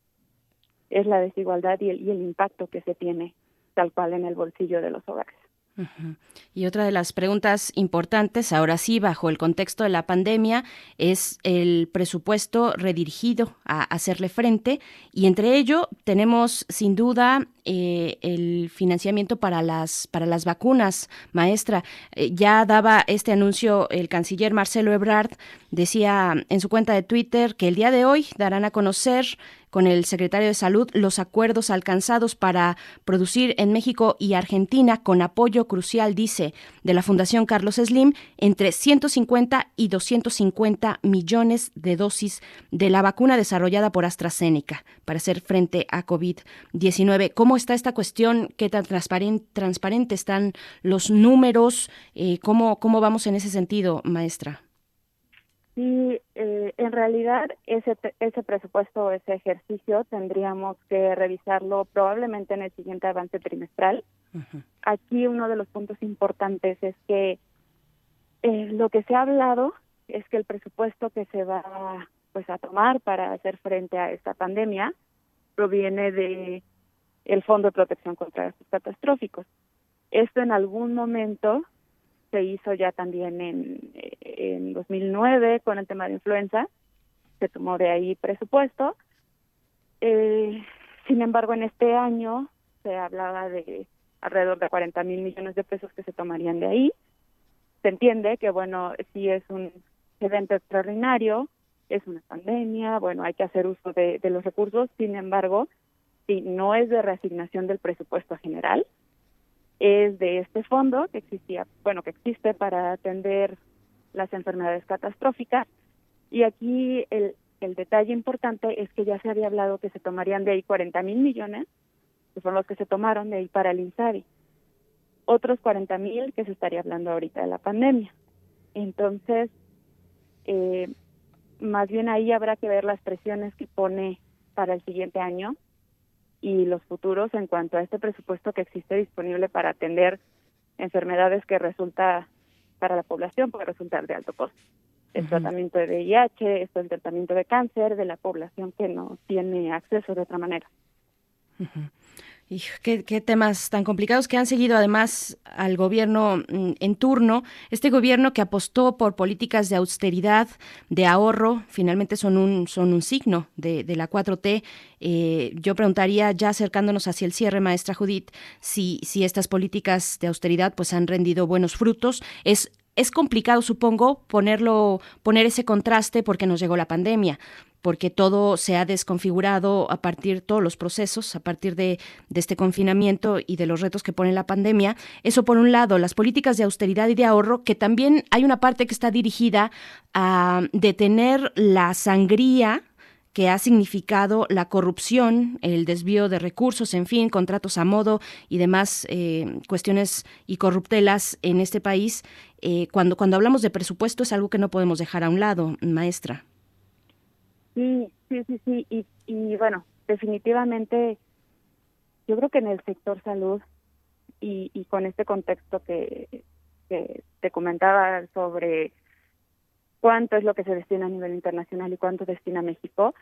es la desigualdad y el, y el impacto que se tiene tal cual en el bolsillo de los hogares. Y otra de las preguntas importantes, ahora sí, bajo el contexto de la pandemia, es el presupuesto redirigido a hacerle frente. Y entre ello tenemos sin duda eh, el financiamiento para las, para las vacunas. Maestra, eh, ya daba este anuncio el canciller Marcelo Ebrard, decía en su cuenta de Twitter que el día de hoy darán a conocer con el secretario de Salud los acuerdos alcanzados para producir en México y Argentina con apoyo crucial, dice, de la Fundación Carlos Slim, entre 150 y 250 millones de dosis de la vacuna desarrollada por AstraZeneca para hacer frente a COVID-19. ¿Cómo está esta cuestión? ¿Qué tan transparente, están los números? Eh, ¿cómo, ¿Cómo vamos en ese sentido, maestra? Sí, eh, en realidad ese, ese presupuesto, ese ejercicio, tendríamos que revisarlo probablemente en el siguiente avance trimestral. Aquí uno de los puntos importantes es que eh, lo que se ha hablado es que el presupuesto que se va pues a tomar para hacer frente a esta pandemia proviene de el Fondo de Protección contra Gastos Catastróficos. Esto en algún momento se hizo ya también en, en 2009 con el tema de influenza, se tomó de ahí presupuesto. Eh, sin embargo, en este año se hablaba de alrededor de 40 mil millones de pesos que se tomarían de ahí. Se entiende que, bueno, si es un evento extraordinario, es una pandemia, bueno, hay que hacer uso de, de los recursos, sin embargo, si no es de reasignación del presupuesto general, es de este fondo que existía, bueno, que existe para atender las enfermedades catastróficas. Y aquí el, el detalle importante es que ya se había hablado que se tomarían de ahí 40 mil millones, que son los que se tomaron de ahí para el INSABI. Otros 40 mil que se estaría hablando ahorita de la pandemia. Entonces, eh, más bien ahí habrá que ver las presiones que pone para el siguiente año y los futuros en cuanto a este presupuesto que existe disponible para atender enfermedades que resulta para la población puede resultar de alto costo. El tratamiento de VIH, esto el tratamiento de cáncer de la población que no tiene acceso de otra manera. Qué, temas tan complicados que han seguido además al gobierno mm, en turno. Este gobierno que apostó por políticas de austeridad, de ahorro, finalmente son un, son un signo de, de la 4T. Eh, yo preguntaría, ya acercándonos hacia el cierre, maestra Judith, si, si estas políticas de austeridad pues han rendido buenos frutos. Es es complicado, supongo, ponerlo, poner ese contraste porque nos llegó la pandemia porque todo se ha desconfigurado a partir todos los procesos, a partir de, de, este confinamiento y de los retos que pone la pandemia. Eso por un lado, las políticas de austeridad y de ahorro, que también hay una parte que está dirigida a detener la sangría que ha significado la corrupción, el desvío de recursos, en fin, contratos a modo y demás eh, cuestiones y corruptelas en este país. Eh, cuando, cuando hablamos de presupuesto es algo que no podemos dejar a un lado, maestra. Sí, sí, sí, sí. Y, y bueno, definitivamente yo creo que en el sector salud y, y con este contexto que, que te comentaba sobre cuánto es lo que se destina a nivel internacional y cuánto destina México,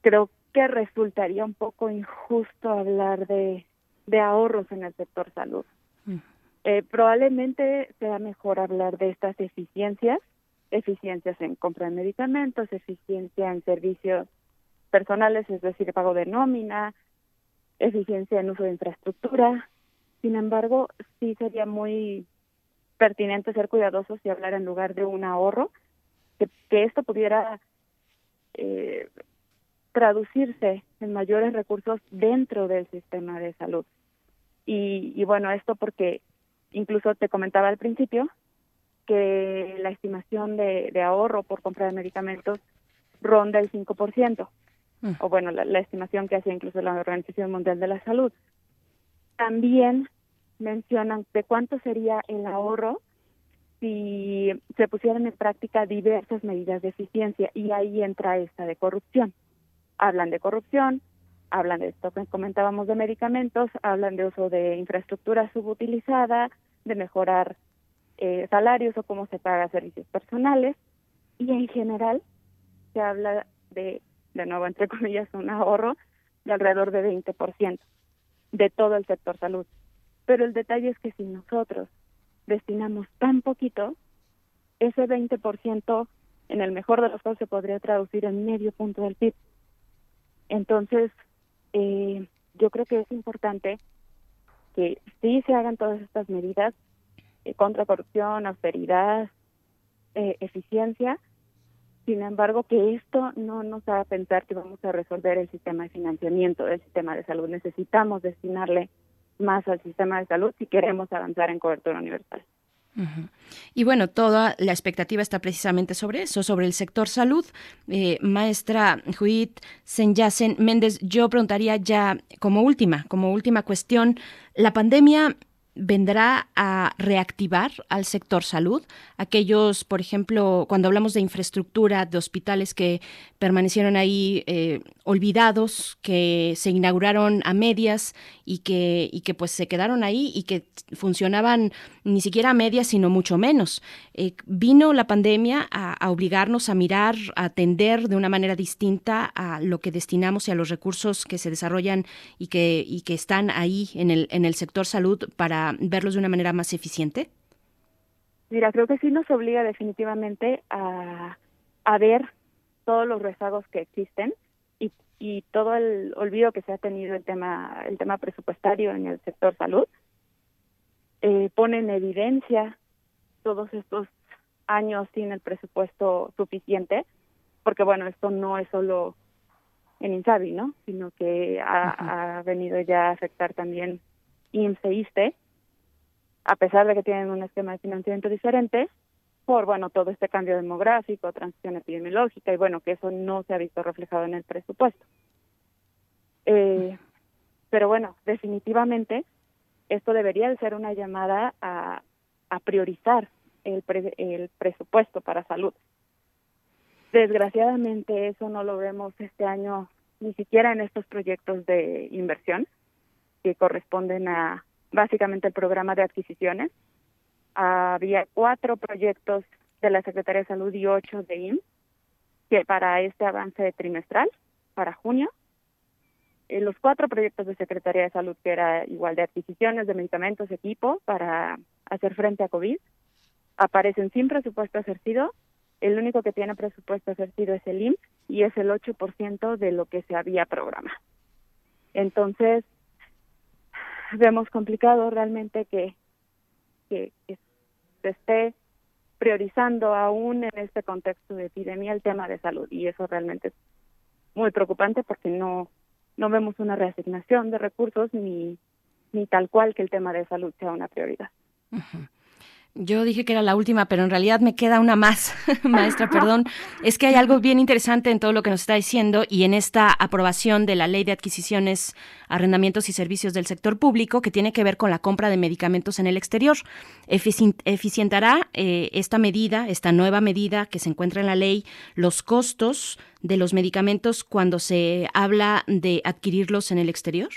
creo que resultaría un poco injusto hablar de, de ahorros en el sector salud. Mm. Eh, probablemente sea mejor hablar de estas eficiencias eficiencias en compra de medicamentos, eficiencia en servicios personales, es decir, pago de nómina, eficiencia en uso de infraestructura. Sin embargo, sí sería muy pertinente ser cuidadosos y hablar en lugar de un ahorro, que, que esto pudiera eh, traducirse en mayores recursos dentro del sistema de salud. Y, y bueno, esto porque incluso te comentaba al principio, que la estimación de, de ahorro por compra de medicamentos ronda el 5%, mm. o bueno, la, la estimación que hacía incluso la Organización Mundial de la Salud. También mencionan de cuánto sería el ahorro si se pusieran en práctica diversas medidas de eficiencia y ahí entra esta de corrupción. Hablan de corrupción, hablan de esto que comentábamos de medicamentos, hablan de uso de infraestructura subutilizada, de mejorar eh, salarios o cómo se paga servicios personales y en general se habla de, de nuevo, entre comillas, un ahorro de alrededor de 20% de todo el sector salud. Pero el detalle es que si nosotros destinamos tan poquito, ese 20% en el mejor de los casos se podría traducir en medio punto del PIB. Entonces, eh, yo creo que es importante que sí se hagan todas estas medidas contra corrupción, austeridad, eh, eficiencia, sin embargo, que esto no nos haga pensar que vamos a resolver el sistema de financiamiento del sistema de salud. Necesitamos destinarle más al sistema de salud si queremos avanzar en cobertura universal. Y bueno, toda la expectativa está precisamente sobre eso, sobre el sector salud. Eh, maestra Judith Senyasen Méndez, yo preguntaría ya como última, como última cuestión, la pandemia vendrá a reactivar al sector salud. Aquellos, por ejemplo, cuando hablamos de infraestructura de hospitales que permanecieron ahí eh, olvidados, que se inauguraron a medias y que, y que pues se quedaron ahí y que funcionaban ni siquiera a medias, sino mucho menos. Eh, vino la pandemia a, obligarnos a mirar, a atender de una manera distinta a lo que destinamos y a los recursos que se desarrollan y que, y que están ahí en el, en el sector salud para verlos de una manera más eficiente. Mira, creo que sí nos obliga definitivamente a, a ver todos los rezagos que existen y, y todo el olvido que se ha tenido el tema el tema presupuestario en el sector salud eh, pone en evidencia todos estos años sin el presupuesto suficiente, porque bueno, esto no es solo en Insabi, ¿no? Sino que ha, venido ya a afectar también IMSS e ISTE, a pesar de que tienen un esquema de financiamiento diferente, por bueno todo este cambio demográfico, transición epidemiológica y bueno que eso no se ha visto reflejado en el presupuesto. Eh, pero bueno, definitivamente esto debería de ser una llamada a, a priorizar el, el presupuesto para salud. Desgraciadamente eso no lo vemos este año ni siquiera en estos proyectos de inversión que corresponden a básicamente el programa de adquisiciones. Había cuatro proyectos de la Secretaría de Salud y ocho de IMSS que para este avance trimestral, para junio, eh, los cuatro proyectos de Secretaría de Salud, que era igual de adquisiciones de medicamentos, equipo para hacer frente a COVID, aparecen sin presupuesto ejercido. El único que tiene presupuesto ejercido es el IMSS y es el 8% de lo que se había programado. Entonces, vemos complicado realmente que, que, se esté priorizando aún en este contexto de epidemia el tema de salud y eso realmente es muy preocupante porque no no vemos una reasignación de recursos ni, ni tal cual que el tema de salud sea una prioridad. Yo dije que era la última, pero en realidad me queda una más, maestra, perdón. Es que hay algo bien interesante en todo lo que nos está diciendo y en esta aprobación de la Ley de Adquisiciones, Arrendamientos y Servicios del Sector Público que tiene que ver con la compra de medicamentos en el exterior. eficientará eh, esta medida, esta nueva medida que se encuentra en la ley, los costos de los medicamentos cuando se habla de adquirirlos en el exterior?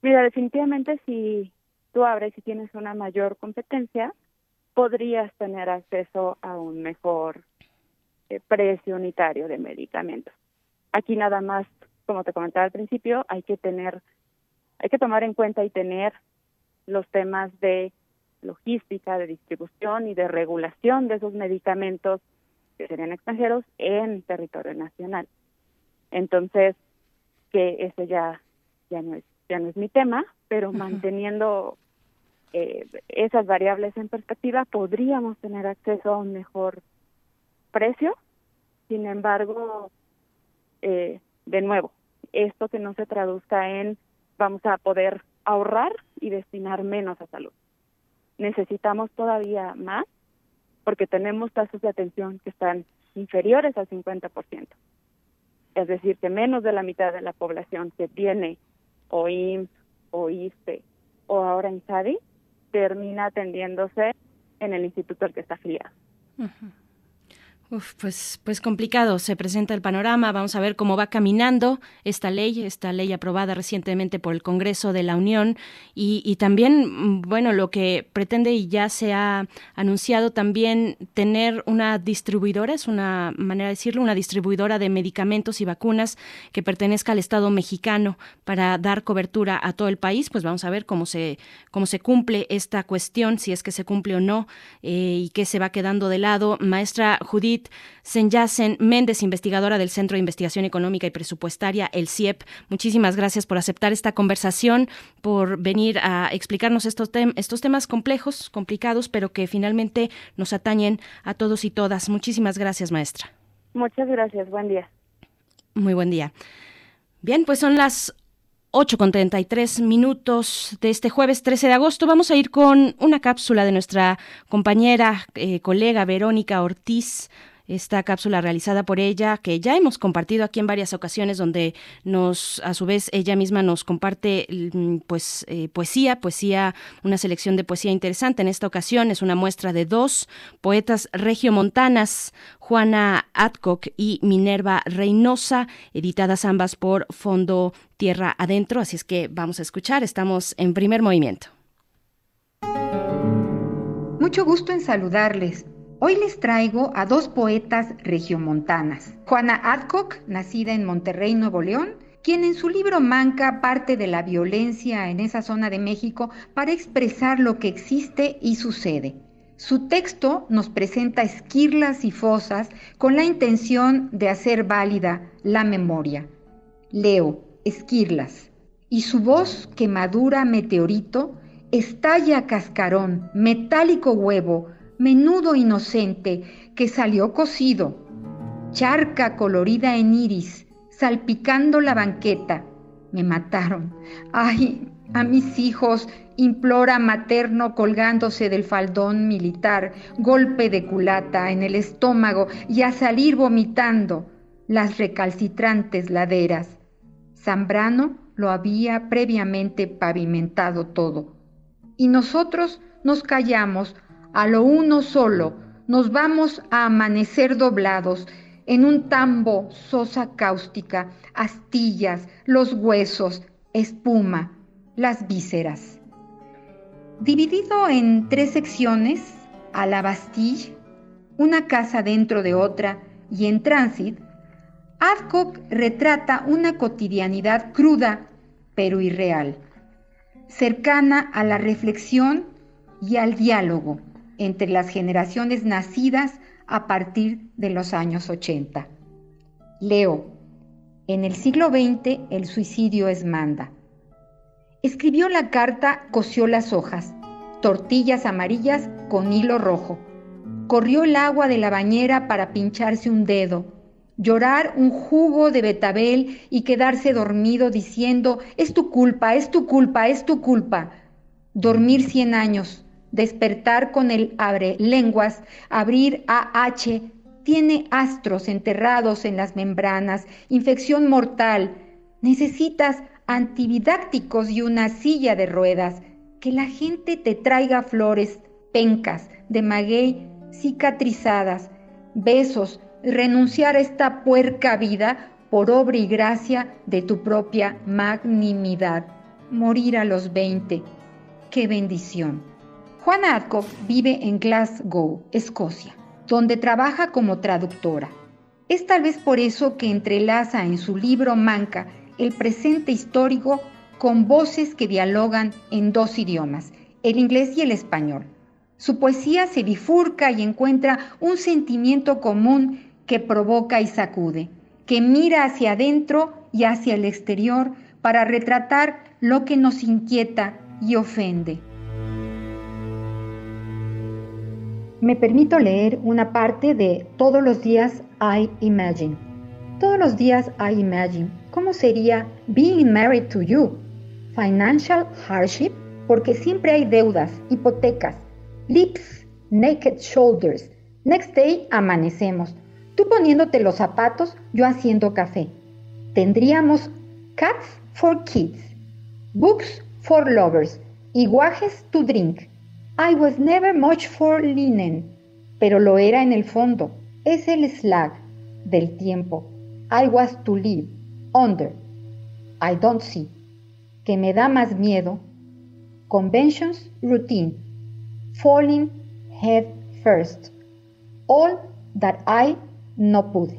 Mira, definitivamente sí tú abres y tienes una mayor competencia, podrías tener acceso a un mejor eh, precio unitario de medicamentos. Aquí nada más, como te comentaba al principio, hay que tener, hay que tomar en cuenta y tener los temas de logística, de distribución y de regulación de esos medicamentos que serían extranjeros en territorio nacional. Entonces, que ese ya ya no es ya no es mi tema, pero manteniendo eh, esas variables en perspectiva, podríamos tener acceso a un mejor precio. Sin embargo, eh, de nuevo, esto que no se traduzca en vamos a poder ahorrar y destinar menos a salud. Necesitamos todavía más porque tenemos tasas de atención que están inferiores al 50%. Es decir, que menos de la mitad de la población que tiene o IMSS o ISPE o ahora INSADI termina atendiéndose en el instituto al que está afiliado. Pues, pues complicado se presenta el panorama. Vamos a ver cómo va caminando esta ley, esta ley aprobada recientemente por el Congreso de la Unión y, también, mm, bueno, lo que pretende y ya se ha anunciado también tener una distribuidora, es una manera de decirlo, una distribuidora de medicamentos y vacunas que pertenezca al Estado mexicano para dar cobertura a todo el país. Pues vamos a ver cómo se, cómo se cumple esta cuestión, si es que se cumple o no eh, y qué se va quedando de lado. Maestra Judith Judith Méndez, investigadora del Centro de Investigación Económica y Presupuestaria, el CIEP. Muchísimas gracias por aceptar esta conversación, por venir a explicarnos estos, estos temas complejos, complicados, pero que finalmente nos atañen a todos y todas. Muchísimas gracias, maestra. Muchas gracias. Buen día. Muy buen día. Bien, pues son las 8 con 33 minutos de este jueves 13 de agosto. Vamos a ir con una cápsula de nuestra compañera, eh, colega Verónica Ortiz esta cápsula realizada por ella, que ya hemos compartido aquí en varias ocasiones, donde nos, a su vez, ella misma nos comparte mm, pues eh, poesía, poesía, una selección de poesía interesante. En esta ocasión es una muestra de dos poetas regiomontanas, Juana Adcock y Minerva Reynosa, editadas ambas por Fondo Tierra Adentro. Así es que vamos a escuchar, estamos en primer movimiento. Mucho gusto en saludarles. Hoy les traigo a dos poetas regiomontanas. Juana Adcock, nacida en Monterrey, Nuevo León, quien en su libro Manca parte de la violencia en esa zona de México para expresar lo que existe y sucede. Su texto nos presenta esquirlas y fosas con la intención de hacer válida la memoria. Leo, esquirlas. Y su voz, que madura meteorito, estalla cascarón, metálico huevo, menudo inocente que salió cocido, charca colorida en iris, salpicando la banqueta. Me mataron. Ay, a mis hijos, implora materno colgándose del faldón militar, golpe de culata en el estómago y a salir vomitando las recalcitrantes laderas. Zambrano lo había previamente pavimentado todo. Y nosotros nos callamos a lo uno solo, nos vamos a amanecer doblados en un tambo, sosa cáustica, astillas, los huesos, espuma, las vísceras. Dividido en tres secciones, a la Bastille, una casa dentro de otra y en tránsito, Adcock retrata una cotidianidad cruda pero irreal, cercana a la reflexión y al diálogo entre las generaciones nacidas a partir de los años 80. Leo, en el siglo XX el suicidio es manda. Escribió la carta, cosió las hojas, tortillas amarillas con hilo rojo. Corrió el agua de la bañera para pincharse un dedo, llorar un jugo de betabel y quedarse dormido diciendo, es tu culpa, es tu culpa, es tu culpa. Dormir cien años, despertar con el abre lenguas, abrir AH, tiene astros enterrados en las membranas, infección mortal. Necesitas antividácticos y una silla de ruedas. Que la gente te traiga flores, pencas de maguey cicatrizadas, besos, renunciar a esta puerca vida por obra y gracia de tu propia magnimidad. Morir a los 20. ¡Qué bendición! Juana Adcock vive en Glasgow, Escocia, donde trabaja como traductora. Es tal vez por eso que entrelaza en su libro Manca el presente histórico con voces que dialogan en dos idiomas, el inglés y el español. Su poesía se bifurca y encuentra un sentimiento común que provoca y sacude, que mira hacia adentro y hacia el exterior para retratar lo que nos inquieta y ofende. Me permito leer una parte de Todos los días I Imagine. Todos los días I Imagine. ¿Cómo sería Being Married to You? Financial Hardship, porque siempre hay deudas, hipotecas, lips, naked shoulders. Next day amanecemos. Tú poniéndote los zapatos, yo haciendo café. Tendríamos cats for kids, books for lovers y guajes to drink. I was never much for linen, pero lo era en el fondo. es el slag del tiempo. I was to live under. I don't see. Que me da más miedo. Conventions, routine. Falling head first. All that I no pude.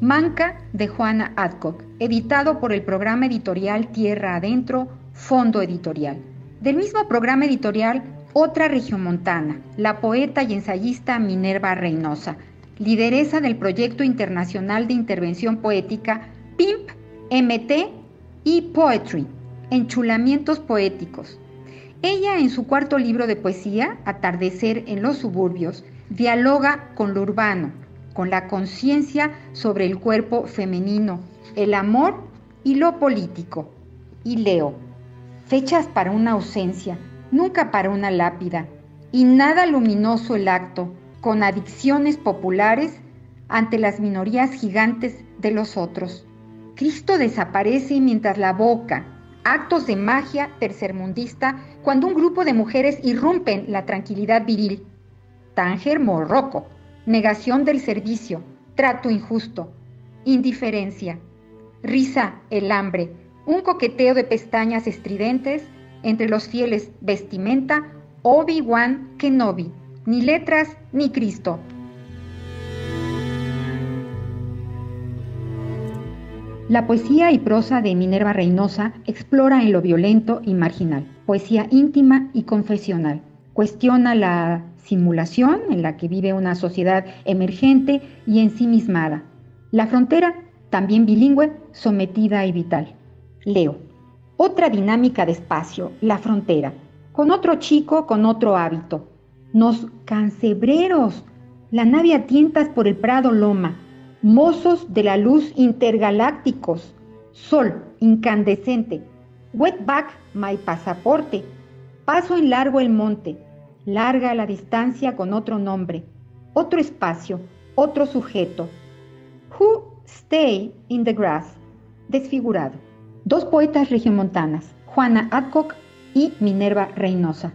Manca de Juana Adcock, editado por el programa editorial Tierra Adentro, Fondo Editorial. Del mismo programa editorial, otra regiomontana, la poeta y ensayista Minerva Reynosa, lideresa del proyecto internacional de intervención poética PIMP, MT y Poetry, Enchulamientos Poéticos. Ella en su cuarto libro de poesía, Atardecer en los suburbios, dialoga con lo urbano, con la conciencia sobre el cuerpo femenino, el amor y lo político. Y leo, fechas para una ausencia, nunca para una lápida, y nada luminoso el acto, con adicciones populares ante las minorías gigantes de los otros. Cristo desaparece mientras la boca, actos de magia tercermundista, cuando un grupo de mujeres irrumpen la tranquilidad viril. Tánger Morroco, negación del servicio, trato injusto, indiferencia, risa, el hambre, un coqueteo de pestañas estridentes entre los fieles vestimenta, Obi-Wan Kenobi, ni letras ni Cristo. La poesía y prosa de Minerva Reynosa explora en lo violento y marginal, poesía íntima y confesional. Cuestiona la simulación en la que vive una sociedad emergente y ensimismada. La frontera, también bilingüe, sometida y vital. Leo. Otra dinámica de espacio, la frontera, con otro chico, con otro hábito. Nos cancebreros, la nave a tientas por el prado loma, mozos de la luz intergalácticos, sol incandescente, wetback my pasaporte, paso en largo el monte, larga la distancia con otro nombre, otro espacio, otro sujeto. Who stay in the grass, desfigurado. Dos poetas regiomontanas, Juana Adcock y Minerva Reynosa.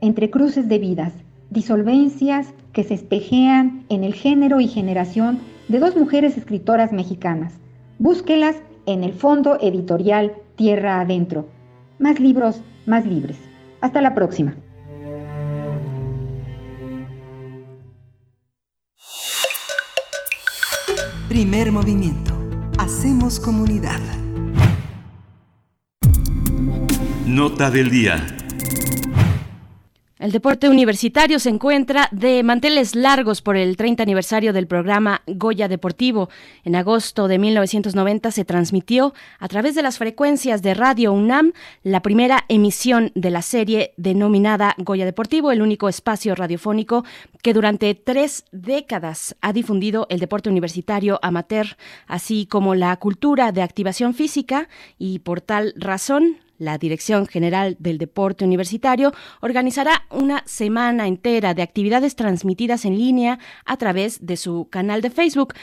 Entre cruces de vidas, disolvencias que se espejean en el género y generación de dos mujeres escritoras mexicanas. Búsquelas en el fondo editorial Tierra Adentro. Más libros, más libres. Hasta la próxima. Primer movimiento. Hacemos comunidad. Nota del día. El deporte universitario se encuentra de manteles largos por el 30 aniversario del programa Goya Deportivo. En agosto de 1990 se transmitió a través de las frecuencias de Radio UNAM la primera emisión de la serie denominada Goya Deportivo, el único espacio radiofónico que durante tres décadas ha difundido el deporte universitario amateur, así como la cultura de activación física y por tal razón la Dirección General del Deporte Universitario organizará una semana entera de actividades transmitidas en línea a través de su canal de Facebook.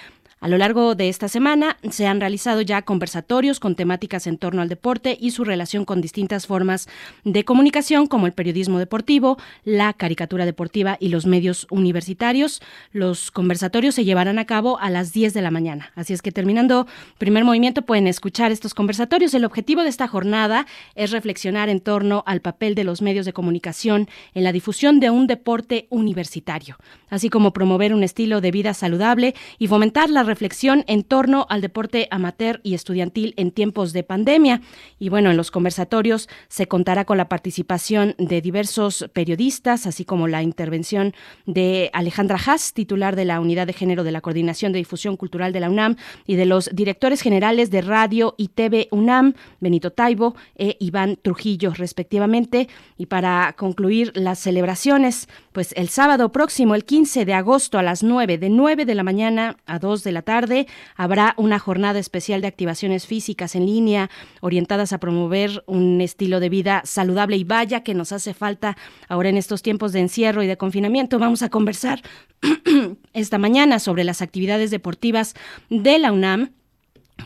A lo largo de esta semana se han realizado ya conversatorios con temáticas en torno al deporte y su relación con distintas formas de comunicación como el periodismo deportivo, la caricatura deportiva y los medios universitarios. Los conversatorios se llevarán a cabo a las 10 de la mañana. Así es que terminando primer movimiento pueden escuchar estos conversatorios. El objetivo de esta jornada es reflexionar en torno al papel de los medios de comunicación en la difusión de un deporte universitario, así como promover un estilo de vida saludable y fomentar la reflexión en torno al deporte amateur y estudiantil en tiempos de pandemia. Y bueno, en los conversatorios se contará con la participación de diversos periodistas, así como la intervención de Alejandra Haas, titular de la Unidad de Género de la Coordinación de Difusión Cultural de la UNAM, y de los directores generales de Radio y TV UNAM, Benito Taibo e Iván Trujillo, respectivamente. Y para concluir las celebraciones, pues el sábado próximo, el 15 de agosto a las 9, de 9 de la mañana a 2 de la tarde. Habrá una jornada especial de activaciones físicas en línea orientadas a promover un estilo de vida saludable y vaya que nos hace falta ahora en estos tiempos de encierro y de confinamiento. Vamos a conversar esta mañana sobre las actividades deportivas de la UNAM.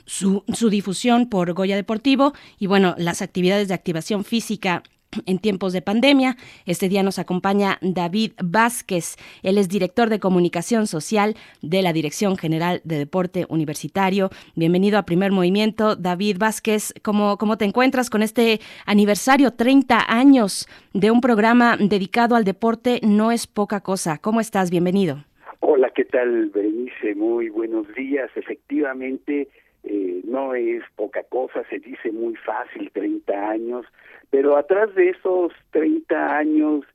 Su, su difusión por Goya Deportivo y bueno, las actividades de activación física en tiempos de pandemia. Este día nos acompaña David Vázquez. Él es director de comunicación social de la Dirección General de Deporte Universitario. Bienvenido a Primer Movimiento. David Vázquez, ¿cómo, cómo te encuentras con este aniversario 30 años de un programa dedicado al deporte? No es poca cosa. ¿Cómo estás? Bienvenido. Hola, ¿qué tal, Berenice? Muy buenos días. Efectivamente, eh, no es poca cosa, se dice muy fácil, 30 años, pero atrás de esos 30 años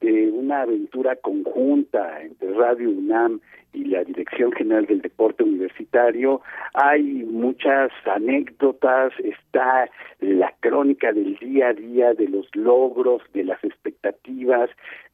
de una aventura conjunta entre Radio UNAM y la Dirección General del Deporte Universitario, hay muchas anécdotas, está la crónica del día a día, de los logros, de las expectativas,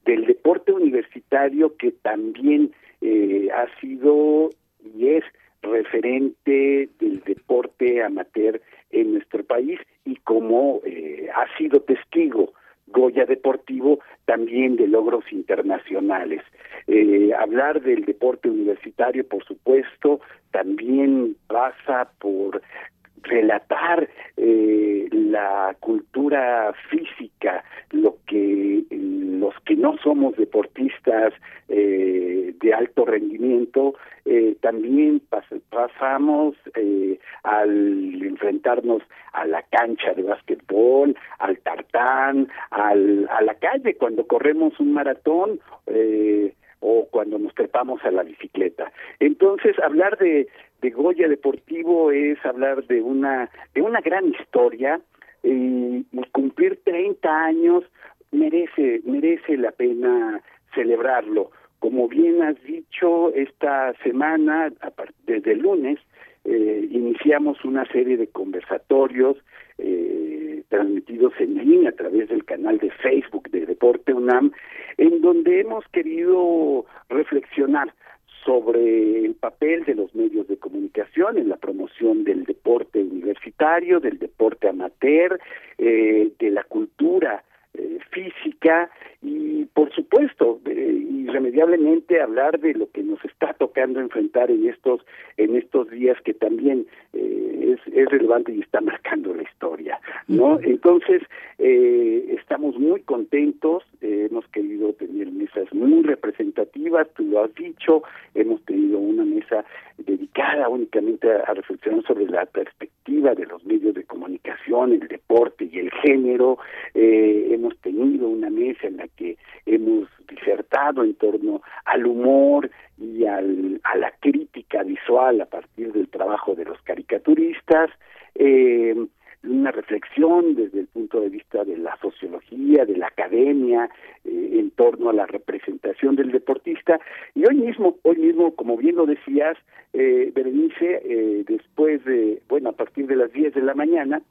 del deporte universitario que también eh, ha sido y es referente del deporte amateur en nuestro país y como eh, ha sido testigo Goya Deportivo también de logros internacionales. Eh, hablar del deporte universitario, por supuesto, también pasa por relatar eh, la cultura física, lo que los que no somos deportistas eh, de alto rendimiento, eh, también pasamos eh, al enfrentarnos a la cancha de básquetbol, al tartán, al, a la calle cuando corremos un maratón. Eh, o cuando nos trepamos a la bicicleta. Entonces, hablar de, de Goya Deportivo es hablar de una, de una gran historia y, cumplir 30 años merece, merece la pena celebrarlo. Como bien has dicho, esta semana, desde el lunes, eh, iniciamos una serie de conversatorios eh, transmitidos en línea a través del canal de Facebook de Deporte UNAM, en donde hemos querido reflexionar sobre el papel de los medios de comunicación en la promoción del deporte universitario, del deporte amateur, eh, de la cultura eh, física y por supuesto eh, irremediablemente hablar de lo que nos está tocando enfrentar en estos en estos días que también eh, es, es relevante y está marcando la historia no entonces estamos muy contentos hemos querido tener mesas muy representativas tú lo has dicho hemos tenido una mesa dedicada únicamente a, a reflexionar sobre la perspectiva de los medios de comunicación el deporte y el género hemos tenido una mesa en la que hemos disertado en torno al humor y al, a la crítica visual a partir del trabajo de los caricaturistas, eh, una reflexión desde el punto de vista de la sociología, de la academia, eh, en torno a la representación del deportista. Y hoy mismo, hoy mismo, como bien lo decías, eh, Berenice, eh, después de, bueno, a partir de las 10 de la mañana,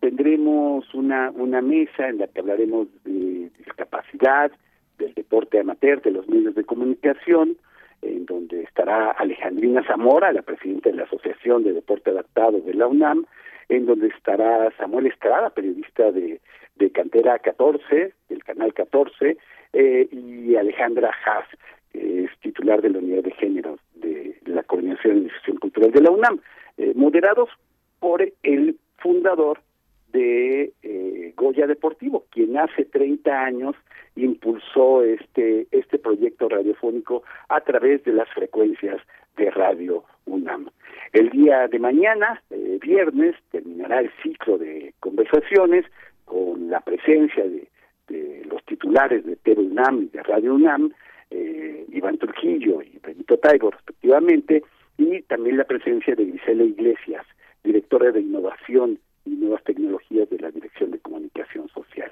tendremos una, una mesa en la que hablaremos de discapacidad, del deporte amateur, de los medios de comunicación, en donde estará Alejandrina Zamora, la presidenta de la Asociación de Deporte Adaptado de la UNAM, en donde estará Samuel Estrada, periodista de, de Cantera 14, del Canal 14, eh, y Alejandra Haas, que es titular de la Unidad de Género de la Coordinación de Difusión Cultural de la UNAM, eh, moderados por el fundador de eh, Goya Deportivo, quien hace 30 años impulsó este este proyecto radiofónico a través de las frecuencias de Radio UNAM. El día de mañana, eh, viernes, terminará el ciclo de conversaciones con la presencia de, los titulares de TV UNAM y de Radio UNAM, eh, Iván Trujillo y Benito Taibo, respectivamente, y también la presencia de Gisela Iglesias, directora de Innovación y Nuevas Tecnologías de la Dirección de Comunicación Social,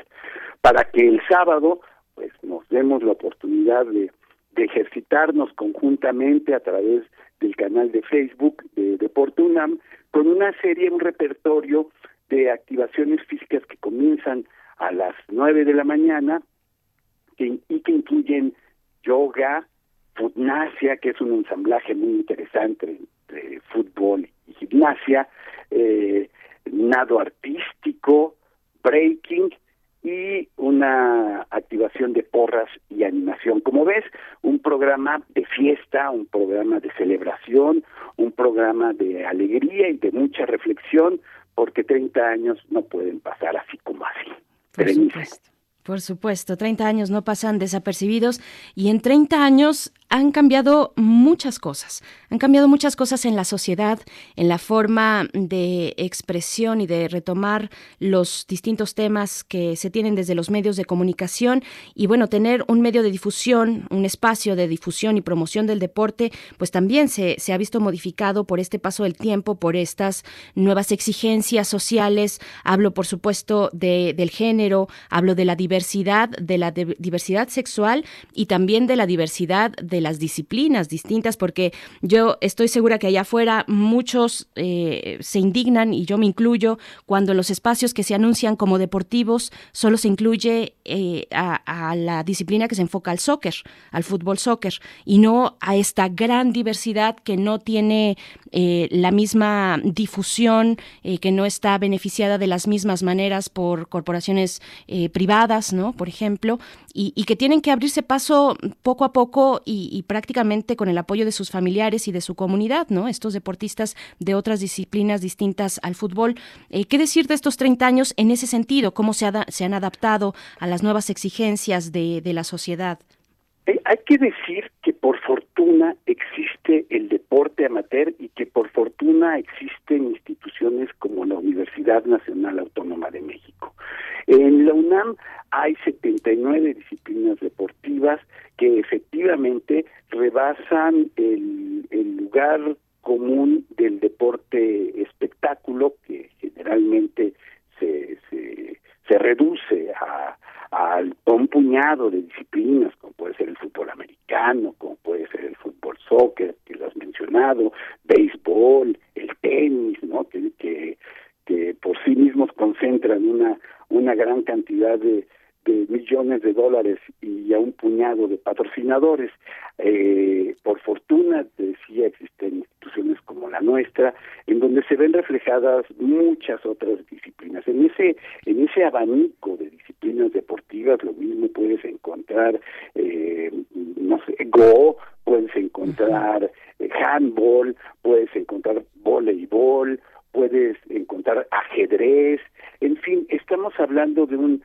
para que el sábado pues nos demos la oportunidad de, ejercitarnos conjuntamente a través del canal de Facebook de Deporte UNAM con una serie, un repertorio de activaciones físicas que comienzan a las nueve de la mañana y que incluyen yoga, gimnasia, que es un ensamblaje muy interesante entre fútbol y gimnasia, eh, nado artístico, breaking y una activación de porras y animación. Como ves, un programa de fiesta, un programa de celebración, un programa de alegría y de mucha reflexión, porque 30 años no pueden pasar así como así. Por supuesto, 30 años no pasan desapercibidos y en 30 años han cambiado muchas cosas. Han cambiado muchas cosas en la sociedad, en la forma de expresión y de retomar los distintos temas que se tienen desde los medios de comunicación. Y bueno, tener un medio de difusión, un espacio de difusión y promoción del deporte, pues también se, se ha visto modificado por este paso del tiempo, por estas nuevas exigencias sociales. Hablo, por supuesto, de, del género, hablo de la diversidad, de la diversidad sexual y también de la diversidad de las disciplinas distintas, porque yo estoy segura que allá afuera muchos eh, se indignan, y yo me incluyo, cuando los espacios que se anuncian como deportivos solo se incluye eh, a, la disciplina que se enfoca al soccer, al fútbol soccer, y no a esta gran diversidad que no tiene eh, la misma difusión, que no está beneficiada de las mismas maneras por corporaciones privadas, ¿no? Por ejemplo, y, y, que tienen que abrirse paso poco a poco y, prácticamente con el apoyo de sus familiares y de su comunidad, ¿no? Estos deportistas de otras disciplinas distintas al fútbol. Eh, ¿Qué decir de estos 30 años en ese sentido? ¿Cómo se, han adaptado a las nuevas exigencias de la sociedad? Eh, hay que decir que por fortuna existe el deporte amateur y que por fortuna existen instituciones como la Universidad Nacional Autónoma de México. En la UNAM hay 79 disciplinas deportivas que efectivamente rebasan el, lugar común del deporte espectáculo que generalmente se, se reduce a, a, un puñado de disciplinas como puede ser el fútbol americano, como puede ser el fútbol soccer que lo has mencionado, béisbol, el tenis, ¿no? que, que, que por sí mismos concentran una una gran cantidad de, de millones de dólares y a un puñado de patrocinadores. Eh, por fortuna, decía, existen instituciones como la nuestra, en donde se ven reflejadas muchas otras disciplinas. En ese, en ese abanico de disciplinas deportivas, lo mismo puedes encontrar, eh, no sé, Go, puedes encontrar eh, handball, puedes encontrar voleibol, puedes encontrar ajedrez, en fin, estamos hablando de un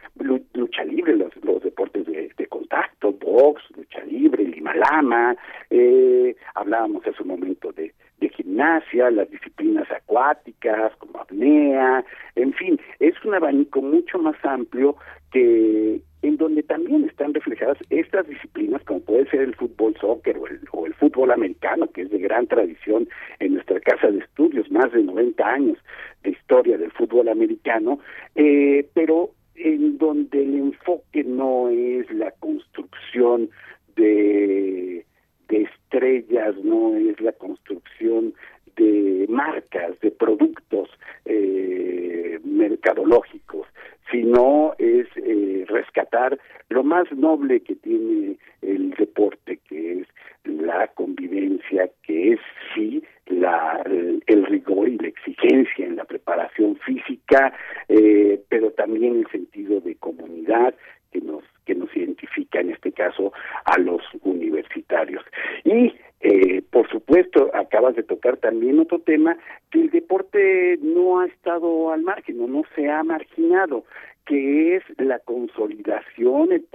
lucha libre, los, deportes de, contacto, box, lucha libre, limalama, eh, hablábamos hace un momento de, de gimnasia, las disciplinas acuáticas como apnea, en fin, es un abanico mucho más amplio que en donde también están reflejadas estas disciplinas como puede ser el fútbol soccer o el, o el fútbol americano que es de gran tradición en nuestra casa de estudios más de 90 años de historia del fútbol americano eh, pero en donde el enfoque no es la construcción de de estrellas, no es la construcción de marcas, de productos eh, mercadológicos, sino es eh, rescatar lo más noble que tiene el deporte, que es la convivencia, que es sí la, el, rigor y la exigencia en la preparación física, eh, pero también el sentido de comunidad que nos que nos identifica en este caso a los universitarios. Y eh, por supuesto, acabas de tocar también otro tema, que el deporte no ha estado al margen, o no se ha marginado, que es la consolidación, el,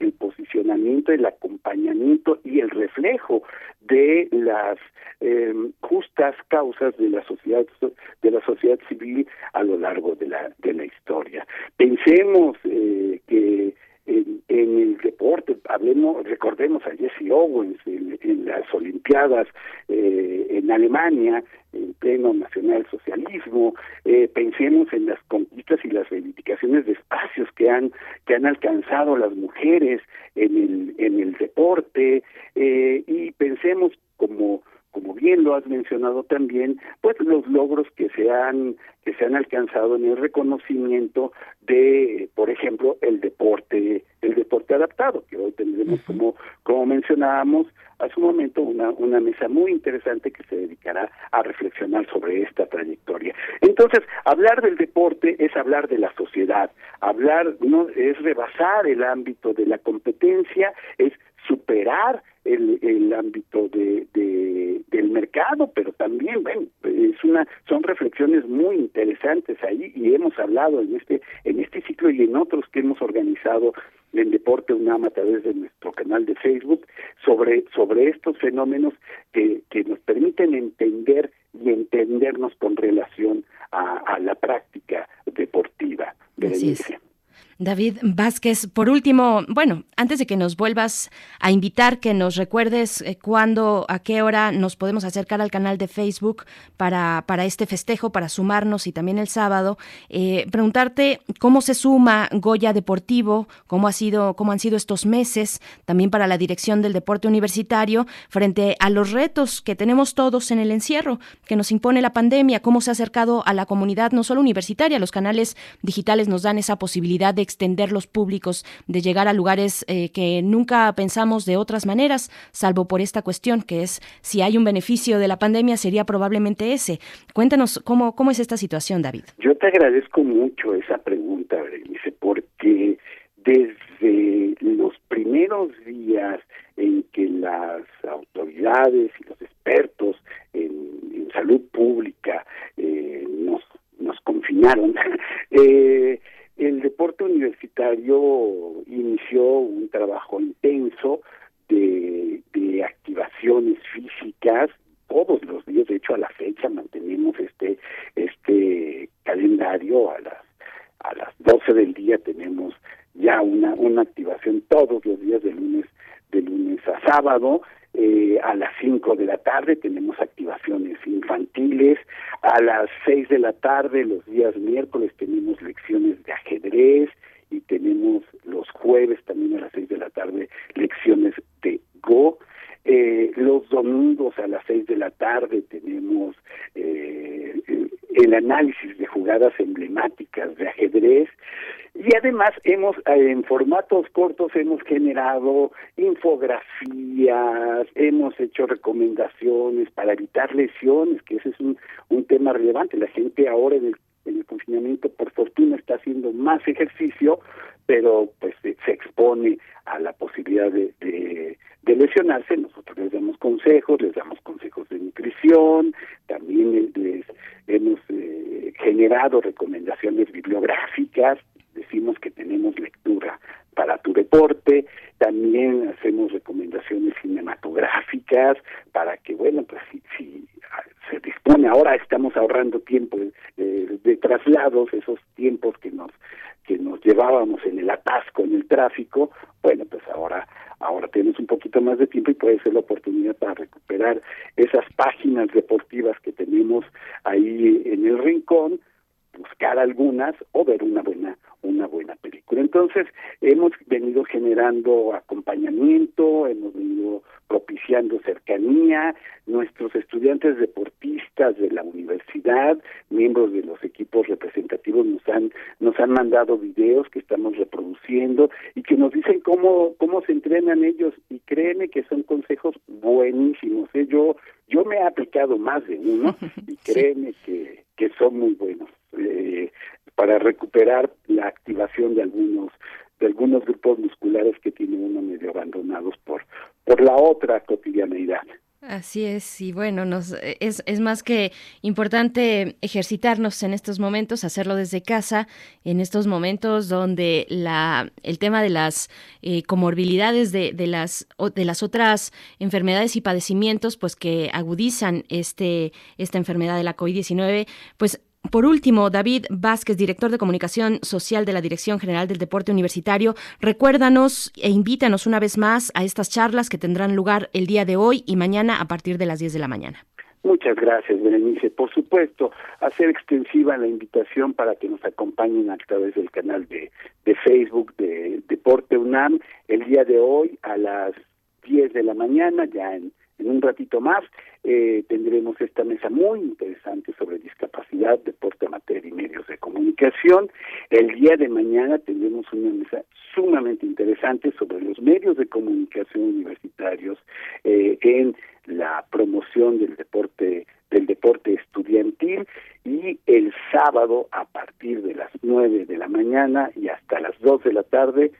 el posicionamiento, el acompañamiento y el reflejo de las eh, justas causas de la sociedad de la sociedad civil a lo largo de la de la historia. Pensemos eh, que en, el deporte, hablemos, recordemos a Jesse Owens en, las Olimpiadas eh, en Alemania, en pleno nacionalsocialismo, eh, pensemos en las conquistas y las reivindicaciones de espacios que han que han alcanzado las mujeres en el en el deporte eh, y pensemos como como bien lo has mencionado también, pues los logros que se han que se han alcanzado en el reconocimiento de, por ejemplo, el deporte, el deporte adaptado, que hoy tendremos como como mencionábamos hace un momento una una mesa muy interesante que se dedicará a reflexionar sobre esta trayectoria. Entonces, hablar del deporte es hablar de la sociedad, hablar no es rebasar el ámbito de la competencia, es superar el, el ámbito de, de, del mercado, pero también, bueno, es una, son reflexiones muy interesantes ahí y hemos hablado en este, en este ciclo y en otros que hemos organizado en Deporte UNAM a través de nuestro canal de Facebook sobre, sobre estos fenómenos que, que nos permiten entender y entendernos con relación a, a la práctica deportiva. Berenice. David Vázquez, por último, bueno, antes de que nos vuelvas a invitar, que nos recuerdes eh, cuándo, a qué hora nos podemos acercar al canal de Facebook para, para este festejo, para sumarnos y también el sábado, eh, preguntarte cómo se suma Goya Deportivo, cómo, ha sido, cómo han sido estos meses también para la dirección del deporte universitario frente a los retos que tenemos todos en el encierro que nos impone la pandemia, cómo se ha acercado a la comunidad no solo universitaria, los canales digitales nos dan esa posibilidad de extender los públicos, de llegar a lugares eh, que nunca pensamos de otras maneras, salvo por esta cuestión, que es si hay un beneficio de la pandemia, sería probablemente ese. Cuéntanos cómo, cómo es esta situación, David. Yo te agradezco mucho esa pregunta, Berenice, porque desde los primeros días en que las autoridades y los expertos en, salud pública eh, nos, nos confinaron, eh, el deporte universitario inició un trabajo intenso de, de activaciones físicas todos los días, de hecho a la fecha mantenemos este este calendario. A las a las 12 del día tenemos ya una una activación todos los días de lunes de lunes a sábado eh, a las 5 de la tarde tenemos activaciones infantiles, a las 6 de la tarde los días miércoles tenemos lecciones de ajedrez y tenemos los jueves también a las 6 de la tarde lecciones de Go. Eh, los domingos a las 6 de la tarde tenemos eh, el análisis de jugadas emblemáticas de ajedrez y además hemos, eh, en formatos cortos, hemos generado infografías, hemos hecho recomendaciones para evitar lesiones, que ese es un, un tema relevante. La gente ahora en el, en el confinamiento, por fortuna, está haciendo más ejercicio, pero pues se, expone a la posibilidad de, de, de, lesionarse. Nosotros les damos consejos, les damos consejos de nutrición, también les hemos eh, generado recomendaciones bibliográficas decimos que tenemos lectura para tu deporte, también hacemos recomendaciones cinematográficas para que, bueno, pues si, si se dispone, ahora estamos ahorrando tiempo de, de traslados, esos tiempos que nos que nos llevábamos en el atasco, en el tráfico, bueno, pues ahora ahora tienes un poquito más de tiempo y puede ser la oportunidad para recuperar esas páginas deportivas que tenemos ahí en el rincón, buscar algunas o ver una buena una buena película. Entonces, hemos venido generando acompañamiento, hemos venido propiciando cercanía, nuestros estudiantes deportistas de la universidad, miembros de los equipos representativos nos han nos han mandado videos que estamos reproduciendo y que nos dicen cómo cómo se entrenan ellos y créeme que son consejos buenísimos. ¿eh? Yo yo me he aplicado más de uno y créeme que que son muy buenos. Eh, para recuperar la activación de algunos de algunos grupos musculares que tiene uno medio abandonados por por la otra cotidianeidad. Así es, y bueno, nos, es, es, más que importante ejercitarnos en estos momentos, hacerlo desde casa, en estos momentos donde la, el tema de las eh, comorbilidades de, de, las, de las otras enfermedades y padecimientos, pues que agudizan este, esta enfermedad de la COVID-19, pues por último, David Vázquez, director de comunicación social de la Dirección General del Deporte Universitario, recuérdanos e invítanos una vez más a estas charlas que tendrán lugar el día de hoy y mañana a partir de las 10 de la mañana. Muchas gracias, Berenice. Por supuesto, hacer extensiva la invitación para que nos acompañen a través del canal de, de Facebook de Deporte UNAM el día de hoy a las 10 de la mañana, ya en en un ratito más eh, tendremos esta mesa muy interesante sobre discapacidad, deporte amateur y medios de comunicación. El día de mañana tendremos una mesa sumamente interesante sobre los medios de comunicación universitarios eh, en la promoción del deporte del deporte estudiantil y el sábado a partir de las nueve de la mañana y hasta las dos de la tarde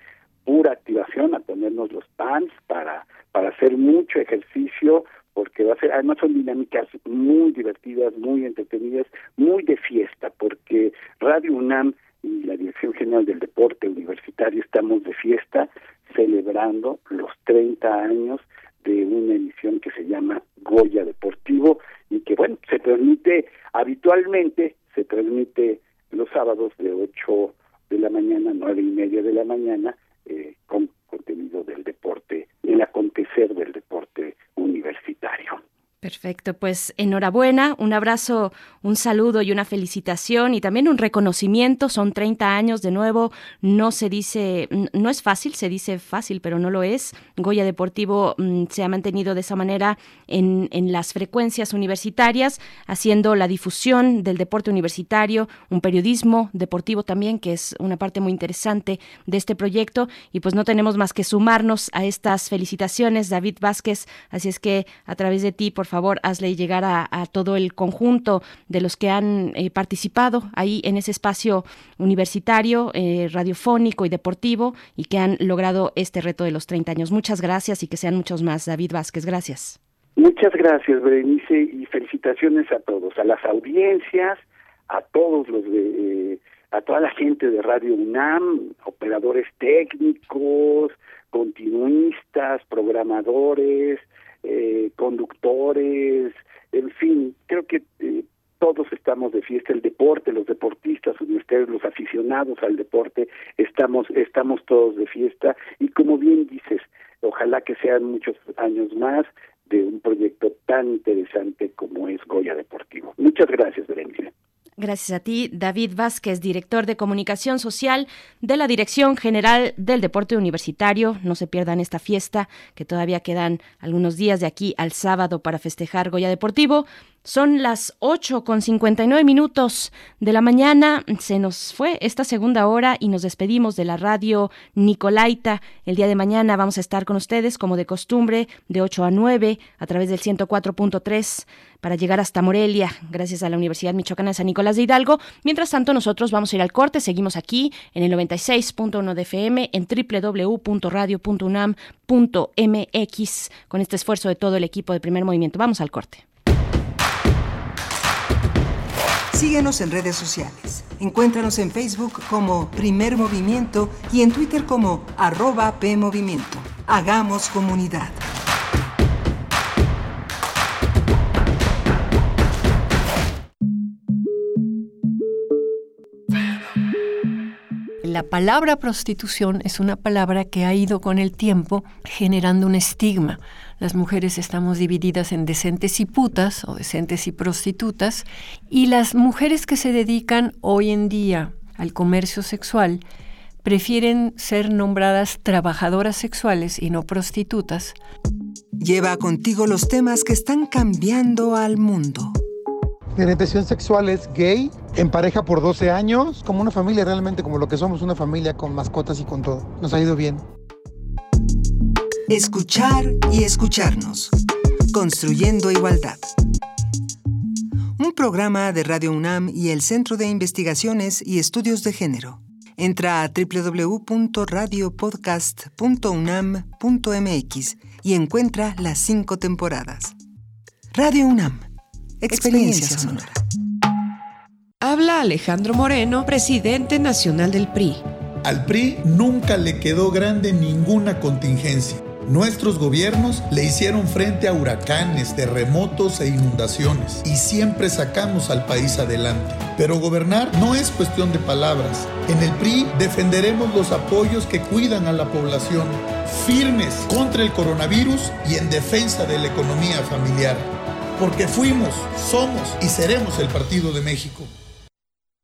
pura activación a ponernos los pants para para hacer mucho ejercicio, porque va a ser, además son dinámicas muy divertidas, muy entretenidas, muy de fiesta, porque Radio UNAM y la Dirección General del Deporte Universitario estamos de fiesta celebrando los 30 años de una emisión que se llama Goya Deportivo y que, bueno, se transmite habitualmente, se transmite los sábados de 8 de la mañana, nueve y media de la mañana, eh, con contenido del deporte, el acontecer del deporte universitario. Perfecto, pues enhorabuena, un abrazo, un saludo y una felicitación y también un reconocimiento. Son 30 años de nuevo, no se dice, no es fácil, se dice fácil, pero no lo es. Goya Deportivo mm, se ha mantenido de esa manera en, en las frecuencias universitarias, haciendo la difusión del deporte universitario, un periodismo deportivo también, que es una parte muy interesante de este proyecto. Y pues no tenemos más que sumarnos a estas felicitaciones, David Vázquez. Así es que a través de ti, por favor, favor, hazle llegar a, todo el conjunto de los que han eh, participado ahí en ese espacio universitario, eh, radiofónico y deportivo y que han logrado este reto de los 30 años. Muchas gracias y que sean muchos más. David Vázquez, gracias. Muchas gracias, Berenice, y felicitaciones a todos, a las audiencias, a todos los de, eh, a toda la gente de Radio UNAM, operadores técnicos, continuistas, programadores, eh, conductores, en fin, creo que eh, todos estamos de fiesta, el deporte, los deportistas universitarios, los aficionados al deporte, estamos, estamos todos de fiesta y como bien dices, ojalá que sean muchos años más de un proyecto tan interesante como es Goya Deportivo. Muchas gracias, Berenice. Gracias a ti, David Vázquez, director de comunicación social de la Dirección General del Deporte Universitario. No se pierdan esta fiesta, que todavía quedan algunos días de aquí al sábado para festejar Goya Deportivo. Son las 8 con 59 minutos de la mañana. Se nos fue esta segunda hora y nos despedimos de la radio Nicolaita. El día de mañana vamos a estar con ustedes, como de costumbre, de 8 a 9 a través del 104.3 para llegar hasta Morelia, gracias a la Universidad Michoacana de San Nicolás de Hidalgo. Mientras tanto, nosotros vamos a ir al corte. Seguimos aquí en el 96.1 de FM en www.radio.unam.mx con este esfuerzo de todo el equipo de primer movimiento. Vamos al corte. Síguenos en redes sociales. Encuéntranos en Facebook como Primer Movimiento y en Twitter como arroba PMovimiento. Hagamos comunidad. La palabra prostitución es una palabra que ha ido con el tiempo generando un estigma las mujeres estamos divididas en decentes y putas o decentes y prostitutas, y las mujeres que se dedican hoy en día al comercio sexual prefieren ser nombradas trabajadoras sexuales y no prostitutas. Lleva contigo los temas que están cambiando al mundo. Mi orientación sexual es gay, en pareja por 12 años, como una familia realmente, como lo que somos, una familia con mascotas y con todo. Nos ha ido bien. Escuchar y escucharnos. Construyendo Igualdad. Un programa de Radio UNAM y el Centro de Investigaciones y Estudios de Género. Entra a www.radiopodcast.unam.mx y encuentra las cinco temporadas. Radio UNAM. Experiencia sonora. Habla Alejandro Moreno, presidente nacional del PRI. Al PRI nunca le quedó grande ninguna contingencia Nuestros gobiernos le hicieron frente a huracanes, terremotos e inundaciones y siempre sacamos al país adelante. Pero gobernar no es cuestión de palabras. En el PRI defenderemos los apoyos que cuidan a la población, firmes contra el coronavirus y en defensa de la economía familiar. Porque fuimos, somos y seremos el Partido de México.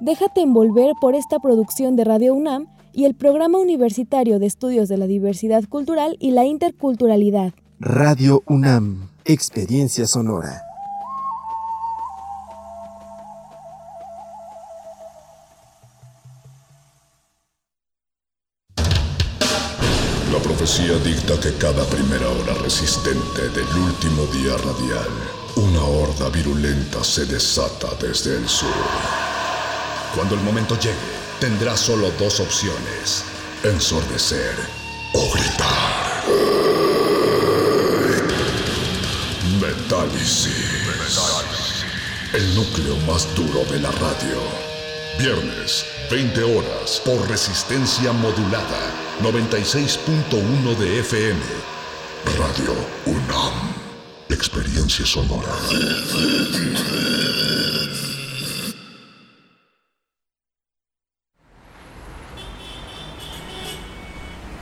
Déjate envolver por esta producción de Radio UNAM y el Programa Universitario de Estudios de la Diversidad Cultural y la Interculturalidad. Radio UNAM, Experiencia Sonora. La profecía dicta que cada primera hora resistente del último día radial, una horda virulenta se desata desde el sur. Cuando el momento llegue, tendrá solo dos opciones, ensordecer o gritar. Metálisis. El núcleo más duro de la radio. Viernes, 20 horas, por resistencia modulada, 96.1 de FM. Radio UNAM. Experiencia sonora.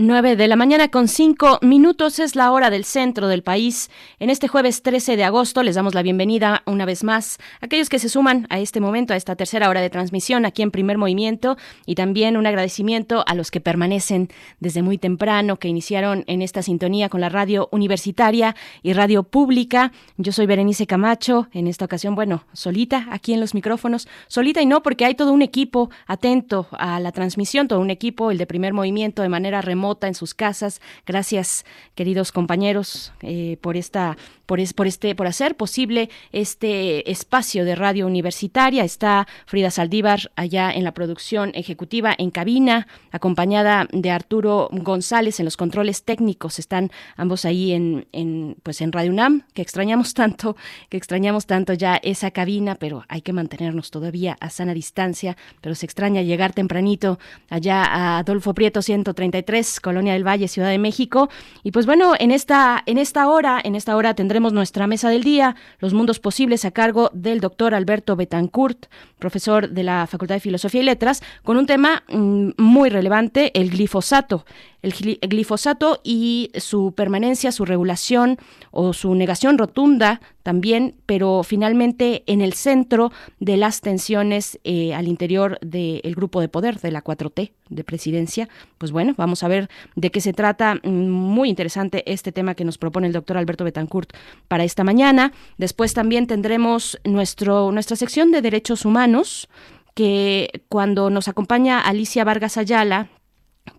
9 de la mañana con 5 minutos es la hora del centro del país. En este jueves 13 de agosto les damos la bienvenida una vez más a aquellos que se suman a este momento, a esta tercera hora de transmisión aquí en primer movimiento y también un agradecimiento a los que permanecen desde muy temprano, que iniciaron en esta sintonía con la radio universitaria y radio pública. Yo soy Berenice Camacho, en esta ocasión, bueno, solita aquí en los micrófonos, solita y no porque hay todo un equipo atento a la transmisión, todo un equipo, el de primer movimiento de manera remota en sus casas. Gracias, queridos compañeros, eh, por esta por, es, por, este, por hacer posible este espacio de radio universitaria. Está Frida Saldívar allá en la producción ejecutiva en cabina, acompañada de Arturo González en los controles técnicos. Están ambos ahí en, en, pues en Radio UNAM, que extrañamos tanto, que extrañamos tanto ya esa cabina, pero hay que mantenernos todavía a sana distancia, pero se extraña llegar tempranito allá a Adolfo Prieto 133, Colonia del Valle, Ciudad de México. Y pues bueno, en esta, en esta hora, en esta hora tendremos nuestra mesa del día, los mundos posibles a cargo del doctor Alberto Betancourt, profesor de la Facultad de Filosofía y Letras, con un tema mm, muy relevante, el glifosato el glifosato y su permanencia, su regulación o su negación rotunda también, pero finalmente en el centro de las tensiones eh, al interior del grupo de poder de la 4T de presidencia. Pues bueno, vamos a ver de qué se trata. Mm, muy interesante este tema que nos propone el doctor Alberto Betancourt para esta mañana. Después también tendremos nuestro, nuestra sección de derechos humanos que cuando nos acompaña Alicia Vargas Ayala,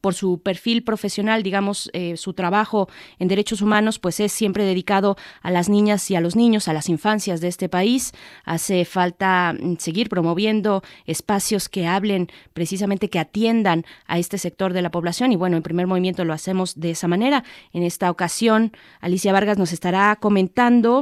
por su perfil profesional, digamos, eh, su trabajo en derechos humanos, pues es siempre dedicado a las niñas y a los niños, a las infancias de este país. Hace falta mm, seguir promoviendo espacios que hablen precisamente, que atiendan a este sector de la población. Y bueno, en primer movimiento lo hacemos de esa manera. En esta ocasión, Alicia Vargas nos estará comentando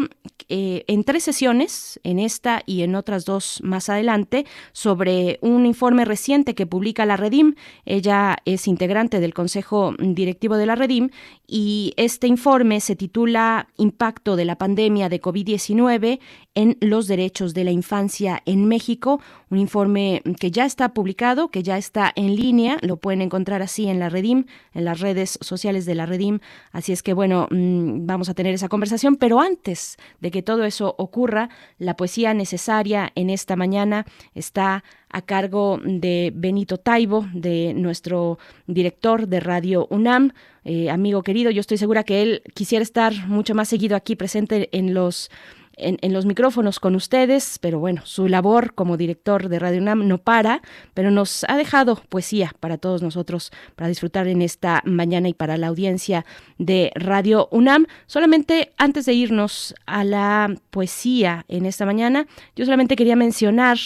eh, en tres sesiones, en esta y en otras dos más adelante, sobre un informe reciente que publica la Redim. Ella es integrante del Consejo Directivo de la Redim y este informe se titula Impacto de la pandemia de COVID-19 en los derechos de la infancia en México, un informe que ya está publicado, que ya está en línea, lo pueden encontrar así en la Redim, en las redes sociales de la Redim, así es que bueno, mm, vamos a tener esa conversación, pero antes de que todo eso ocurra, la poesía necesaria en esta mañana está a cargo de Benito Taibo, de nuestro director de Radio UNAM, eh, amigo querido. Yo estoy segura que él quisiera estar mucho más seguido aquí presente en los en, los micrófonos con ustedes, pero bueno, su labor como director de Radio UNAM no para, pero nos ha dejado poesía para todos nosotros, para disfrutar en esta mañana y para la audiencia de Radio UNAM. Solamente antes de irnos a la poesía en esta mañana, yo solamente quería mencionar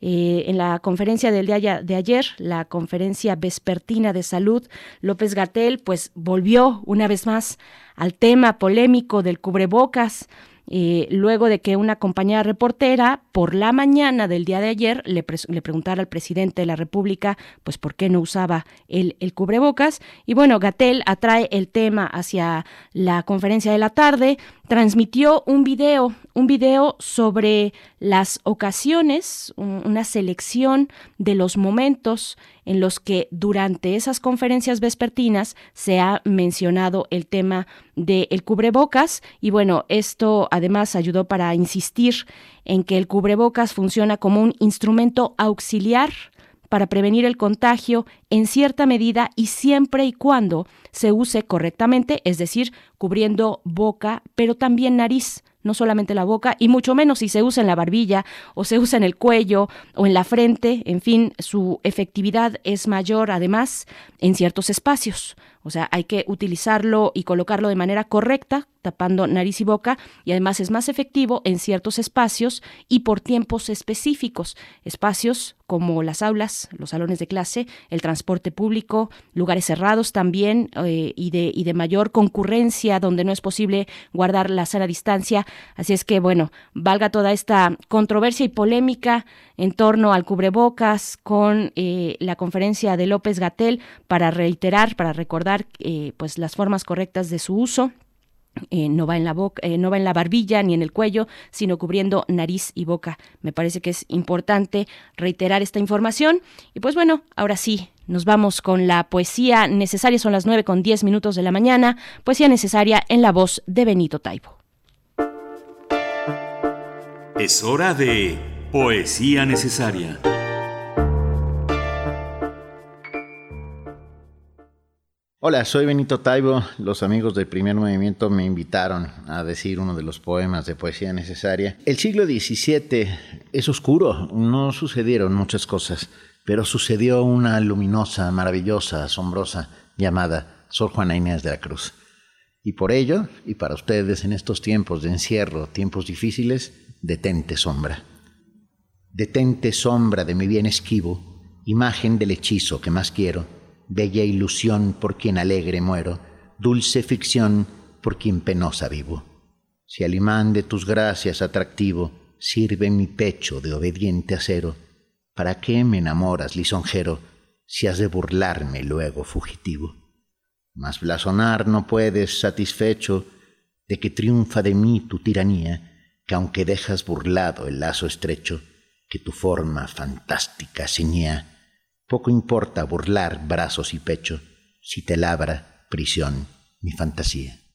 eh, en la conferencia del día de ayer, la conferencia vespertina de salud, López Gatel, pues volvió una vez más al tema polémico del cubrebocas. Eh, luego de que una compañera reportera por la mañana del día de ayer le, le, preguntara al presidente de la República pues por qué no usaba el, el cubrebocas. Y bueno, Gatel atrae el tema hacia la conferencia de la tarde, transmitió un video, un video sobre las ocasiones, una selección de los momentos en los que durante esas conferencias vespertinas se ha mencionado el tema del cubrebocas. Y bueno, esto además ayudó para insistir en que el cubrebocas funciona como un instrumento auxiliar para prevenir el contagio en cierta medida y siempre y cuando se use correctamente, es decir, cubriendo boca, pero también nariz, no solamente la boca, y mucho menos si se usa en la barbilla o se usa en el cuello o en la frente, en fin, su efectividad es mayor además en ciertos espacios. O sea, hay que utilizarlo y colocarlo de manera correcta, tapando nariz y boca, y además es más efectivo en ciertos espacios y por tiempos específicos. Espacios como las aulas, los salones de clase, el transporte público, lugares cerrados también eh, y, de, y de mayor concurrencia donde no es posible guardar la sana distancia. Así es que, bueno, valga toda esta controversia y polémica en torno al cubrebocas con eh, la conferencia de López Gatel para reiterar, para recordar eh, pues las formas correctas de su uso. Eh, no va en la boca, no va en la barbilla ni en el cuello, sino cubriendo nariz y boca. Me parece que es importante reiterar esta información. Y pues bueno, ahora sí, nos vamos con la poesía necesaria. Son las nueve con diez minutos de la mañana. Poesía necesaria en la voz de Benito Taibo. Es hora de Poesía necesaria. Hola, soy Benito Taibo. Los amigos del primer movimiento me invitaron a decir uno de los poemas de poesía necesaria. El siglo XVII es oscuro, no sucedieron muchas cosas, pero sucedió una luminosa, maravillosa, asombrosa llamada Sor Juana Inés de la Cruz. Y por ello, y para ustedes en estos tiempos de encierro, tiempos difíciles, detente sombra. Detente sombra de mi bien esquivo, imagen del hechizo que más quiero, bella ilusión por quien alegre muero, dulce ficción por quien penosa vivo. Si al imán de tus gracias atractivo sirve mi pecho de obediente acero, ¿para qué me enamoras, lisonjero, si has de burlarme luego fugitivo? Mas blasonar no puedes satisfecho de que triunfa de mí tu tiranía, que aunque dejas burlado el lazo estrecho, que tu forma fantástica ceñía, poco importa burlar brazos y pecho, si te labra prisión mi fantasía.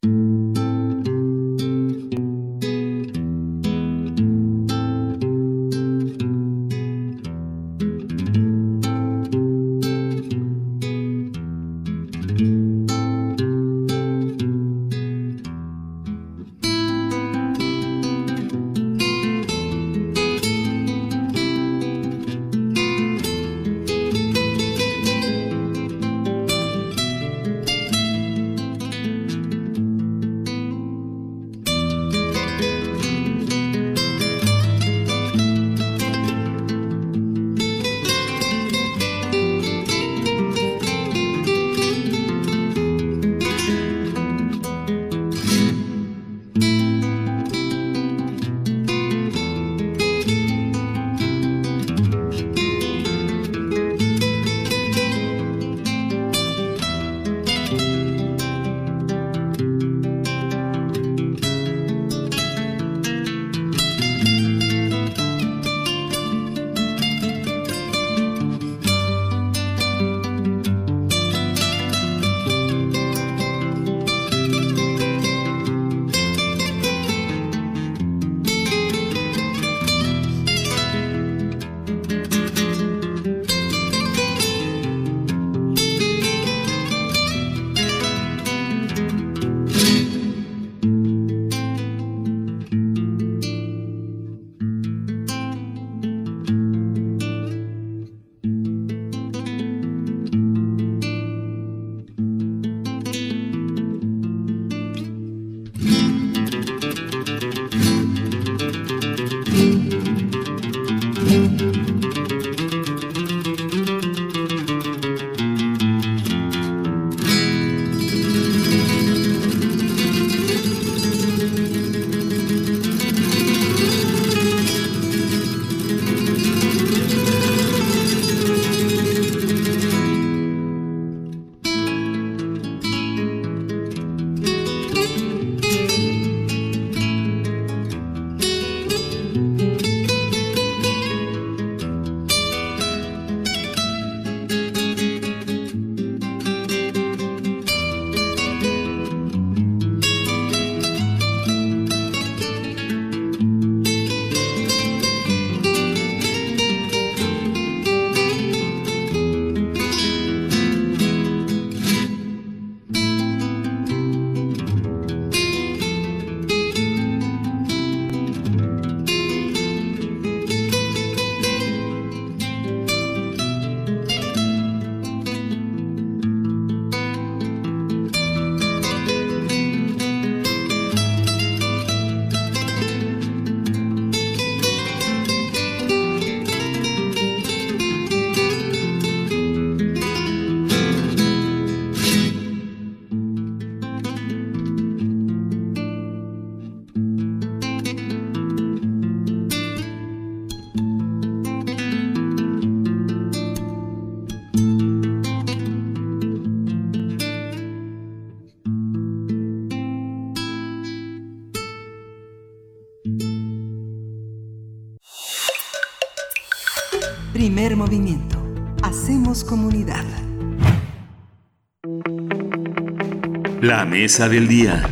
Del día.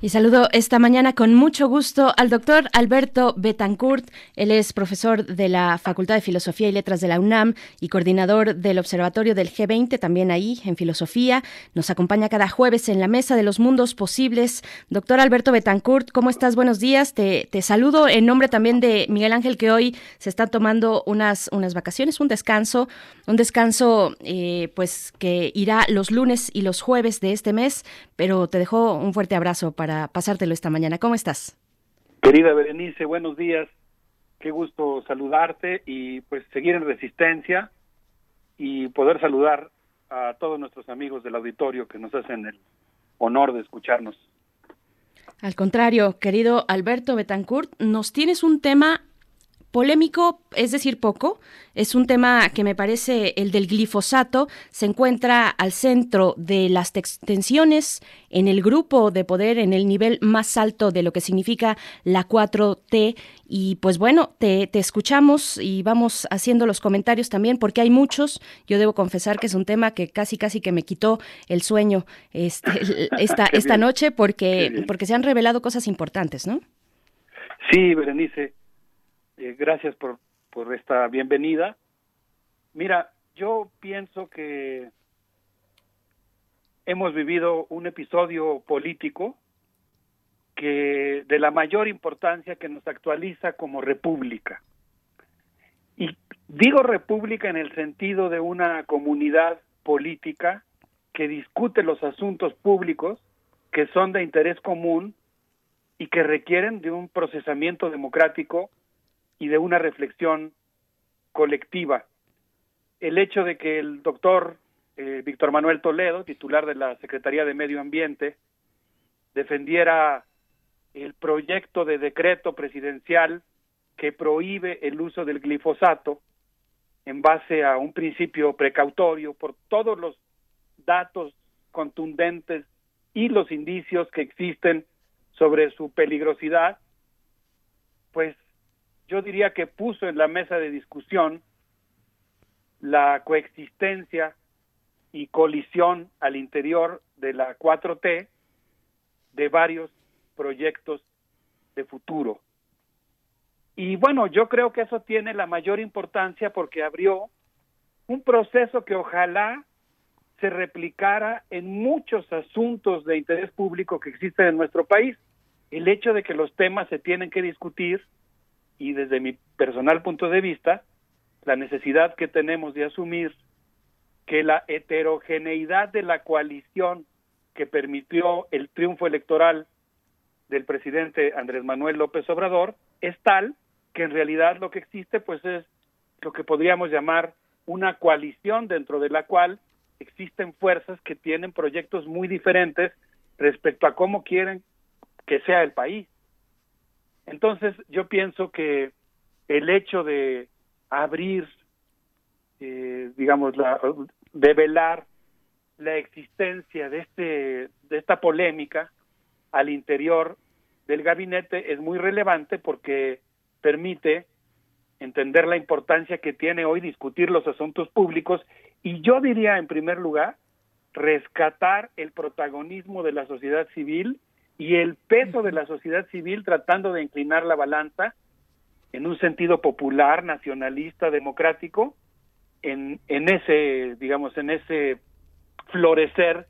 Y saludo esta mañana con mucho gusto al doctor Alberto Betancourt. Él es profesor de la Facultad de Filosofía y Letras de la UNAM y coordinador del Observatorio del G20, también ahí en Filosofía. Nos acompaña cada jueves en la Mesa de los Mundos Posibles. Doctor Alberto Betancourt, ¿cómo estás? Buenos días. Te, te saludo en nombre también de Miguel Ángel, que hoy se está tomando unas, unas vacaciones, un descanso, un descanso eh, pues que irá los lunes y los jueves de este mes, pero te dejo un fuerte abrazo para pasártelo esta mañana. ¿Cómo estás? Querida Berenice, buenos días. Qué gusto saludarte y pues seguir en resistencia y poder saludar a todos nuestros amigos del auditorio que nos hacen el honor de escucharnos. Al contrario, querido Alberto Betancourt, nos tienes un tema Polémico, es decir, poco. Es un tema que me parece el del glifosato. Se encuentra al centro de las tensiones en el grupo de poder, en el nivel más alto de lo que significa la 4T. Y pues bueno, te, escuchamos y vamos haciendo los comentarios también, porque hay muchos. Yo debo confesar que es un tema que casi, casi que me quitó el sueño este, esta, esta noche, porque, porque se han revelado cosas importantes, ¿no? Sí, Berenice eh, gracias por, por esta bienvenida. Mira, yo pienso que hemos vivido un episodio político que de la mayor importancia que nos actualiza como república. Y digo república en el sentido de una comunidad política que discute los asuntos públicos que son de interés común y que requieren de un procesamiento democrático y de una reflexión colectiva. El hecho de que el doctor eh, Víctor Manuel Toledo, titular de la Secretaría de Medio Ambiente, defendiera el proyecto de decreto presidencial que prohíbe el uso del glifosato en base a un principio precautorio por todos los datos contundentes y los indicios que existen sobre su peligrosidad, pues yo diría que puso en la mesa de discusión la coexistencia y colisión al interior de la 4T de varios proyectos de futuro. Y bueno, yo creo que eso tiene la mayor importancia porque abrió un proceso que ojalá se replicara en muchos asuntos de interés público que existen en nuestro país. El hecho de que los temas se tienen que discutir y desde mi personal punto de vista, la necesidad que tenemos de asumir que la heterogeneidad de la coalición que permitió el triunfo electoral del presidente Andrés Manuel López Obrador es tal que en realidad lo que existe pues es lo que podríamos llamar una coalición dentro de la cual existen fuerzas que tienen proyectos muy diferentes respecto a cómo quieren que sea el país. Entonces, yo pienso que el hecho de abrir, eh, digamos, la, develar la existencia de, este, de esta polémica al interior del gabinete es muy relevante porque permite entender la importancia que tiene hoy discutir los asuntos públicos y yo diría en primer lugar rescatar el protagonismo de la sociedad civil y el peso de la sociedad civil tratando de inclinar la balanza en un sentido popular, nacionalista, democrático, en, en ese, digamos, en ese florecer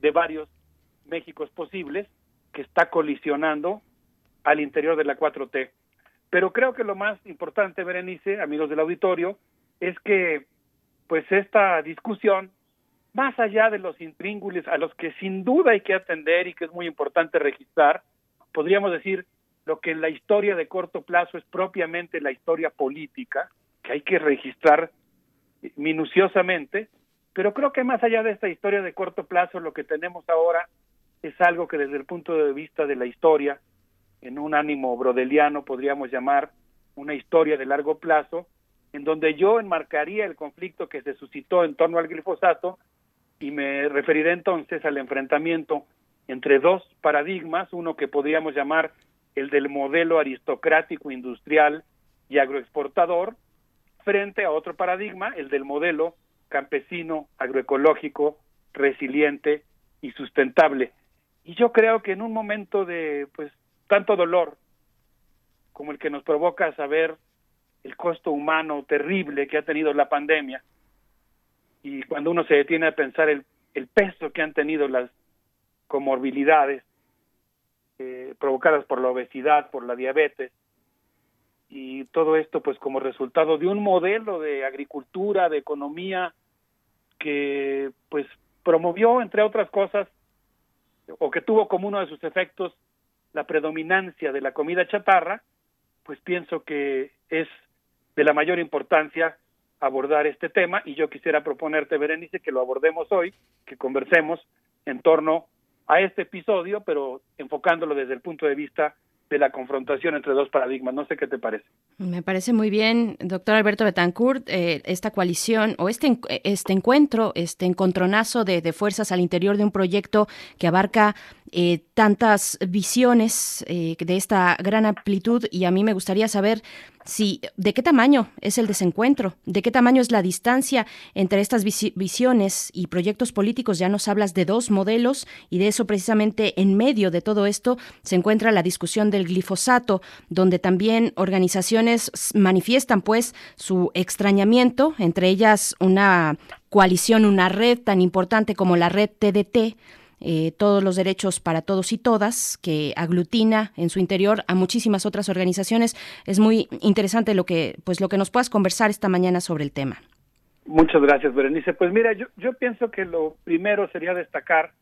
de varios Méxicos posibles que está colisionando al interior de la 4T. Pero creo que lo más importante, Berenice, amigos del auditorio, es que pues esta discusión más allá de los intríngulis a los que sin duda hay que atender y que es muy importante registrar, podríamos decir lo que en la historia de corto plazo es propiamente la historia política, que hay que registrar minuciosamente, pero creo que más allá de esta historia de corto plazo, lo que tenemos ahora es algo que desde el punto de vista de la historia, en un ánimo brodeliano podríamos llamar una historia de largo plazo, en donde yo enmarcaría el conflicto que se suscitó en torno al glifosato y me referiré entonces al enfrentamiento entre dos paradigmas, uno que podríamos llamar el del modelo aristocrático industrial y agroexportador, frente a otro paradigma, el del modelo campesino, agroecológico, resiliente y sustentable. Y yo creo que en un momento de pues tanto dolor como el que nos provoca saber el costo humano terrible que ha tenido la pandemia, y cuando uno se detiene a pensar el, el peso que han tenido las comorbilidades eh, provocadas por la obesidad, por la diabetes, y todo esto pues como resultado de un modelo de agricultura, de economía que pues promovió entre otras cosas o que tuvo como uno de sus efectos la predominancia de la comida chatarra, pues pienso que es de la mayor importancia abordar este tema y yo quisiera proponerte, Berenice, que lo abordemos hoy, que conversemos en torno a este episodio, pero enfocándolo desde el punto de vista de la confrontación entre dos paradigmas. No sé qué te parece. Me parece muy bien, doctor Alberto Betancourt, eh, esta coalición o este, este encuentro, este encontronazo de, de, fuerzas al interior de un proyecto que abarca eh, tantas visiones eh, de esta gran amplitud y a mí me gustaría saber si de qué tamaño es el desencuentro, de qué tamaño es la distancia entre estas visiones y proyectos políticos. Ya nos hablas de dos modelos y de eso precisamente en medio de todo esto se encuentra la discusión del glifosato, donde también organizaciones manifiestan pues su extrañamiento, entre ellas una coalición, una red tan importante como la red TDT, eh, todos los derechos para todos y todas, que aglutina en su interior a muchísimas otras organizaciones. Es muy interesante lo que, pues, lo que nos puedas conversar esta mañana sobre el tema. Muchas gracias, Berenice. Pues mira, yo, yo pienso que lo primero sería destacar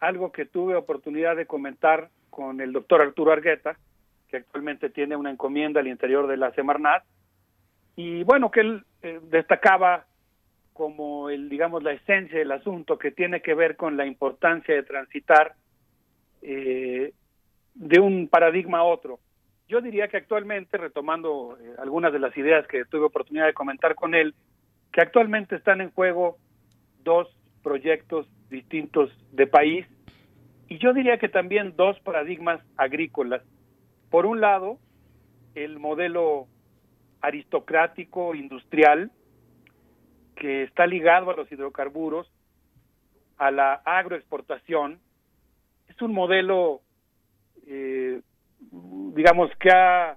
algo que tuve oportunidad de comentar con el doctor Arturo Argueta, que actualmente tiene una encomienda al interior de la Semarnat, y bueno, que él eh, destacaba como el digamos la esencia del asunto que tiene que ver con la importancia de transitar eh, de un paradigma a otro. Yo diría que actualmente, retomando eh, algunas de las ideas que tuve oportunidad de comentar con él, que actualmente están en juego dos proyectos distintos de país y yo diría que también dos paradigmas agrícolas. Por un lado, el modelo aristocrático industrial que está ligado a los hidrocarburos, a la agroexportación, es un modelo, eh, digamos, que ha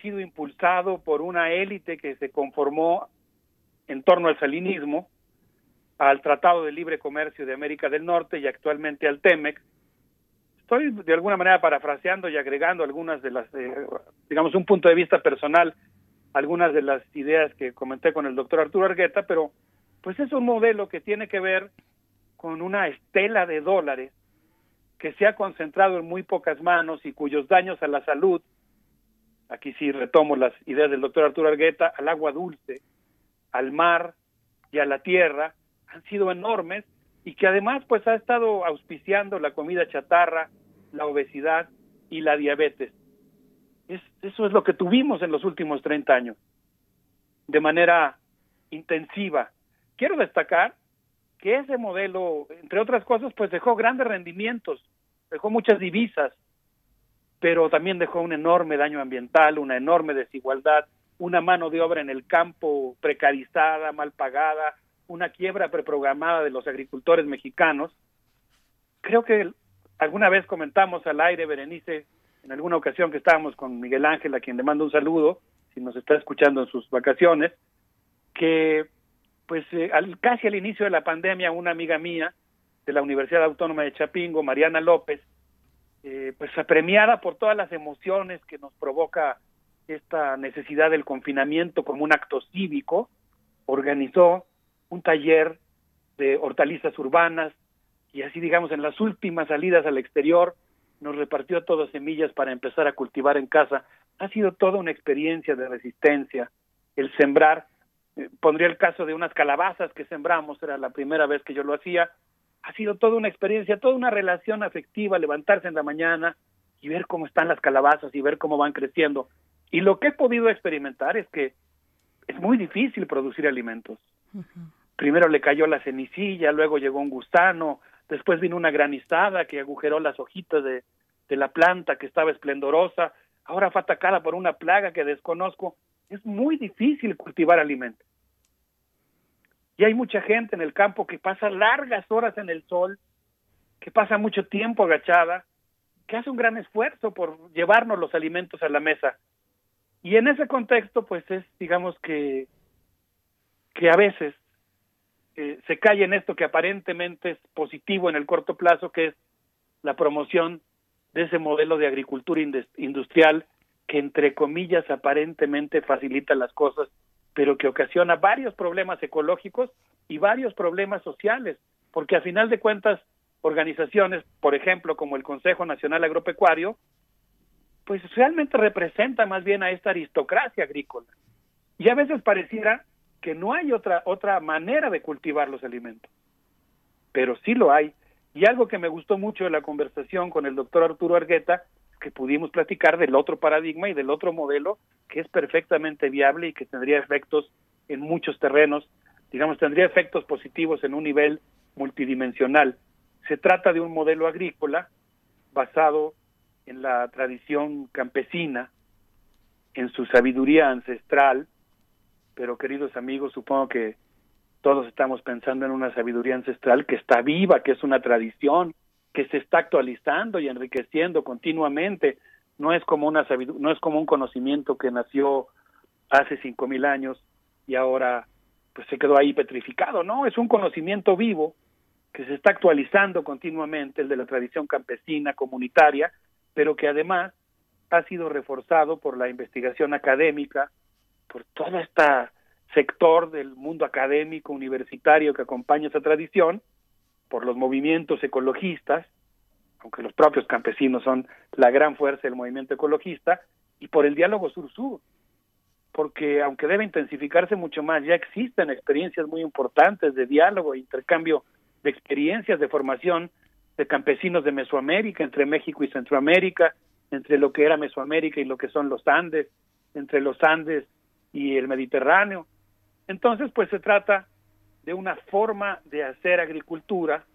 sido impulsado por una élite que se conformó en torno al salinismo, al Tratado de Libre Comercio de América del Norte y actualmente al TEMEC. Estoy de alguna manera parafraseando y agregando algunas de las, eh, digamos, un punto de vista personal algunas de las ideas que comenté con el doctor Arturo Argueta, pero pues es un modelo que tiene que ver con una estela de dólares que se ha concentrado en muy pocas manos y cuyos daños a la salud, aquí sí retomo las ideas del doctor Arturo Argueta, al agua dulce, al mar y a la tierra, han sido enormes y que además pues ha estado auspiciando la comida chatarra, la obesidad y la diabetes eso es lo que tuvimos en los últimos 30 años, de manera intensiva. Quiero destacar que ese modelo, entre otras cosas, pues dejó grandes rendimientos, dejó muchas divisas, pero también dejó un enorme daño ambiental, una enorme desigualdad, una mano de obra en el campo precarizada, mal pagada, una quiebra preprogramada de los agricultores mexicanos. Creo que alguna vez comentamos al aire, Berenice, en alguna ocasión que estábamos con Miguel Ángel, a quien le mando un saludo, si nos está escuchando en sus vacaciones, que pues eh, al, casi al inicio de la pandemia una amiga mía de la Universidad Autónoma de Chapingo, Mariana López, eh, pues apremiada por todas las emociones que nos provoca esta necesidad del confinamiento como un acto cívico, organizó un taller de hortalizas urbanas y así digamos en las últimas salidas al exterior nos repartió todas semillas para empezar a cultivar en casa. Ha sido toda una experiencia de resistencia, el sembrar. Eh, pondría el caso de unas calabazas que sembramos, era la primera vez que yo lo hacía. Ha sido toda una experiencia, toda una relación afectiva, levantarse en la mañana y ver cómo están las calabazas y ver cómo van creciendo. Y lo que he podido experimentar es que es muy difícil producir alimentos. Primero le cayó la cenicilla, luego llegó un gusano, después vino una granizada que agujeró las hojitas de, de la planta que estaba esplendorosa, ahora fue atacada por una plaga que desconozco, es muy difícil cultivar alimentos. Y hay mucha gente en el campo que pasa largas horas en el sol, que pasa mucho tiempo agachada, que hace un gran esfuerzo por llevarnos los alimentos a la mesa. Y en ese contexto, pues es, digamos que, que a veces eh, se cae en esto que aparentemente es positivo en el corto plazo, que es la promoción de ese modelo de agricultura industrial que entre comillas aparentemente facilita las cosas, pero que ocasiona varios problemas ecológicos y varios problemas sociales, porque a final de cuentas organizaciones, por ejemplo, como el Consejo Nacional Agropecuario, pues realmente representa más bien a esta aristocracia agrícola. Y a veces pareciera que no hay otra otra manera de cultivar los alimentos. Pero sí lo hay. Y algo que me gustó mucho de la conversación con el doctor Arturo Argueta que pudimos platicar del otro paradigma y del otro modelo que es perfectamente viable y que tendría efectos en muchos terrenos, digamos, tendría efectos positivos en un nivel multidimensional. Se trata de un modelo agrícola basado en la tradición campesina, en su sabiduría ancestral, pero queridos amigos, supongo que todos estamos pensando en una sabiduría ancestral que está viva, que es una tradición, que se está actualizando y enriqueciendo continuamente. No es como una no es como un conocimiento que nació hace cinco mil años y ahora pues se quedó ahí petrificado, no, es un conocimiento vivo que se está actualizando continuamente, el de la tradición campesina, comunitaria, pero que además ha sido reforzado por la investigación académica, por todo este sector del mundo académico, universitario que acompaña esa tradición, por los movimientos ecologistas, aunque los propios campesinos son la gran fuerza del movimiento ecologista, y por el diálogo sur-sur, porque aunque debe intensificarse mucho más, ya existen experiencias muy importantes de diálogo e intercambio de experiencias de formación de campesinos de Mesoamérica, entre México y Centroamérica, entre lo que era Mesoamérica y lo que son los Andes, entre los Andes y el Mediterráneo. Entonces, pues se trata de una forma de hacer agricultura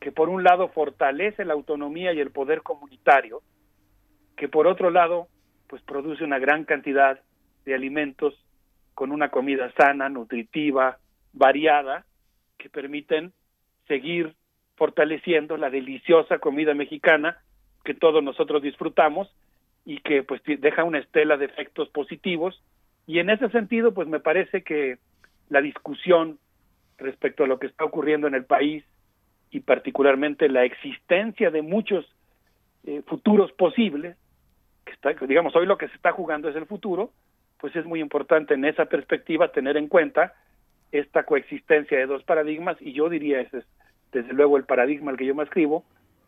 que por un lado fortalece la autonomía y el poder comunitario, que por otro lado pues produce una gran cantidad de alimentos con una comida sana, nutritiva, variada, que permiten seguir fortaleciendo la deliciosa comida mexicana que todos nosotros disfrutamos y que pues deja una estela de efectos positivos y en ese sentido pues me parece que la discusión respecto a lo que está ocurriendo en el país y particularmente la existencia de muchos eh, futuros posibles, que está, digamos, hoy lo que se está jugando es el futuro, pues es muy importante en esa perspectiva tener en cuenta esta coexistencia de dos paradigmas y yo diría ese es desde luego el paradigma al que yo me escribo,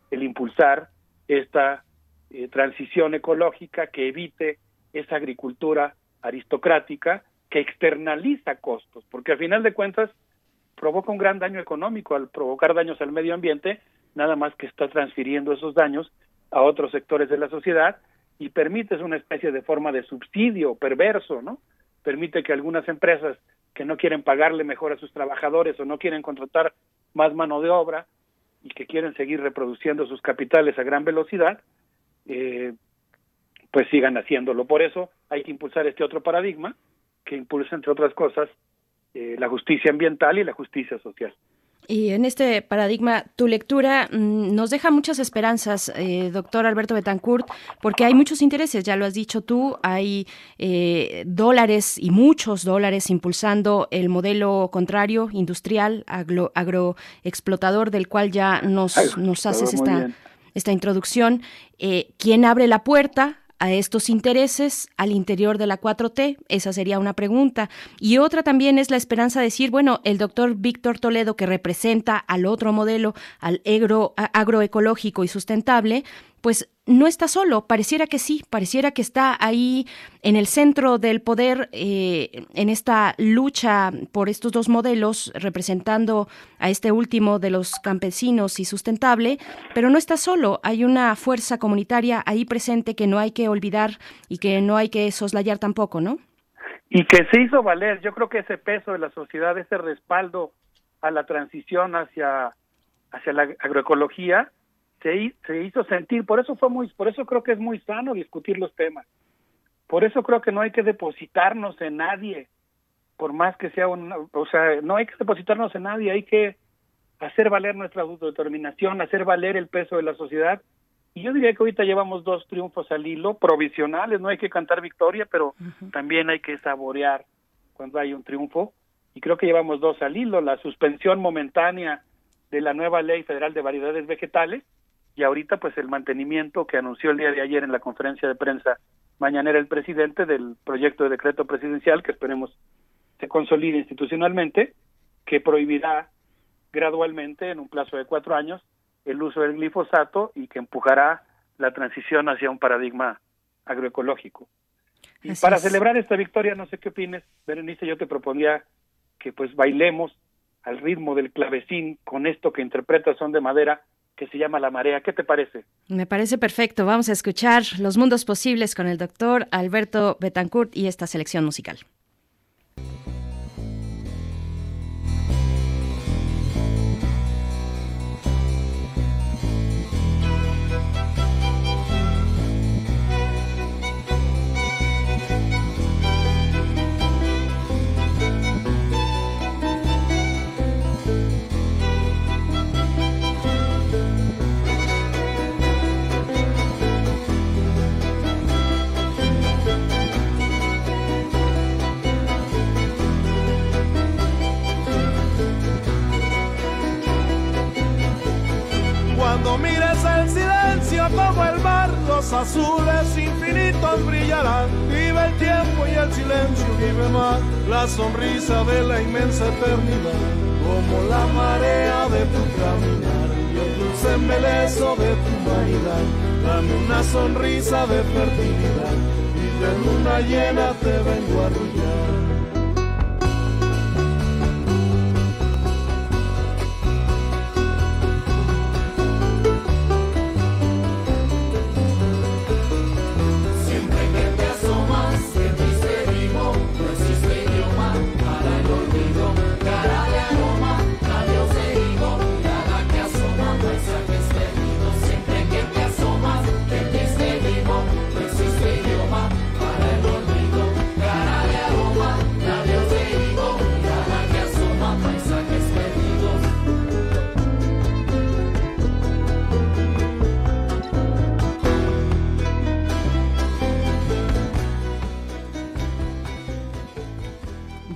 el impulsar esta eh, transición ecológica que evite esa agricultura aristocrática que externaliza costos, porque al final de cuentas provoca un gran daño económico al provocar daños al medio ambiente, nada más que está transfiriendo esos daños a otros sectores de la sociedad y permite una especie de forma de subsidio perverso, ¿no? Permite que algunas empresas que no quieren pagarle mejor a sus trabajadores o no quieren contratar más mano de obra y que quieren seguir reproduciendo sus capitales a gran velocidad, eh, pues sigan haciéndolo. Por eso hay que impulsar este otro paradigma que impulsa, entre otras cosas, eh, la justicia ambiental y la justicia social. Y en este paradigma, tu lectura mm, nos deja muchas esperanzas, eh, doctor Alberto Betancourt, porque hay muchos intereses, ya lo has dicho tú, hay eh, dólares y muchos dólares impulsando el modelo contrario, industrial, agroexplotador, del cual ya nos, nos haces esta, esta introducción. ¿Quién abre la puerta? A estos intereses al interior de la 4T? Esa sería una pregunta. Y otra también es la esperanza de decir, bueno, el doctor Víctor Toledo, que representa al otro modelo, al agro, agroecológico y sustentable, pues no está solo, pareciera que sí, pareciera que está ahí en el centro del poder, eh, en esta lucha por estos dos modelos, representando a este último de los campesinos y sustentable, pero no está solo, hay una fuerza comunitaria ahí presente que no hay que olvidar y que no hay que soslayar tampoco, ¿no? Y que se hizo valer, yo creo que ese peso de la sociedad, ese respaldo a la transición hacia, hacia la agroecología, se, hizo sentir, por eso fue muy, por eso creo que es muy sano discutir los temas, Por eso creo que no hay que depositarnos en nadie, por más que sea un, o sea, no hay que depositarnos en nadie, hay que hacer valer nuestra autodeterminación, hacer valer el peso de la sociedad. Y yo diría que ahorita llevamos dos triunfos al hilo, provisionales, no hay que cantar victoria, pero también hay que saborear cuando hay un triunfo. Y creo que llevamos dos al hilo, la suspensión momentánea de la nueva ley federal de variedades vegetales y ahorita pues el mantenimiento que anunció el día de ayer en la conferencia de prensa mañanera el presidente del proyecto de decreto presidencial que esperemos se consolide institucionalmente, que prohibirá gradualmente en un plazo de cuatro años el uso del glifosato y que empujará la transición hacia un paradigma agroecológico. Y para celebrar esta victoria, no sé qué opines, Berenice, yo te propondría que pues bailemos al ritmo del clavecín con esto que interpreta son de madera que se llama La Marea. ¿Qué te parece? Me parece perfecto. Vamos a escuchar Los Mundos Posibles con el doctor Alberto Betancourt y esta selección musical. Como el mar, los azules infinitos brillarán. Vive el tiempo y el silencio, vive más la sonrisa de la inmensa eternidad, como la marea de tu caminar y el dulce embelezo de tu vanidad. Dame una sonrisa de fertilidad y de luna llena te vengo a arrullar.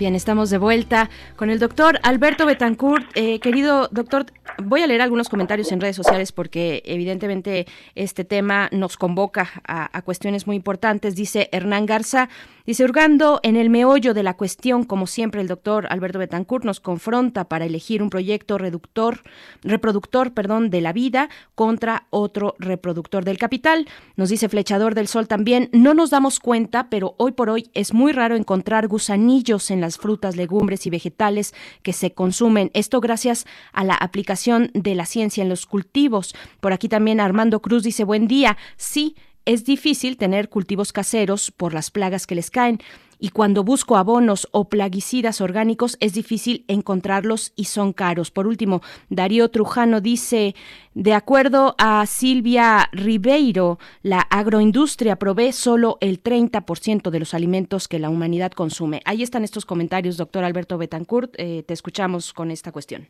Bien, estamos de vuelta con el doctor Alberto Betancourt. Eh, querido doctor, voy a leer algunos comentarios en redes sociales porque evidentemente este tema nos convoca a, a cuestiones muy importantes. Dice Hernán Garza, Dice, hurgando en el meollo de la cuestión, como siempre el doctor Alberto Betancourt nos confronta para elegir un proyecto reductor, reproductor perdón, de la vida contra otro reproductor del capital. Nos dice Flechador del Sol también, no nos damos cuenta, pero hoy por hoy es muy raro encontrar gusanillos en las frutas, legumbres y vegetales que se consumen. Esto gracias a la aplicación de la ciencia en los cultivos. Por aquí también Armando Cruz dice, buen día. Sí, es difícil tener cultivos caseros por las plagas que les caen y cuando busco abonos o plaguicidas orgánicos es difícil encontrarlos y son caros. Por último, Darío Trujano dice, de acuerdo a Silvia Ribeiro, la agroindustria provee solo el 30% de los alimentos que la humanidad consume. Ahí están estos comentarios, doctor Alberto Betancourt. Eh, te escuchamos con esta cuestión.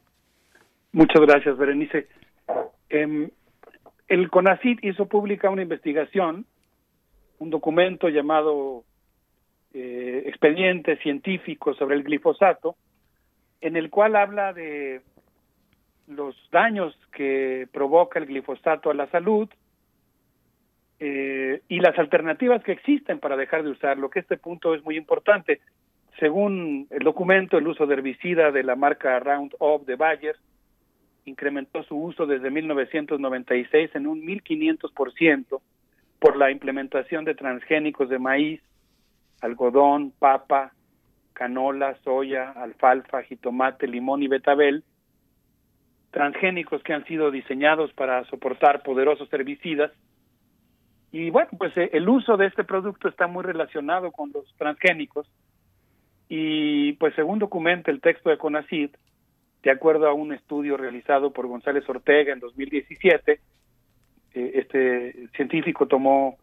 Muchas gracias, Berenice. Em, el CONACID hizo pública una investigación, un documento llamado eh, Expediente Científico sobre el glifosato, en el cual habla de los daños que provoca el glifosato a la salud eh, y las alternativas que existen para dejar de usarlo, que este punto es muy importante. Según el documento, el uso de herbicida de la marca Roundup de Bayer incrementó su uso desde 1996 en un 1500% por la implementación de transgénicos de maíz, algodón, papa, canola, soya, alfalfa, jitomate, limón y betabel, transgénicos que han sido diseñados para soportar poderosos herbicidas. Y bueno, pues eh, el uso de este producto está muy relacionado con los transgénicos. Y pues según documenta el texto de CONACID, de acuerdo a un estudio realizado por González Ortega en 2017, eh, este científico tomó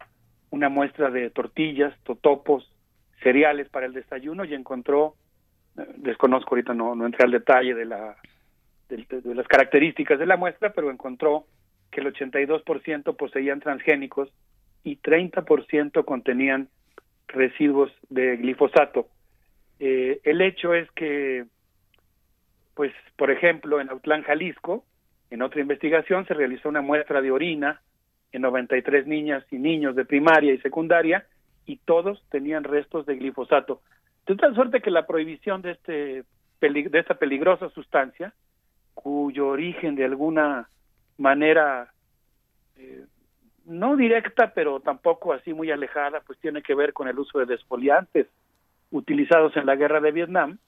una muestra de tortillas, totopos, cereales para el desayuno y encontró, eh, desconozco ahorita, no, entré al detalle de, la, de, las características de la muestra, pero encontró que el 82% poseían transgénicos y 30% contenían residuos de glifosato. Eh, el hecho es que, pues, por ejemplo, en Autlán, Jalisco, en otra investigación se realizó una muestra de orina en 93 niñas y niños de primaria y secundaria y todos tenían restos de glifosato. De tal suerte que la prohibición de, este, de esta peligrosa sustancia, cuyo origen de alguna manera eh, no directa, pero tampoco así muy alejada, pues tiene que ver con el uso de desfoliantes utilizados en la guerra de Vietnam,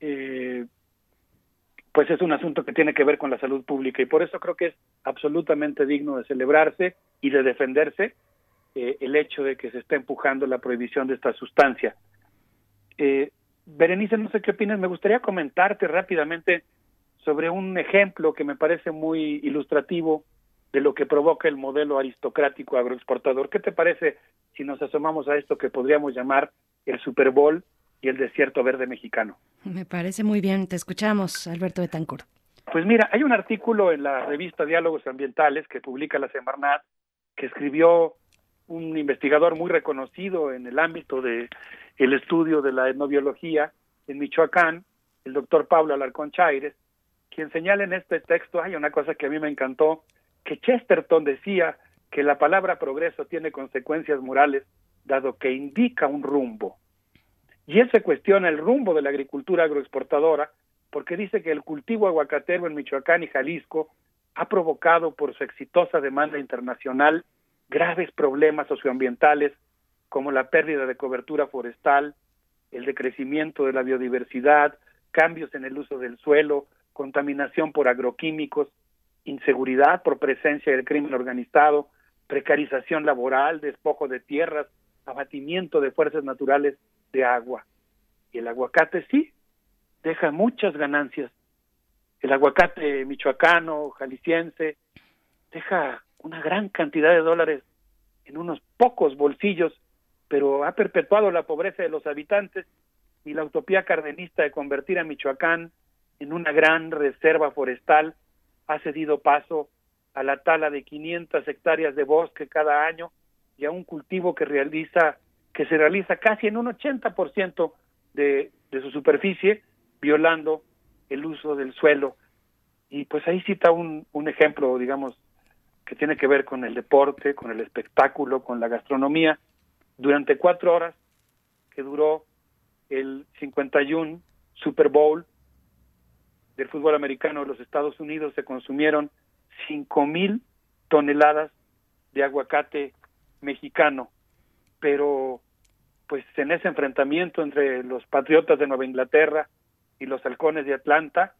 eh, pues es un asunto que tiene que ver con la salud pública y por eso creo que es absolutamente digno de celebrarse y de defenderse eh, el hecho de que se está empujando la prohibición de esta sustancia. Eh, Berenice, no sé qué opinas, me gustaría comentarte rápidamente sobre un ejemplo que me parece muy ilustrativo de lo que provoca el modelo aristocrático agroexportador. ¿Qué te parece si nos asomamos a esto que podríamos llamar el Super Bowl y el desierto verde mexicano? Me parece muy bien. Te escuchamos, Alberto Betancourt. Pues mira, hay un artículo en la revista Diálogos Ambientales que publica la Semarnat que escribió un investigador muy reconocido en el ámbito de el estudio de la etnobiología en Michoacán, el doctor Pablo Alarcón Chaires, quien señala en este texto, hay una cosa que a mí me encantó, que Chesterton decía que la palabra progreso tiene consecuencias morales dado que indica un rumbo. Y él se cuestiona el rumbo de la agricultura agroexportadora porque dice que el cultivo aguacatero en Michoacán y Jalisco ha provocado por su exitosa demanda internacional graves problemas socioambientales como la pérdida de cobertura forestal, el decrecimiento de la biodiversidad, cambios en el uso del suelo, contaminación por agroquímicos, inseguridad por presencia del crimen organizado, precarización laboral, despojo de tierras, abatimiento de fuerzas naturales de agua. Y el aguacate sí, deja muchas ganancias. El aguacate michoacano, jalisciense, deja una gran cantidad de dólares en unos pocos bolsillos, pero ha perpetuado la pobreza de los habitantes y la utopía cardenista de convertir a Michoacán en una gran reserva forestal ha cedido paso a la tala de 500 hectáreas de bosque cada año y a un cultivo que realiza que se realiza casi en un 80% de, de su superficie, violando el uso del suelo. Y pues ahí cita un, un ejemplo, digamos, que tiene que ver con el deporte, con el espectáculo, con la gastronomía. Durante cuatro horas que duró el 51 Super Bowl del fútbol americano de los Estados Unidos se consumieron cinco mil toneladas de aguacate mexicano, pero pues en ese enfrentamiento entre los patriotas de Nueva Inglaterra y los halcones de Atlanta,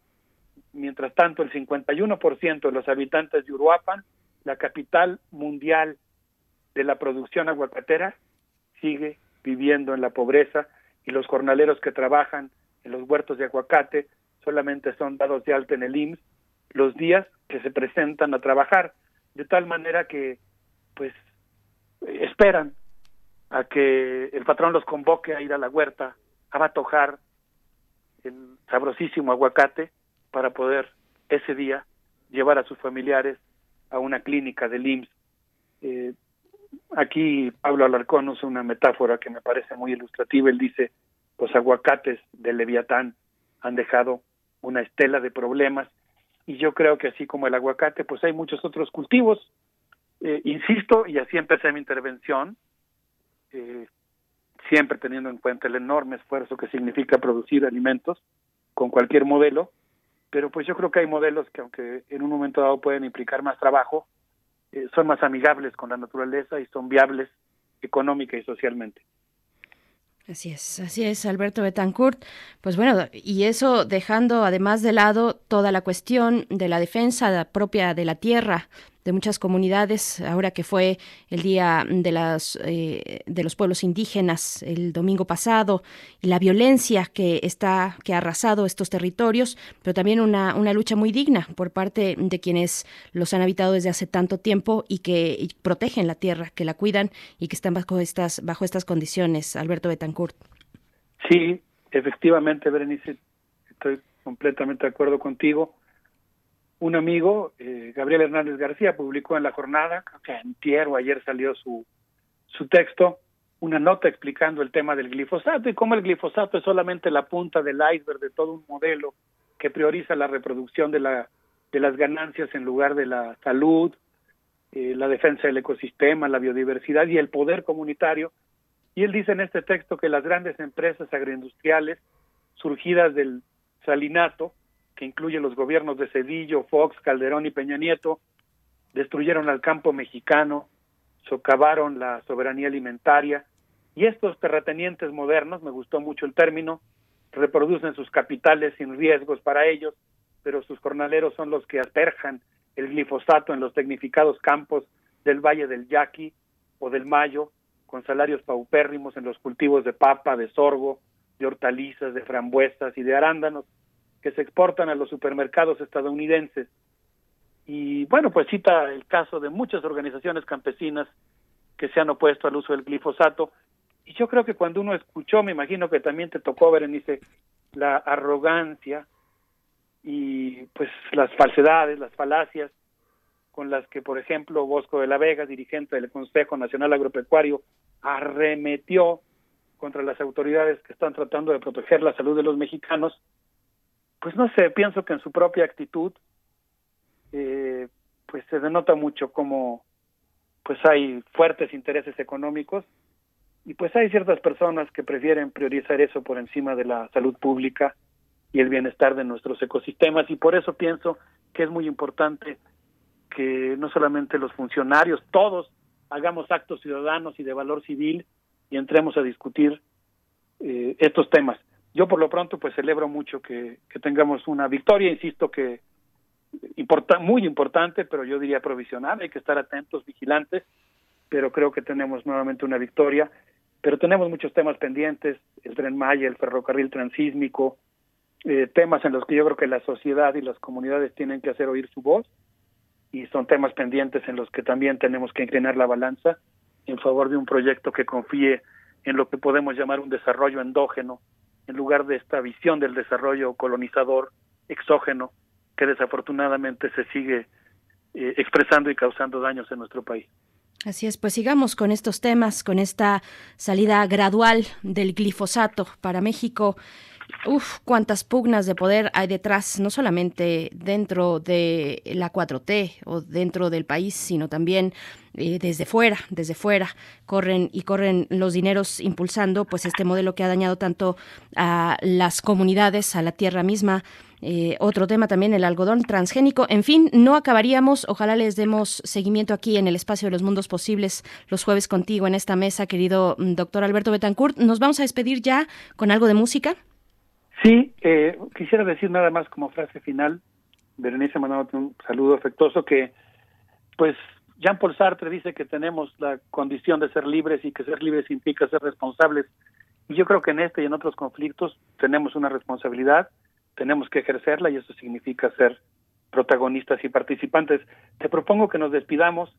mientras tanto el 51% de los habitantes de Uruapan, la capital mundial de la producción aguacatera, sigue viviendo en la pobreza y los jornaleros que trabajan en los huertos de aguacate solamente son dados de alta en el IMSS los días que se presentan a trabajar, de tal manera que pues esperan a que el patrón los convoque a ir a la huerta a batojar el sabrosísimo aguacate para poder ese día llevar a sus familiares a una clínica del IMSS. Eh, aquí Pablo Alarcón usa una metáfora que me parece muy ilustrativa. Él dice, los aguacates de Leviatán han dejado una estela de problemas y yo creo que así como el aguacate, pues hay muchos otros cultivos. Eh, insisto, y así empecé mi intervención, eh, siempre teniendo en cuenta el enorme esfuerzo que significa producir alimentos con cualquier modelo, pero pues yo creo que hay modelos que aunque en un momento dado pueden implicar más trabajo, eh, son más amigables con la naturaleza y son viables económica y socialmente. Así es, así es, Alberto Betancourt. Pues bueno, y eso dejando además de lado toda la cuestión de la defensa propia de la tierra, de muchas comunidades, ahora que fue el Día de, las, eh, de los Pueblos Indígenas el domingo pasado, y la violencia que, está, que ha arrasado estos territorios, pero también una, una lucha muy digna por parte de quienes los han habitado desde hace tanto tiempo y que protegen la tierra, que la cuidan y que están bajo estas, bajo estas condiciones. Alberto Betancourt. Sí, efectivamente, Berenice, estoy completamente de acuerdo contigo. Un amigo, eh, Gabriel Hernández García, publicó en La Jornada, que antier o ayer salió su, su texto, una nota explicando el tema del glifosato y cómo el glifosato es solamente la punta del iceberg de todo un modelo que prioriza la reproducción de, la, de las ganancias en lugar de la salud, eh, la defensa del ecosistema, la biodiversidad y el poder comunitario. Y él dice en este texto que las grandes empresas agroindustriales surgidas del salinato, que incluye los gobiernos de Cedillo, Fox, Calderón y Peña Nieto, destruyeron al campo mexicano, socavaron la soberanía alimentaria y estos terratenientes modernos, me gustó mucho el término, reproducen sus capitales sin riesgos para ellos, pero sus jornaleros son los que asperjan el glifosato en los tecnificados campos del Valle del Yaqui o del Mayo, con salarios paupérrimos en los cultivos de papa, de sorgo, de hortalizas, de frambuesas y de arándanos que se exportan a los supermercados estadounidenses. Y bueno, pues cita el caso de muchas organizaciones campesinas que se han opuesto al uso del glifosato. Y yo creo que cuando uno escuchó, me imagino que también te tocó, Berenice, la arrogancia y pues las falsedades, las falacias con las que, por ejemplo, Bosco de la Vega, dirigente del Consejo Nacional Agropecuario, arremetió contra las autoridades que están tratando de proteger la salud de los mexicanos, pues no sé, pienso que en su propia actitud, eh, pues se denota mucho como pues hay fuertes intereses económicos y pues hay ciertas personas que prefieren priorizar eso por encima de la salud pública y el bienestar de nuestros ecosistemas y por eso pienso que es muy importante que no solamente los funcionarios, todos hagamos actos ciudadanos y de valor civil y entremos a discutir eh, estos temas. Yo por lo pronto pues celebro mucho que, tengamos una victoria, insisto que muy importante, pero yo diría provisional, hay que estar atentos, vigilantes, pero creo que tenemos nuevamente una victoria, pero tenemos muchos temas pendientes, el tren Maya, el ferrocarril transísmico, eh, temas en los que yo creo que la sociedad y las comunidades tienen que hacer oír su voz y son temas pendientes en los que también tenemos que inclinar la balanza en favor de un proyecto que confíe en lo que podemos llamar un desarrollo endógeno, en lugar de esta visión del desarrollo colonizador exógeno que desafortunadamente se sigue eh, expresando y causando daños en nuestro país. Así es, pues sigamos con estos temas, con esta salida gradual del glifosato para México. Uf, cuántas pugnas de poder hay detrás, no solamente dentro de la 4T o dentro del país, sino también eh, desde fuera, desde fuera, corren y corren los dineros impulsando pues este modelo que ha dañado tanto a las comunidades, a la tierra misma. Eh, otro tema también, el algodón transgénico. En fin, no acabaríamos. Ojalá les demos seguimiento aquí en el espacio de los mundos posibles los jueves contigo en esta mesa, querido mm, doctor Alberto Betancourt. Nos vamos a despedir ya con algo de música. Sí, eh, quisiera decir nada más como frase final, Berenice mandándote un saludo afectuoso, que pues Jean-Paul Sartre dice que tenemos la condición de ser libres y que ser libres implica ser responsables. Y yo creo que en este y en otros conflictos tenemos una responsabilidad, tenemos que ejercerla y eso significa ser protagonistas y participantes. Te propongo que nos despidamos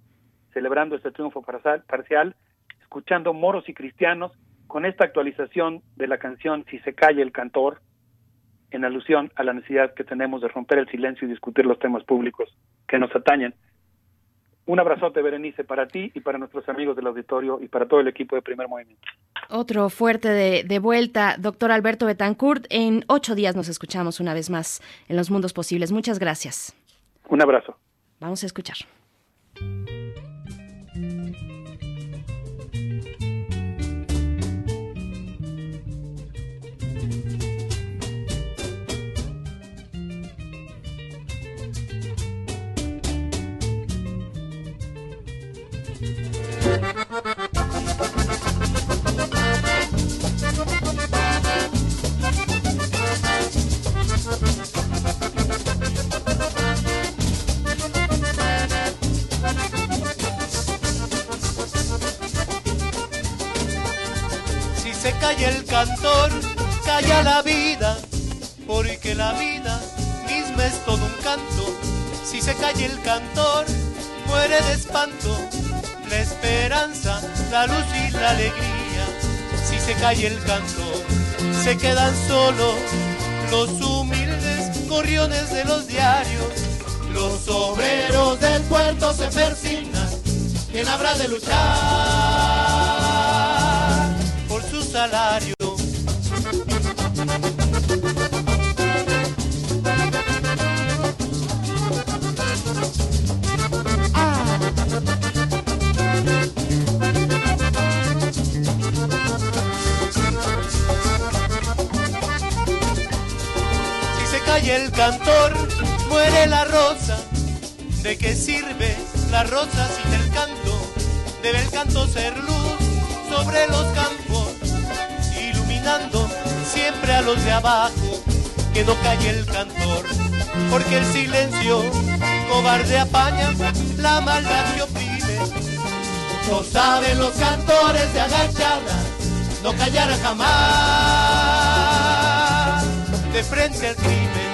celebrando este triunfo parcial, escuchando moros y cristianos con esta actualización de la canción Si se calla el cantor, en alusión a la necesidad que tenemos de romper el silencio y discutir los temas públicos que nos atañen. Un abrazote, Berenice, para ti y para nuestros amigos del auditorio y para todo el equipo de Primer Movimiento. Otro fuerte de, de, vuelta, doctor Alberto Betancourt. En ocho días nos escuchamos una vez más en Los Mundos Posibles. Muchas gracias. Un abrazo. Vamos a escuchar. Si se calla el cantor, calla la vida, porque la vida misma es todo un canto. Si se calla el cantor, muere de espanto la esperanza, la luz y la alegría. Si se calla el cantor, se quedan solos los humildes corriones de los diarios. Los obreros del puerto se persignan, ¿quién habrá de luchar por su salario? Cantor, muere la rosa. ¿De qué sirve la rosa sin el canto? Debe el canto ser luz sobre los campos, iluminando siempre a los de abajo. Que no calle el cantor, porque el silencio cobarde apaña la maldad que oprime. No saben los cantores de agachada, no callará jamás de frente al crimen.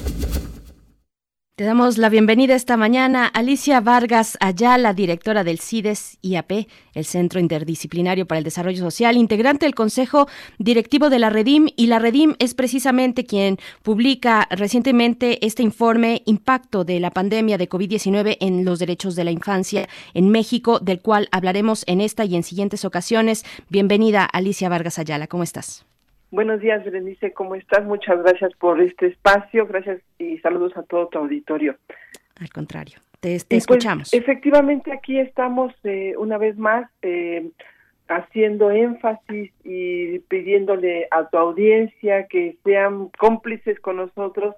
Te damos la bienvenida esta mañana Alicia Vargas Ayala, directora del CIDES IAP, el Centro Interdisciplinario para el Desarrollo Social, integrante del Consejo Directivo de la Redim, y la Redim es precisamente quien publica recientemente este informe Impacto de la pandemia de COVID-19 en los derechos de la infancia en México, del cual hablaremos en esta y en siguientes ocasiones. Bienvenida Alicia Vargas Ayala, ¿cómo estás? Buenos días, Berenice, ¿cómo estás? Muchas gracias por este espacio, gracias y saludos a todo tu auditorio. Al contrario, te, te pues, escuchamos. efectivamente, aquí estamos eh, una vez más eh, haciendo énfasis y pidiéndole a tu audiencia que sean cómplices con nosotros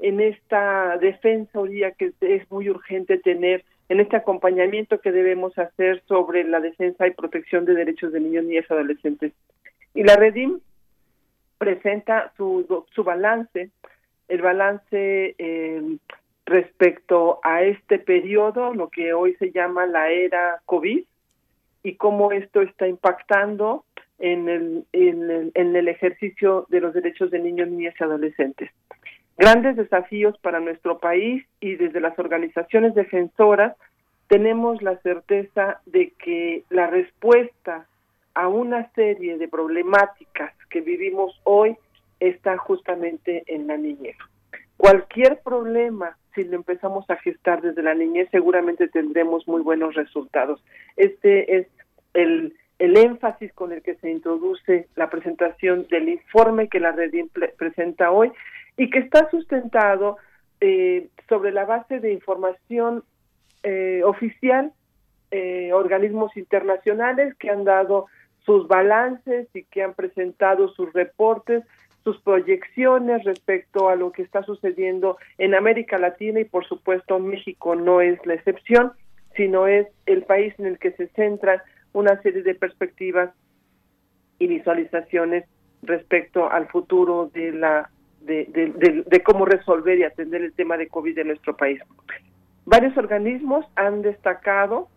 en esta defensa hoy día que es muy urgente tener en este acompañamiento que debemos hacer sobre la defensa y protección de derechos de niños, niñas y adolescentes. Y la Redim presenta su, su balance, el balance eh, respecto a este periodo, lo que hoy se llama la era COVID, y cómo esto está impactando en el, en el, en el ejercicio de los derechos de niños, niñas y adolescentes. Grandes desafíos para nuestro país y desde las organizaciones defensoras tenemos la certeza de que la respuesta a una serie de problemáticas que vivimos hoy está justamente en la niñez. Cualquier problema, si lo empezamos a gestar desde la niñez, seguramente tendremos muy buenos resultados. Este es el, el énfasis con el que se introduce la presentación del informe que la red presenta hoy y que está sustentado eh, sobre la base de información eh, oficial, eh, organismos internacionales que han dado sus balances y que han presentado sus reportes, sus proyecciones respecto a lo que está sucediendo en América Latina y por supuesto México no es la excepción, sino es el país en el que se centran una serie de perspectivas y visualizaciones respecto al futuro de la de, de, de, cómo resolver y atender el tema de COVID en nuestro país. Varios organismos han destacado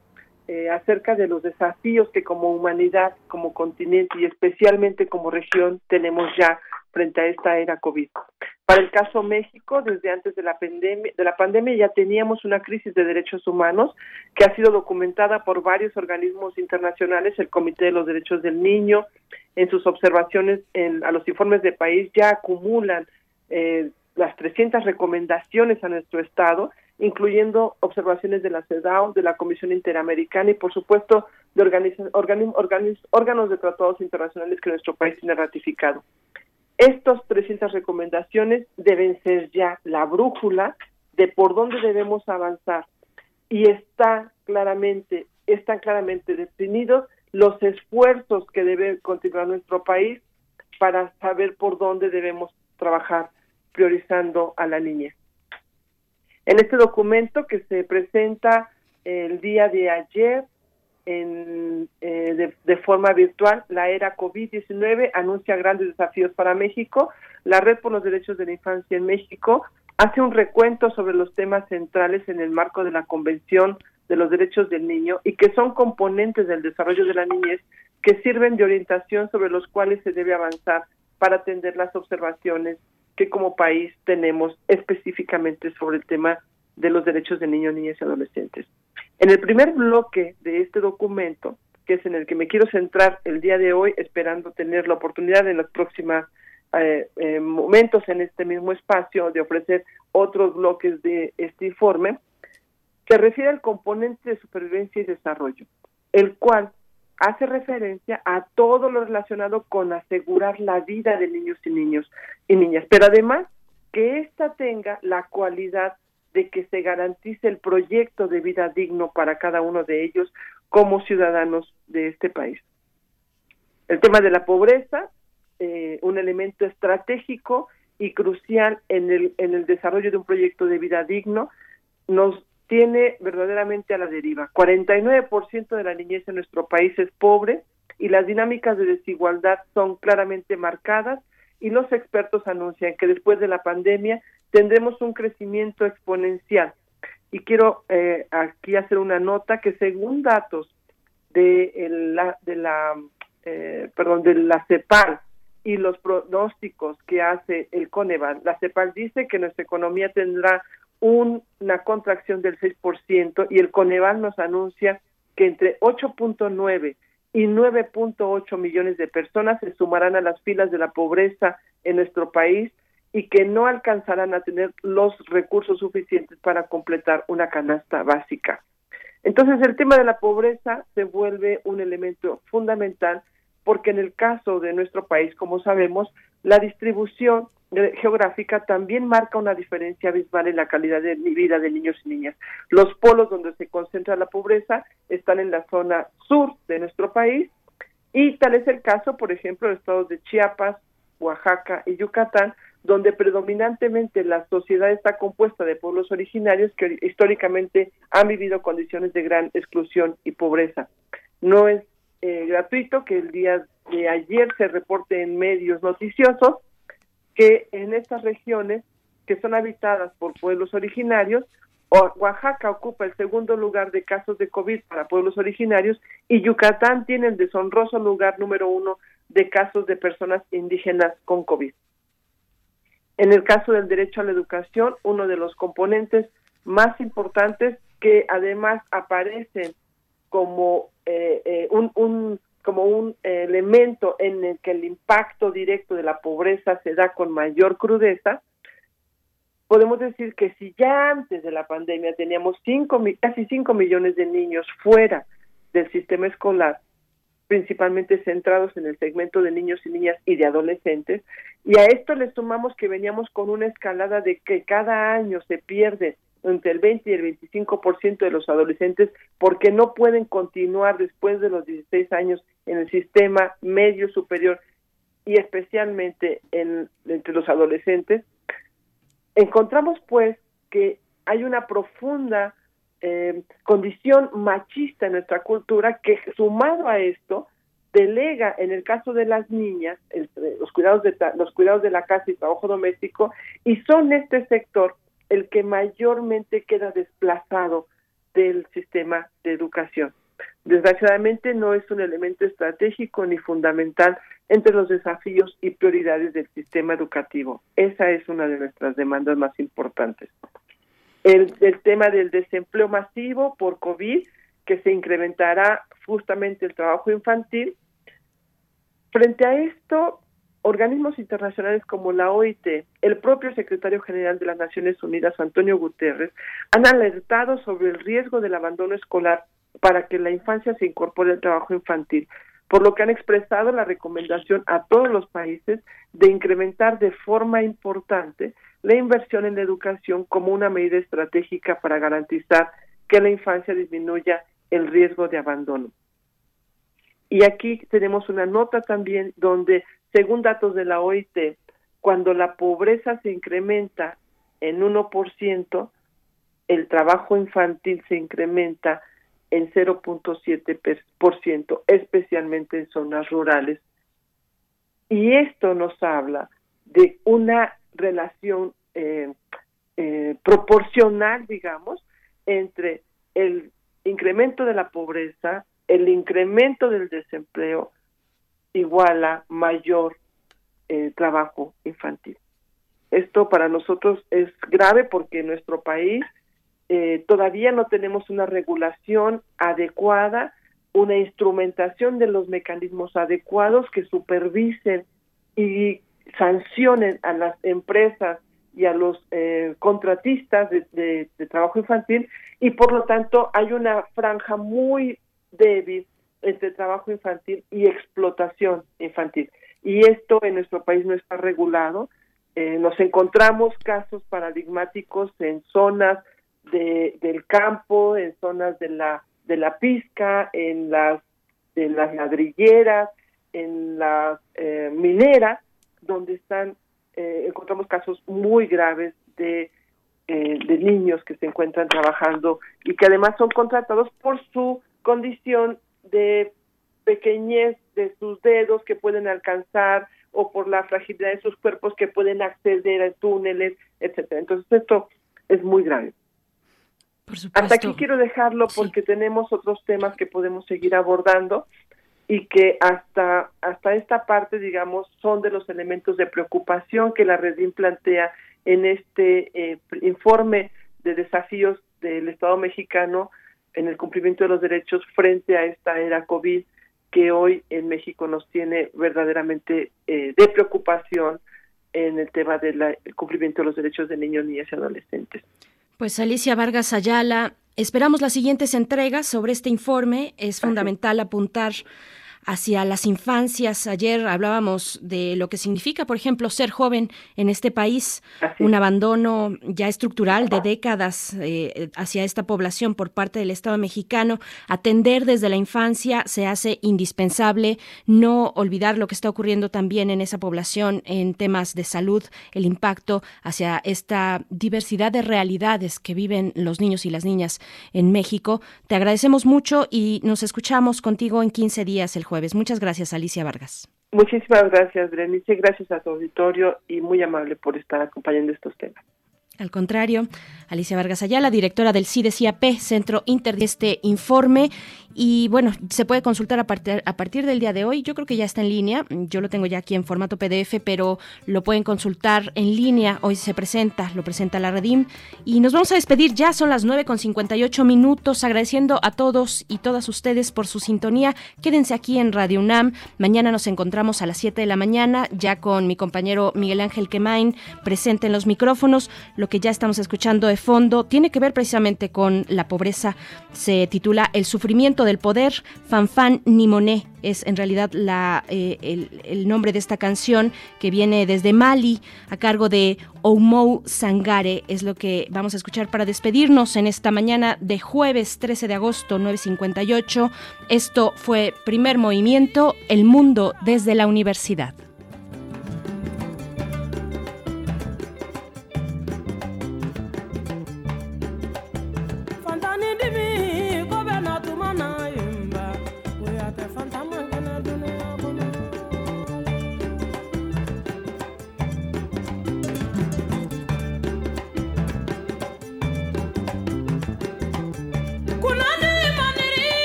eh, acerca de los desafíos que como humanidad, como continente y especialmente como región tenemos ya frente a esta era COVID. Para el caso México, desde antes de la pandemia, de la pandemia ya teníamos una crisis de derechos humanos que ha sido documentada por varios organismos internacionales, el Comité de los Derechos del Niño, en sus observaciones en, a los informes de país ya acumulan eh, las 300 recomendaciones a nuestro Estado incluyendo observaciones de la CEDAW, de la Comisión Interamericana y, por supuesto, de órganos de tratados internacionales que nuestro país tiene ratificado. Estas 300 recomendaciones deben ser ya la brújula de por dónde debemos avanzar y está claramente, están claramente definidos los esfuerzos que debe continuar nuestro país para saber por dónde debemos trabajar priorizando a la niñez. En este documento que se presenta el día de ayer eh, de, forma virtual. La era COVID-19 anuncia grandes desafíos para México. La Red por los Derechos de la Infancia en México hace un recuento sobre los temas centrales en el marco de la Convención de los Derechos del Niño y que son componentes del desarrollo de la niñez que sirven de orientación sobre los cuales se debe avanzar para atender las observaciones que como país tenemos específicamente sobre el tema de los derechos de niños, niñas y adolescentes. En el primer bloque de este documento, que es en el que me quiero centrar el día de hoy, esperando tener la oportunidad en los próximos eh, eh, momentos en este mismo espacio de ofrecer otros bloques de este informe, se refiere al componente de supervivencia y desarrollo, el cual hace referencia a todo lo relacionado con asegurar la vida de niños y niños y niñas, pero además que ésta tenga la cualidad de que se garantice el proyecto de vida digno para cada uno de ellos como ciudadanos de este país. El tema de la pobreza, eh, un elemento estratégico y crucial en el, en el desarrollo de un proyecto de vida digno, nos tiene verdaderamente a la deriva. 49% de la niñez en nuestro país es pobre y las dinámicas de desigualdad son claramente marcadas y los expertos anuncian que después de la pandemia tendremos un crecimiento exponencial. Y quiero eh, aquí hacer una nota que según datos de la, de la eh, perdón de la CEPAL y los pronósticos que hace el Coneval, la CEPAL dice que nuestra economía tendrá una contracción del 6% y el Coneval nos anuncia que entre 8.9 y 9.8 millones de personas se sumarán a las filas de la pobreza en nuestro país y que no alcanzarán a tener los recursos suficientes para completar una canasta básica. Entonces el tema de la pobreza se vuelve un elemento fundamental porque en el caso de nuestro país, como sabemos, la distribución geográfica también marca una diferencia abismal en la calidad de vida de niños y niñas. Los polos donde se concentra la pobreza están en la zona sur de nuestro país y tal es el caso, por ejemplo, de estados de Chiapas, Oaxaca y Yucatán, donde predominantemente la sociedad está compuesta de pueblos originarios que históricamente han vivido condiciones de gran exclusión y pobreza. No es eh, gratuito que el día de ayer se reporte en medios noticiosos que en estas regiones que son habitadas por pueblos originarios, Oaxaca ocupa el segundo lugar de casos de COVID para pueblos originarios y Yucatán tiene el deshonroso lugar número uno de casos de personas indígenas con COVID. En el caso del derecho a la educación, uno de los componentes más importantes que además aparecen como eh, eh, un, un, como un elemento en el que el impacto directo de la pobreza se da con mayor crudeza, podemos decir que si ya antes de la pandemia teníamos cinco, casi 5 millones de niños fuera del sistema escolar, principalmente centrados en el segmento de niños y niñas y de adolescentes, y a esto le sumamos que veníamos con una escalada de que cada año se pierde entre el 20 y el 25% de los adolescentes porque no pueden continuar después de los 16 años en el sistema medio superior y especialmente en, entre los adolescentes, encontramos pues que hay una profunda eh, condición machista en nuestra cultura que sumado a esto delega en el caso de las niñas los cuidados de los cuidados de la casa y trabajo doméstico y son este sector el que mayormente queda desplazado del sistema de educación. Desgraciadamente no es un elemento estratégico ni fundamental entre los desafíos y prioridades del sistema educativo. Esa es una de nuestras demandas más importantes. El, tema del desempleo masivo por COVID, que se incrementará justamente el trabajo infantil. Frente a esto, organismos internacionales como la OIT, el propio secretario general de las Naciones Unidas, Antonio Guterres, han alertado sobre el riesgo del abandono escolar para que la infancia se incorpore al trabajo infantil, por lo que han expresado la recomendación a todos los países de incrementar de forma importante la inversión en la educación como una medida estratégica para garantizar que la infancia disminuya el riesgo de abandono. Y aquí tenemos una nota también donde según datos de la OIT, cuando la pobreza se incrementa en 1%, el trabajo infantil se incrementa en 0.7%, especialmente en zonas rurales. Y esto nos habla de una relación eh, eh, proporcional, digamos, entre el incremento de la pobreza, el incremento del desempleo, igual a mayor eh, trabajo infantil. Esto para nosotros es grave porque en nuestro país eh, todavía no tenemos una regulación adecuada, una instrumentación de los mecanismos adecuados que supervisen y sancionen a las empresas y a los eh, contratistas de, trabajo infantil y por lo tanto hay una franja muy débil entre trabajo infantil y explotación infantil. Y esto en nuestro país no está regulado. Eh, nos encontramos casos paradigmáticos en zonas de, del campo, en zonas de la de la pizca, en las en las ladrilleras, en las eh, mineras, donde están eh, encontramos casos muy graves de de niños que se encuentran trabajando y que además son contratados por su condición de pequeñez de sus dedos que pueden alcanzar o por la fragilidad de sus cuerpos que pueden acceder a túneles, etcétera. Entonces esto es muy grave. Hasta aquí quiero dejarlo porque tenemos otros temas que podemos seguir abordando y que hasta hasta esta parte, digamos, son de los elementos de preocupación que la Redim plantea en este eh, informe de desafíos del Estado mexicano en el cumplimiento de los derechos frente a esta era COVID que hoy en México nos tiene verdaderamente eh, de preocupación en el tema del cumplimiento de los derechos de niños, niñas y adolescentes. Pues Alicia Vargas Ayala, esperamos las siguientes entregas sobre este informe. Es fundamental apuntar hacia las infancias. Ayer hablábamos de lo que significa, por ejemplo, ser joven en este país, un abandono ya estructural de décadas eh, hacia esta población por parte del Estado mexicano. Atender desde la infancia se hace indispensable, no olvidar lo que está ocurriendo también en esa población en temas de salud, el impacto hacia esta diversidad de realidades que viven los niños y las niñas en México. Te agradecemos mucho y nos escuchamos contigo en 15 días el jueves. Muchas gracias, Alicia Vargas. Muchísimas gracias, Berenice. Gracias a tu auditorio y muy amable por estar acompañando estos temas. Al contrario, Alicia Vargas Ayala, directora del CIDESIAP, Centro Inter de este informe. Y bueno, se puede consultar a partir, a partir del día de hoy. Yo creo que ya está en línea. Yo lo tengo ya aquí en formato PDF, pero lo pueden consultar en línea. Hoy se presenta, lo presenta la Redim. Y nos vamos a despedir ya. Son las 9 con 58 minutos. Agradeciendo a todos y todas ustedes por su sintonía. Quédense aquí en Radio UNAM. Mañana nos encontramos a las 7 de la mañana, ya con mi compañero Miguel Ángel Quemain presente en los micrófonos. Que ya estamos escuchando de fondo tiene que ver precisamente con la pobreza. Se titula El sufrimiento del poder, Fanfan Nimoné es en realidad la, eh, el, nombre de esta canción que viene desde Mali a cargo de Oumou Sangare. Es lo que vamos a escuchar para despedirnos en esta mañana de jueves 13 de agosto 958. Esto fue primer movimiento, El Mundo desde la Universidad.